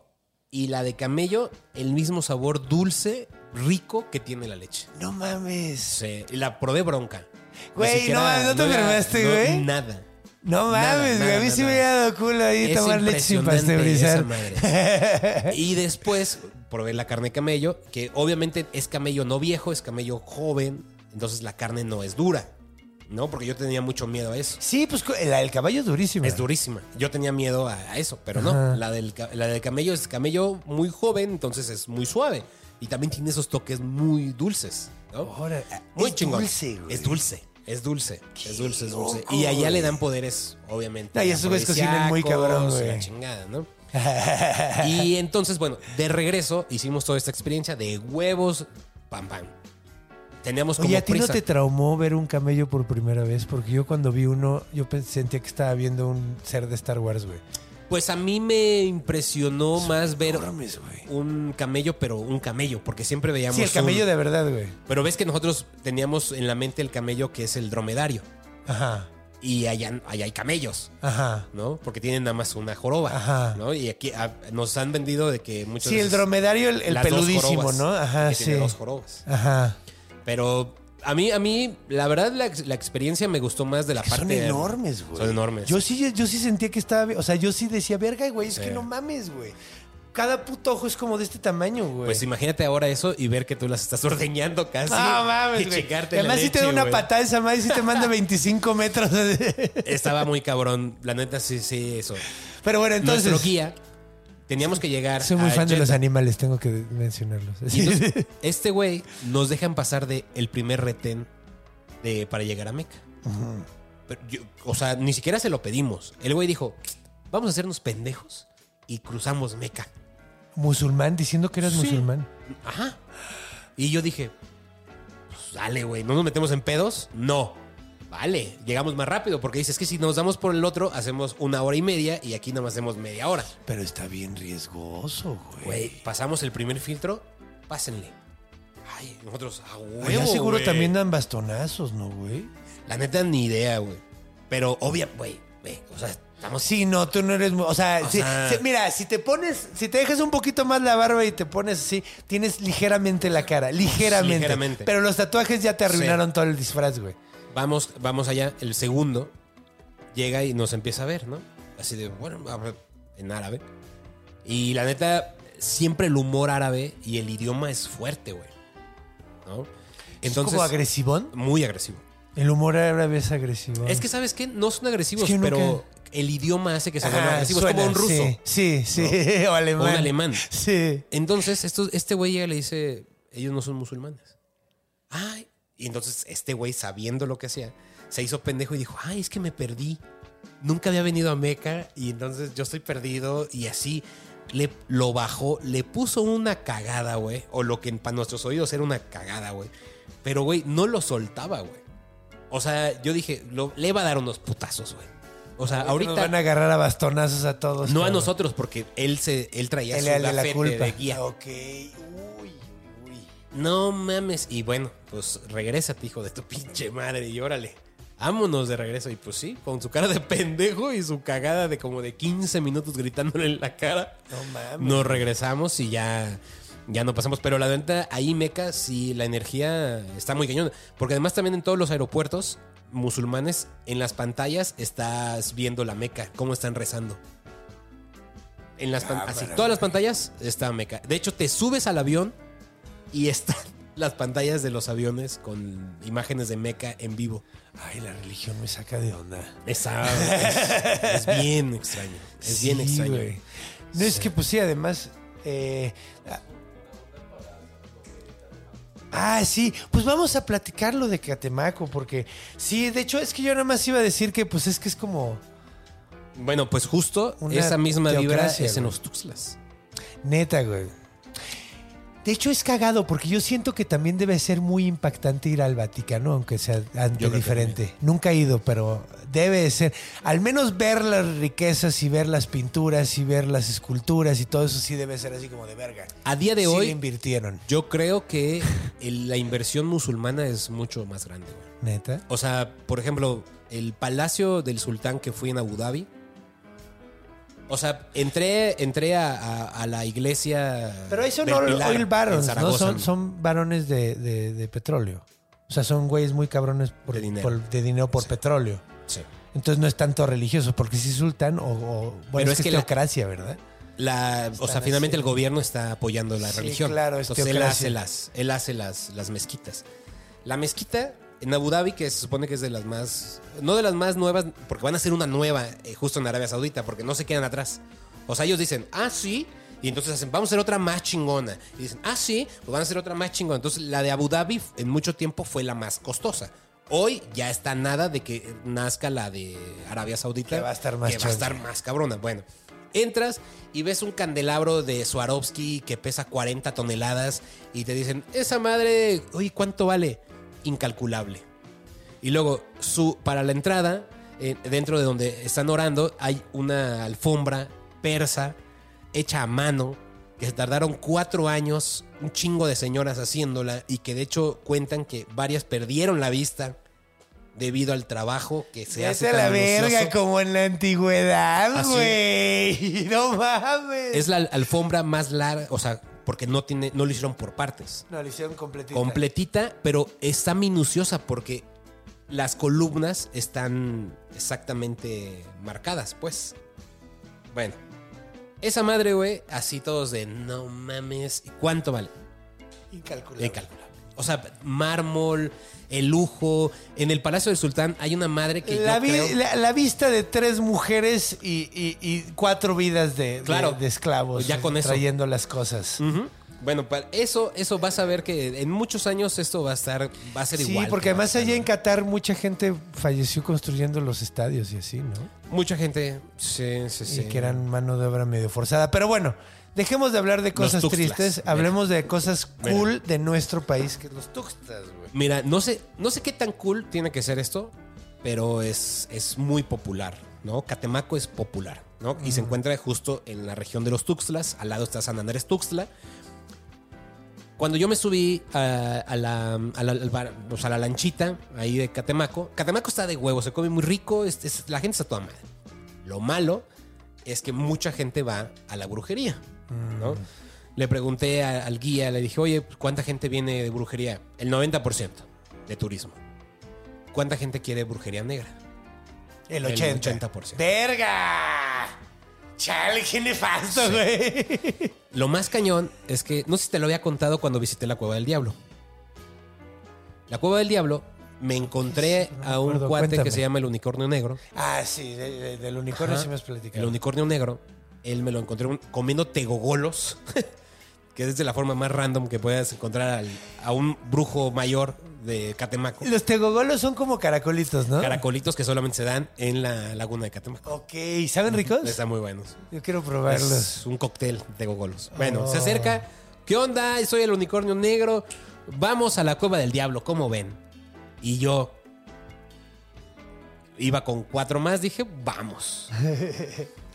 y la de camello, el mismo sabor dulce, rico que tiene la leche. No mames. Sí, la probé bronca. Güey, no mames, ¿no te enfermaste, no, güey? Nada. No mames, nada, A mí sí me había dado culo ahí Es tomar leche sin pasteurizar. Y después probé la carne de camello, que obviamente es camello no viejo, es camello joven, entonces la carne no es dura, ¿no? Porque yo tenía mucho miedo a eso. Sí, pues la del caballo es durísima. Es durísima. Yo tenía miedo a, eso, pero no. Ajá. La del, la del camello es camello muy joven, entonces es muy suave. Y también tiene esos toques muy dulces, ¿no? Ahora, Muy es chingón. dulce, güey. Es dulce. Es dulce, es dulce, es dulce. loco, Y allá le dan poderes, obviamente. Y esos güeyes cocinan muy cabrón, güey. La chingada, ¿no? y entonces, bueno, de regreso hicimos toda esta experiencia de huevos, pam, pam. Teníamos como Oye, ¿a ti no te traumó ver un camello por primera vez? Porque yo cuando vi uno, yo sentía que estaba viendo un ser de Star Wars, güey. Pues a mí me impresionó más ver un camello, pero un camello, porque siempre veíamos. Sí, el camello un- de verdad, güey. Pero ves que nosotros teníamos en la mente el camello que es el dromedario. Ajá, Y allá, allá hay camellos, ajá. ¿no? Porque tienen nada más una joroba. Ajá. ¿no? Y aquí ah, nos han vendido de que muchas Sí, el dromedario, el, peludísimo, jorobas, ¿no? Ajá, que sí. tiene dos jorobas. Ajá. Pero a mí, a mí, la verdad, la, la experiencia me gustó más de la Que parte. son enormes, güey. Son enormes. Yo sí, yo sí sentía que estaba. O sea, yo sí decía, verga, güey, es Sí. que no mames, güey. Cada puto ojo es como de este tamaño, güey. Pues imagínate ahora eso y ver que tú las estás ordeñando casi. No mames, güey. Además, si te da una güey. patada esa madre, si te manda 25 metros. Estaba muy cabrón. La neta, sí, sí, eso. Pero bueno, entonces. Nuestro guía, teníamos que llegar. Soy muy a fan de los animales, tengo que mencionarlos. Y entonces, este güey nos dejan pasar de el primer retén de, para llegar a Meca. Pero yo- o sea, ni siquiera se lo pedimos. El güey dijo, vamos a hacernos pendejos y cruzamos Meca. musulmán, diciendo que eras Sí. musulmán. Ajá. Y yo dije, pues dale, güey, ¿no nos metemos en pedos? No. Vale, llegamos más rápido porque dices que si nos damos por el otro, hacemos una hora y media y aquí nada más hacemos media hora. Pero está bien riesgoso, güey. Güey, pasamos el primer filtro, pásenle. Ay, nosotros a huevo. Allá seguro güey. también dan bastonazos, ¿no, güey? La neta, ni idea, güey. Pero obvia, güey, güey, o sea, estamos. Sí, no, tú no eres. O sea, O mira, si te pones, si te dejas un poquito más la barba y te pones así, tienes ligeramente la cara, ligeramente. Ligeramente. Pero los tatuajes ya te arruinaron todo el disfraz, güey. Vamos, vamos allá. El segundo llega y nos empieza a ver, ¿no? Así de, bueno, en árabe. Y la neta, siempre el humor árabe y el idioma es fuerte, güey. ¿No? es como agresivón. Muy agresivo. El humor árabe es agresivo. Es que, ¿sabes qué? No son agresivos, Es que pero el idioma hace que se vuelva Ajá, agresivo. suena, es como un ruso. Sí, sí, sí. o alemán. O un alemán. Sí. Entonces, esto, este güey llega y le dice, ellos no son musulmanes. Ay. Y entonces este güey, sabiendo lo que hacía, se hizo pendejo y dijo, ay, es que me perdí. Nunca había venido a Meca y entonces yo estoy perdido y así le, lo bajó, le puso una cagada, güey. O lo que para nuestros oídos era una cagada, güey. Pero, güey, no lo soltaba, güey. O sea, yo dije, lo- le va a dar unos putazos, güey. O sea, Nos ahorita... van a agarrar a bastonazos a todos. No a nosotros, porque él se él traía Él su la gafete culpa. de guía. Ok. Uy. No mames. Y bueno, pues regrésate, hijo de tu pinche madre, y órale. Vámonos de regreso. Y pues sí, con su cara de pendejo y su cagada de como de 15 minutos gritándole en la cara. No mames. Nos regresamos y ya, ya no pasamos. Pero la venta ahí, Meca, sí, la energía está muy cañona. Porque además también en todos los aeropuertos musulmanes, en las pantallas estás viendo la Meca, cómo están rezando. En las pan- así, todas las pantallas está Meca. De hecho, te subes al avión y están las pantallas de los aviones con imágenes de Meca en vivo. Ay, la religión me saca de onda. Esa- es, es bien extraño. Es bien extraño. No es que, pues sí, además. eh, ah, sí, pues vamos a platicarlo de Catemaco, porque sí, de hecho, es que yo nada más iba a decir que, pues es que es como Bueno, pues justo esa misma vibra es en Tuxtlas. neta, güey. De hecho, es cagado, porque yo siento que también debe ser muy impactante ir al Vaticano, aunque sea ante diferente. Nunca he ido, pero debe de ser. Al menos ver las riquezas y ver las pinturas y ver las esculturas y todo eso sí debe ser así como de verga. A día de Sí le hoy, invirtieron, yo creo que el- la inversión musulmana es mucho más grande. güey. neta. O sea, por ejemplo, el palacio del sultán que fui en Abu Dhabi. O sea, entré, entré a, a- a la iglesia. Pero ahí son del oil, Pilar, oil en barons, ¿no? Son, son varones de, de- de petróleo. O sea, son güeyes muy cabrones por, De dinero. por- de dinero por petróleo. Sí. Entonces no es tanto religioso, porque si sultan o, o- bueno, Pero es, es que la- teocracia, ¿verdad? La, o sea, finalmente así. el gobierno está apoyando la Sí, religión. claro, es Entonces él hace las, él hace las, las mezquitas. La mezquita en Abu Dhabi, que se supone que es de las más, no de las más nuevas, porque van a hacer una nueva eh, justo en Arabia Saudita, porque no se quedan atrás. O sea, ellos dicen, ah, sí, y entonces hacen, vamos a hacer otra más chingona. Y dicen, ah, sí, pues van a hacer otra más chingona. Entonces la de Abu Dhabi en mucho tiempo fue la más costosa. Hoy ya está nada de que nazca la de Arabia Saudita. Que va a estar más que va a estar más cabrona. Bueno, entras y ves un candelabro de Swarovski que pesa 40 toneladas y te dicen, esa madre, oye, ¿cuánto vale? Incalculable. Y luego, su, para la entrada, eh, dentro de donde están orando, hay una alfombra persa, hecha a mano, que se tardaron cuatro años, un chingo de señoras haciéndola y que de hecho cuentan que varias perdieron la vista debido al trabajo que se hace. Tan la verga como en la antigüedad, güey. No mames. Es la alfombra más larga, o sea, porque no tiene, no lo hicieron por partes. No, lo hicieron completita. completita, pero está minuciosa porque las columnas están exactamente marcadas, pues. Bueno, esa madre, güey, así todos de no mames. ¿Y ¿Cuánto vale? Incalculable. Incalculable. O sea, mármol, el lujo. En el Palacio del Sultán hay una madre que La, yo vi- creo- la- la vista de tres mujeres y, y- y cuatro vidas de, de- Claro. de esclavos. Ya con eso. Trayendo las cosas. Bueno, para eso, eso vas a ver que en muchos años esto va a estar, va a ser Sí, igual. porque que además allá en. Qatar mucha gente falleció construyendo los estadios y así, ¿no? Mucha gente, sí, sí, sí. Y que eran mano de obra medio forzada. Pero bueno, dejemos de hablar de cosas tuxtlas. tristes. Mira. Hablemos de cosas Mira. cool de nuestro país, que es los tuxtlas, güey. Mira, no sé, no sé qué tan cool tiene que ser esto, pero es, es muy popular, ¿no? Catemaco es popular, ¿no? Y se encuentra justo en la región de los Tuxtlas, al lado está San Andrés Tuxtla. Cuando yo me subí a, a la, a la- a la lanchita ahí de Catemaco, Catemaco está de huevo, se come muy rico, es- es- la gente está toda madre. Lo malo es que mucha gente va a la brujería, ¿no? Le pregunté a- al guía, le dije, oye, ¿cuánta gente viene de brujería? El 90% de turismo. ¿Cuánta gente quiere brujería negra? El El 80. 80%. ¡Verga! Chale, qué nefasto, güey. Lo más cañón es que, no sé si te lo había contado cuando visité la Cueva del Diablo. La Cueva del Diablo me encontré no me a un cuate cuéntame. que se llama el Unicornio Negro. Ah, sí, de- de- del unicornio Ajá. sí me has platicado. El unicornio negro, él me lo encontré un- comiendo tegogolos, que es de la forma más random que puedas encontrar al- a un brujo mayor de Catemaco. Los tegogolos son como caracolitos, ¿no? Caracolitos que solamente se dan en la laguna de Catemaco. Ok, ¿saben ricos? Están muy buenos. Yo quiero probarlos. Es un cóctel de tegogolos. Bueno, Oh. se acerca. ¿Qué onda? Soy el unicornio negro. Vamos a la cueva del diablo, ¿cómo ven? Y yo iba con cuatro más, dije, vamos.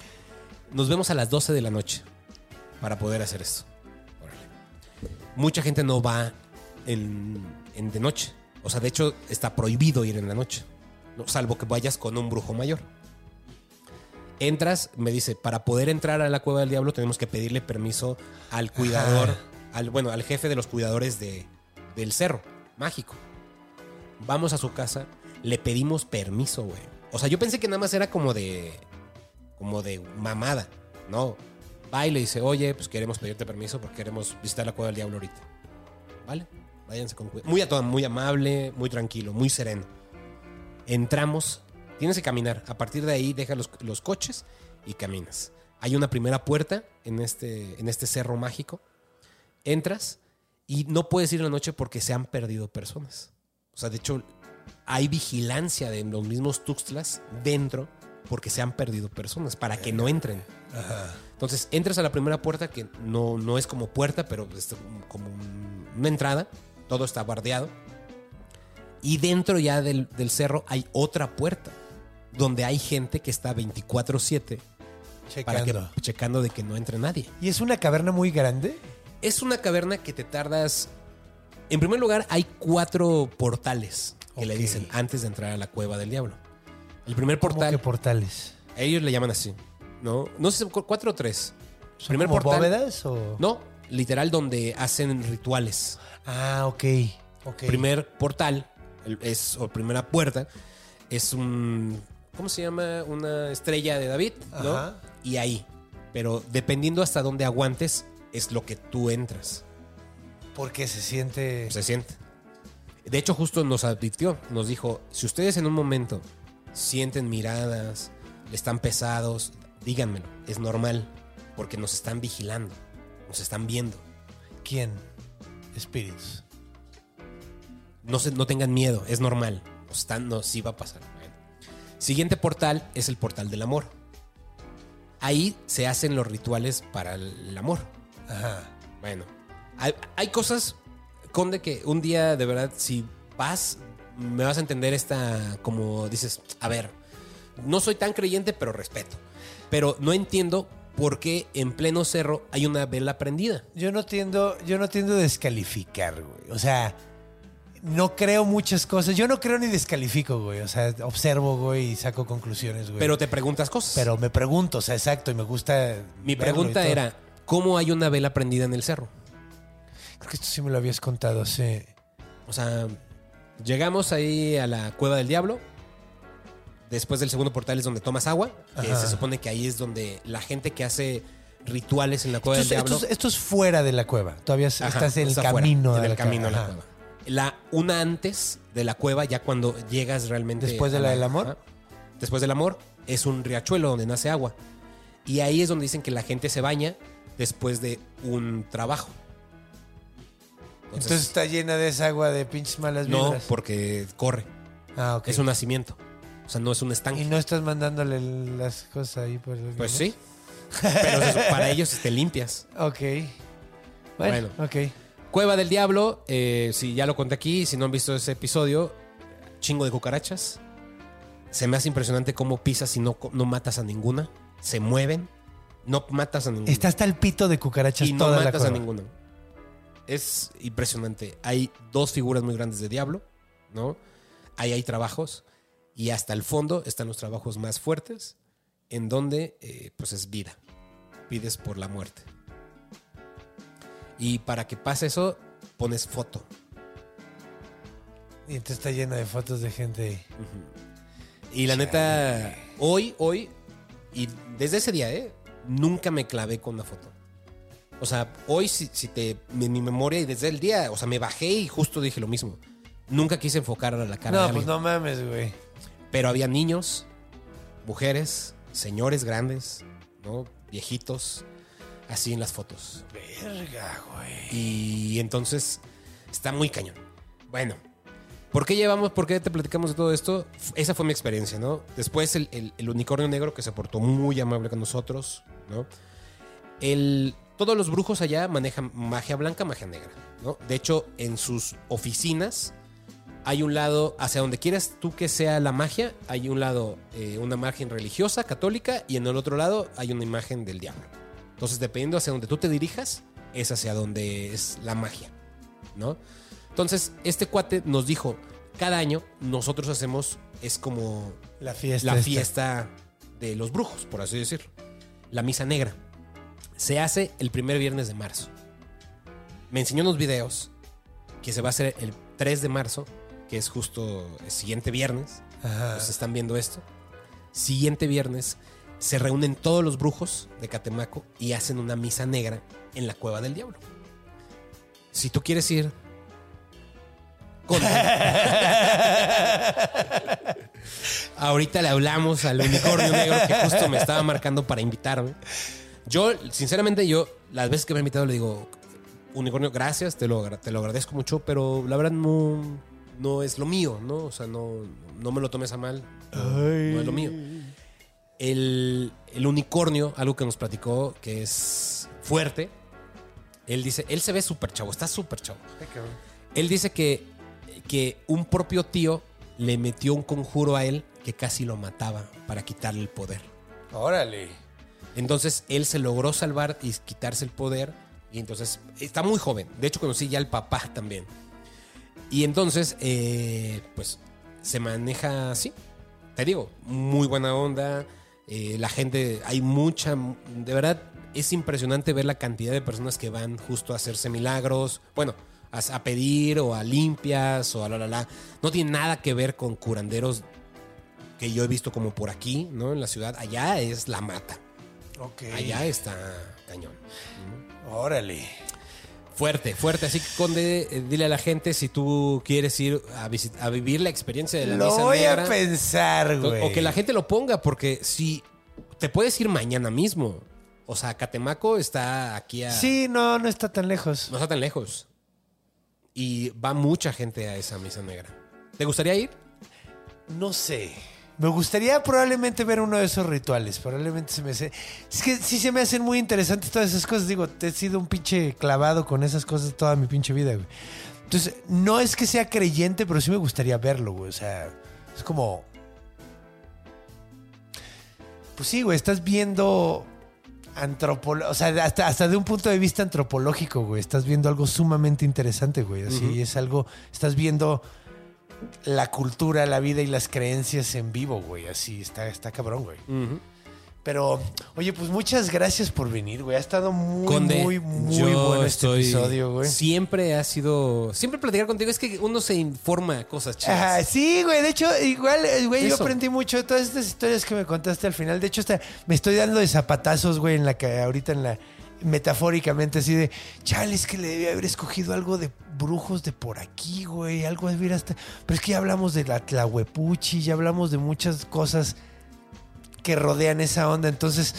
Nos vemos a las 12 de la noche para poder hacer esto. Órale. Mucha gente no va en, en de noche. O sea, de hecho, está prohibido ir en la noche. ¿no? Salvo que vayas con un brujo mayor. Entras, me dice, para poder entrar a la cueva del diablo tenemos que pedirle permiso al cuidador, al, bueno, al jefe de los cuidadores de, del cerro mágico. Vamos a su casa, le pedimos permiso, güey. O sea, yo pensé que nada más era como de, como de mamada. No, va y le dice, oye, pues queremos pedirte permiso porque queremos visitar la cueva del diablo ahorita. ¿Vale? Váyanse con cuidado. Muy a todo, muy amable, muy tranquilo, muy sereno. Entramos, tienes que caminar. A partir de ahí deja los, los coches y caminas. Hay una primera puerta en este, en este cerro mágico. Entras y no puedes ir en la noche porque se han perdido personas. O sea, de hecho, hay vigilancia de los mismos Tuxtlas dentro porque se han perdido personas para que no entren. Entonces, entras a la primera puerta que no, no es como puerta, pero es como un- una entrada. Todo está bardeado. Y dentro ya del, del cerro hay otra puerta donde hay gente que está 24-7 para que, Checando. checando de que no entre nadie. ¿Y es una caverna muy grande? Es una caverna que te tardas. En primer lugar, hay cuatro portales que le dicen antes de entrar a la cueva del diablo. El primer ¿Cómo portal. que portales? Ellos le llaman así. ¿No? No sé, cu- cuatro o tres. ¿Son Primer como portal. bóvedas o...? No, literal donde hacen rituales. Ah, ok. ok. Primer portal el- es o primera puerta es un ¿cómo se llama? Una estrella de David, ¿no? Ajá. Y ahí, pero dependiendo hasta dónde aguantes es lo que tú entras. Porque se siente... Se siente. De hecho, justo nos advirtió, nos dijo, si ustedes en un momento sienten miradas, están pesados, díganmelo, es normal, porque nos están vigilando, nos están viendo. ¿Quién? Espíritus. No, se, no tengan miedo, es normal. Nos están, no, sí va a pasar. Bueno. Siguiente portal es el portal del amor. Ahí se hacen los rituales para el amor. Ajá. Bueno, hay, hay cosas, Conde, que un día de verdad, si vas, me vas a entender esta, como dices, a ver, no soy tan creyente, pero respeto. Pero no entiendo por qué en pleno cerro hay una vela prendida. Yo no tiendo, yo no tiendo a descalificar, güey. O sea, no creo muchas cosas. Yo no creo ni descalifico, güey. O sea, observo, güey, y saco conclusiones, güey. Pero te preguntas cosas. Pero me pregunto, o sea, exacto, y me gusta. Mi pregunta era, ¿cómo hay una vela prendida en el cerro? Creo que esto sí me lo habías contado, sí. O sea, llegamos ahí a la Cueva del Diablo. Después del segundo portal es donde tomas agua. Que Ajá. se supone que ahí es donde la gente que hace rituales en la Cueva Esto, del Diablo... esto es- esto es fuera de la cueva. Todavía Ajá, estás en el está afuera, camino. en a el la camino a la Ajá. cueva. La una antes de la cueva, ya cuando llegas realmente. ¿Después de a la del amor? ajá. Después del amor, es un riachuelo donde nace agua. Y ahí es donde dicen que la gente se baña después de un trabajo. Entonces, está llena de esa agua de pinches malas no, vibras. porque corre. Ah, ok. Es un nacimiento. O sea, no es un Y estanque. no estás mandándole las cosas ahí por el- Pues sí. Pero eso- para ellos te limpias. Ok. Bueno, ok. Cueva del Diablo, eh, si ya lo conté aquí, si no han visto ese episodio, chingo de cucarachas. Se me hace impresionante cómo pisas y no, no matas a ninguna. Se mueven, no matas a ninguna. Está hasta el pito de cucarachas y no toda la matas a cueva. ninguna. Es impresionante. Hay dos figuras muy grandes de Diablo, ¿no? Ahí hay trabajos y hasta el fondo están los trabajos más fuertes, en donde eh, pues es vida. Pides por la muerte. Y para que pase eso, pones foto. Y entonces está llena de fotos de gente ahí. Y la neta, hoy, hoy, y desde ese día, ¿eh? Nunca me clavé con una foto. O sea, hoy, si, si te. Mi, mi memoria, y desde el día, o sea, me bajé y justo dije lo mismo. Nunca quise enfocar a la cara de No, alguien. pues no mames, güey. Pero había niños, mujeres, señores grandes, ¿no? Viejitos, así en las fotos. Verga, güey. Y entonces está muy cañón. Bueno, ¿por qué llevamos, por qué te platicamos de todo esto? Esa fue mi experiencia, ¿no? Después el, el- el unicornio negro que se portó muy amable con nosotros, ¿no? El, todos los brujos allá manejan magia blanca, magia negra, ¿no? De hecho, en sus oficinas hay un lado, hacia donde quieras tú que sea la magia, hay un lado eh, una imagen religiosa, católica, y en el otro lado hay una imagen del diablo. Entonces, dependiendo hacia donde tú te dirijas, es hacia donde es la magia, ¿no? Entonces, este cuate nos dijo, cada año nosotros hacemos, es como La fiesta. la esta. fiesta de los brujos, por así decirlo. La misa negra. Se hace el primer viernes de marzo. Me enseñó unos videos que se va a hacer el 3 de marzo, que es justo el siguiente viernes. Ajá. Pues están viendo esto. Siguiente viernes se reúnen todos los brujos de Catemaco y hacen una misa negra en la cueva del diablo. Si tú quieres ir Ahorita le hablamos al unicornio negro que justo me estaba marcando para invitarme. Yo, sinceramente, yo las veces que me ha invitado le digo, unicornio, gracias, te lo, te lo agradezco mucho, pero la verdad no, no es lo mío, ¿no? O sea, no, no me lo tomes a mal. No, no es lo mío. El, el unicornio, algo que nos platicó que es fuerte, él dice, él se ve súper chavo, está súper chavo. Él dice que, que un propio tío le metió un conjuro a él que casi lo mataba para quitarle el poder. Órale. Entonces él se logró salvar y quitarse el poder. Y entonces está muy joven. De hecho, conocí ya al papá también. Y entonces, eh, pues se maneja así. Te digo, muy buena onda. eh, la gente, hay mucha. De verdad, es impresionante ver la cantidad de personas que van justo a hacerse milagros. Bueno, a, a pedir o a limpias o a la la la. No tiene nada que ver con curanderos que yo he visto como por aquí, ¿no? En la ciudad. Allá es la mata. Ok. Allá está cañón. Órale. Fuerte, fuerte. Así que, Conde, eh, dile a la gente si tú quieres ir a, a vivir la experiencia de la Lo misa voy negra. a pensar, güey. O que la gente lo ponga, porque si te puedes ir mañana mismo. O sea, Catemaco está aquí a. Sí, no, no está tan lejos. No está tan lejos. Y va mucha gente a esa misa negra. ¿Te gustaría ir? No sé. Me gustaría probablemente ver uno de esos rituales. Probablemente se me hace. Es que sí se me hacen muy interesantes todas esas cosas. Digo, te he sido un pinche clavado con esas cosas toda mi pinche vida, güey. Entonces, no es que sea creyente, pero sí me gustaría verlo, güey. O sea, es como. Pues sí, güey, estás viendo antropológico, o sea, hasta, hasta de un punto de vista antropológico, güey. Estás viendo algo sumamente interesante, güey. Así es algo, estás viendo la cultura, la vida y las creencias en vivo, güey. Así está, está cabrón, güey. Pero, oye, pues muchas gracias por venir, güey. Ha estado muy, Conde, muy, muy bueno este episodio, güey. Siempre ha sido. Siempre platicar contigo es que uno se informa cosas chidas. Ajá, sí, güey. De hecho, igual, eh, güey, yo aprendí mucho de todas estas historias que me contaste al final. De hecho, hasta me estoy dando de zapatazos, güey, en la que ahorita en la metafóricamente así de, chale, es que le debía haber escogido algo de brujos de por aquí, güey, algo de ver hasta, pero es que ya hablamos de la tlahuepuchi, ya hablamos de muchas cosas que rodean esa onda, entonces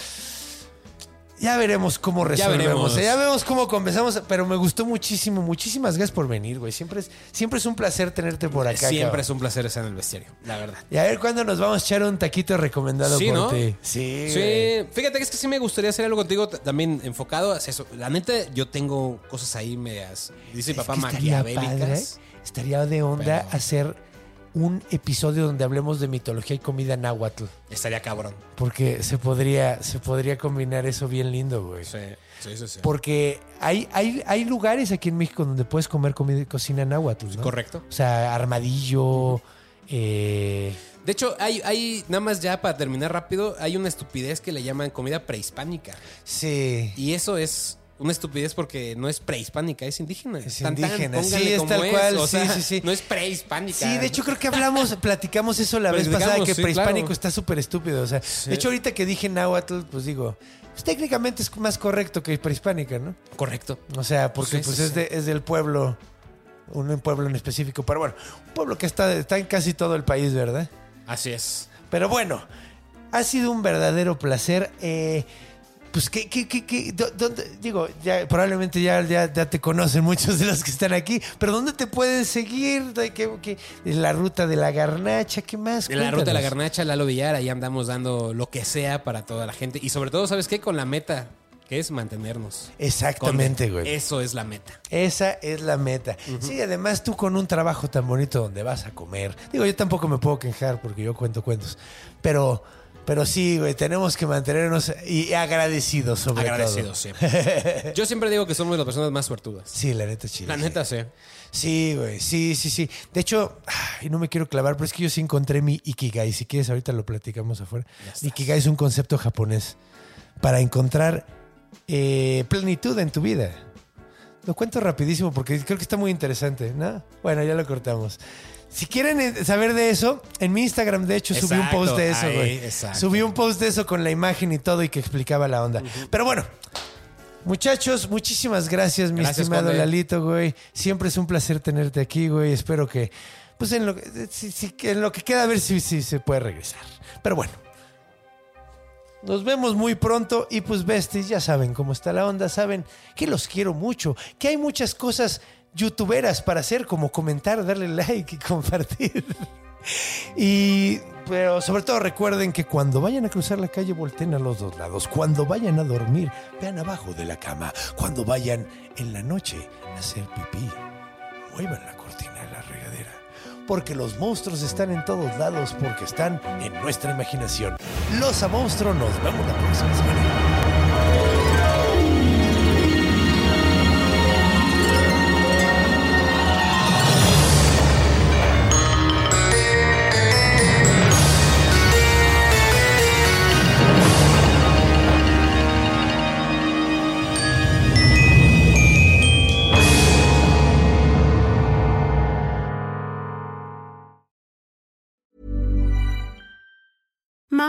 ya veremos cómo Ya resolvemos, veremos. ¿eh? ya vemos cómo comenzamos, pero me gustó muchísimo, muchísimas gracias por venir, güey, siempre es, siempre es un placer tenerte por acá. Siempre cabrón. es un placer estar en el bestiario, la verdad. Y a ver cuándo nos vamos a echar un taquito recomendado Sí, por ¿no? ti. Sí. güey. Sí, fíjate que es que sí me gustaría hacer algo contigo también enfocado hacia eso. La neta, yo tengo cosas ahí medias, dice mi Es papá, maquiavélicas. padre, estaría de onda Pero- hacer un episodio donde hablemos de mitología y comida náhuatl. Estaría cabrón. Porque se podría, se podría combinar eso bien lindo, güey. Sí, sí, sí. sí. Porque hay, hay, hay lugares aquí en México donde puedes comer comida, cocina náhuatl, ¿no? Correcto. O sea, armadillo, eh, De hecho, hay, hay, nada más ya para terminar rápido, hay una estupidez que le llaman comida prehispánica. sí. Y eso es una estupidez porque no es prehispánica, es indígena. Es Tan, tan, indígena, sí, es tal cual, o sí, sea, sí, sí. No es prehispánica. Sí, de hecho creo que hablamos, platicamos eso la vez pasada, que sí, prehispánico claro. está súper estúpido. O sea, de hecho ahorita que dije náhuatl, pues digo, pues técnicamente es más correcto que prehispánica, ¿no? Correcto. O sea, porque Sí, pues de- es del pueblo, un pueblo en específico, pero bueno, un pueblo que está, está en casi todo el país, ¿verdad? Así es. Pero bueno, ha sido un verdadero placer. eh, pues, ¿qué, qué, qué, qué- dó- dónde- digo, ya, probablemente ya, ya, ya te conocen muchos de los que están aquí, pero ¿dónde te pueden seguir? ¿De qué- la ruta de la garnacha, ¿qué más? En la ruta de la garnacha, Lalo Villar, ahí andamos dando lo que sea para toda la gente. Y sobre todo, ¿sabes qué? Con la meta, que es mantenernos. Exactamente, güey. Eso es la meta. Esa es la meta. Sí, además tú con un trabajo tan bonito donde vas a comer. Digo, yo tampoco me puedo quejar porque yo cuento cuentos. Pero, pero sí, güey, tenemos que mantenernos y agradecidos sobre Agradecidos todo. siempre. Yo siempre digo que somos las personas más suertudas. Sí, la neta chida. La neta, sí. Sí, güey, sí, sí, sí. De hecho, ay, no me quiero clavar, pero es que yo sí encontré mi Ikigai. Si quieres, ahorita lo platicamos afuera. Ikigai es un concepto japonés para encontrar eh, plenitud en tu vida. Lo cuento rapidísimo porque creo que está muy interesante, ¿no? Bueno, ya lo cortamos. Si quieren eh, saber de eso, en mi Instagram, de hecho, subí un post de eso, güey. Subí un post de eso con la imagen y todo y que explicaba la onda. Pero bueno, muchachos, muchísimas gracias, mi Gracias, estimado Conde. Lalito, güey. Siempre es un placer tenerte aquí, güey. Espero que, pues, en lo, que- si- si- que en lo que queda, a ver si, si se puede regresar. Pero bueno. Nos vemos muy pronto y pues besties, ya saben cómo está la onda, saben que los quiero mucho, que hay muchas cosas youtuberas para hacer como comentar, darle like y compartir. Y pero sobre todo recuerden que cuando vayan a cruzar la calle volteen a los dos lados, cuando vayan a dormir, vean abajo de la cama, cuando vayan en la noche a hacer pipí, muevan la cortina de la regadera. Porque los monstruos están en todos lados, porque están en nuestra imaginación. Los a monstruos, nos vemos la próxima semana.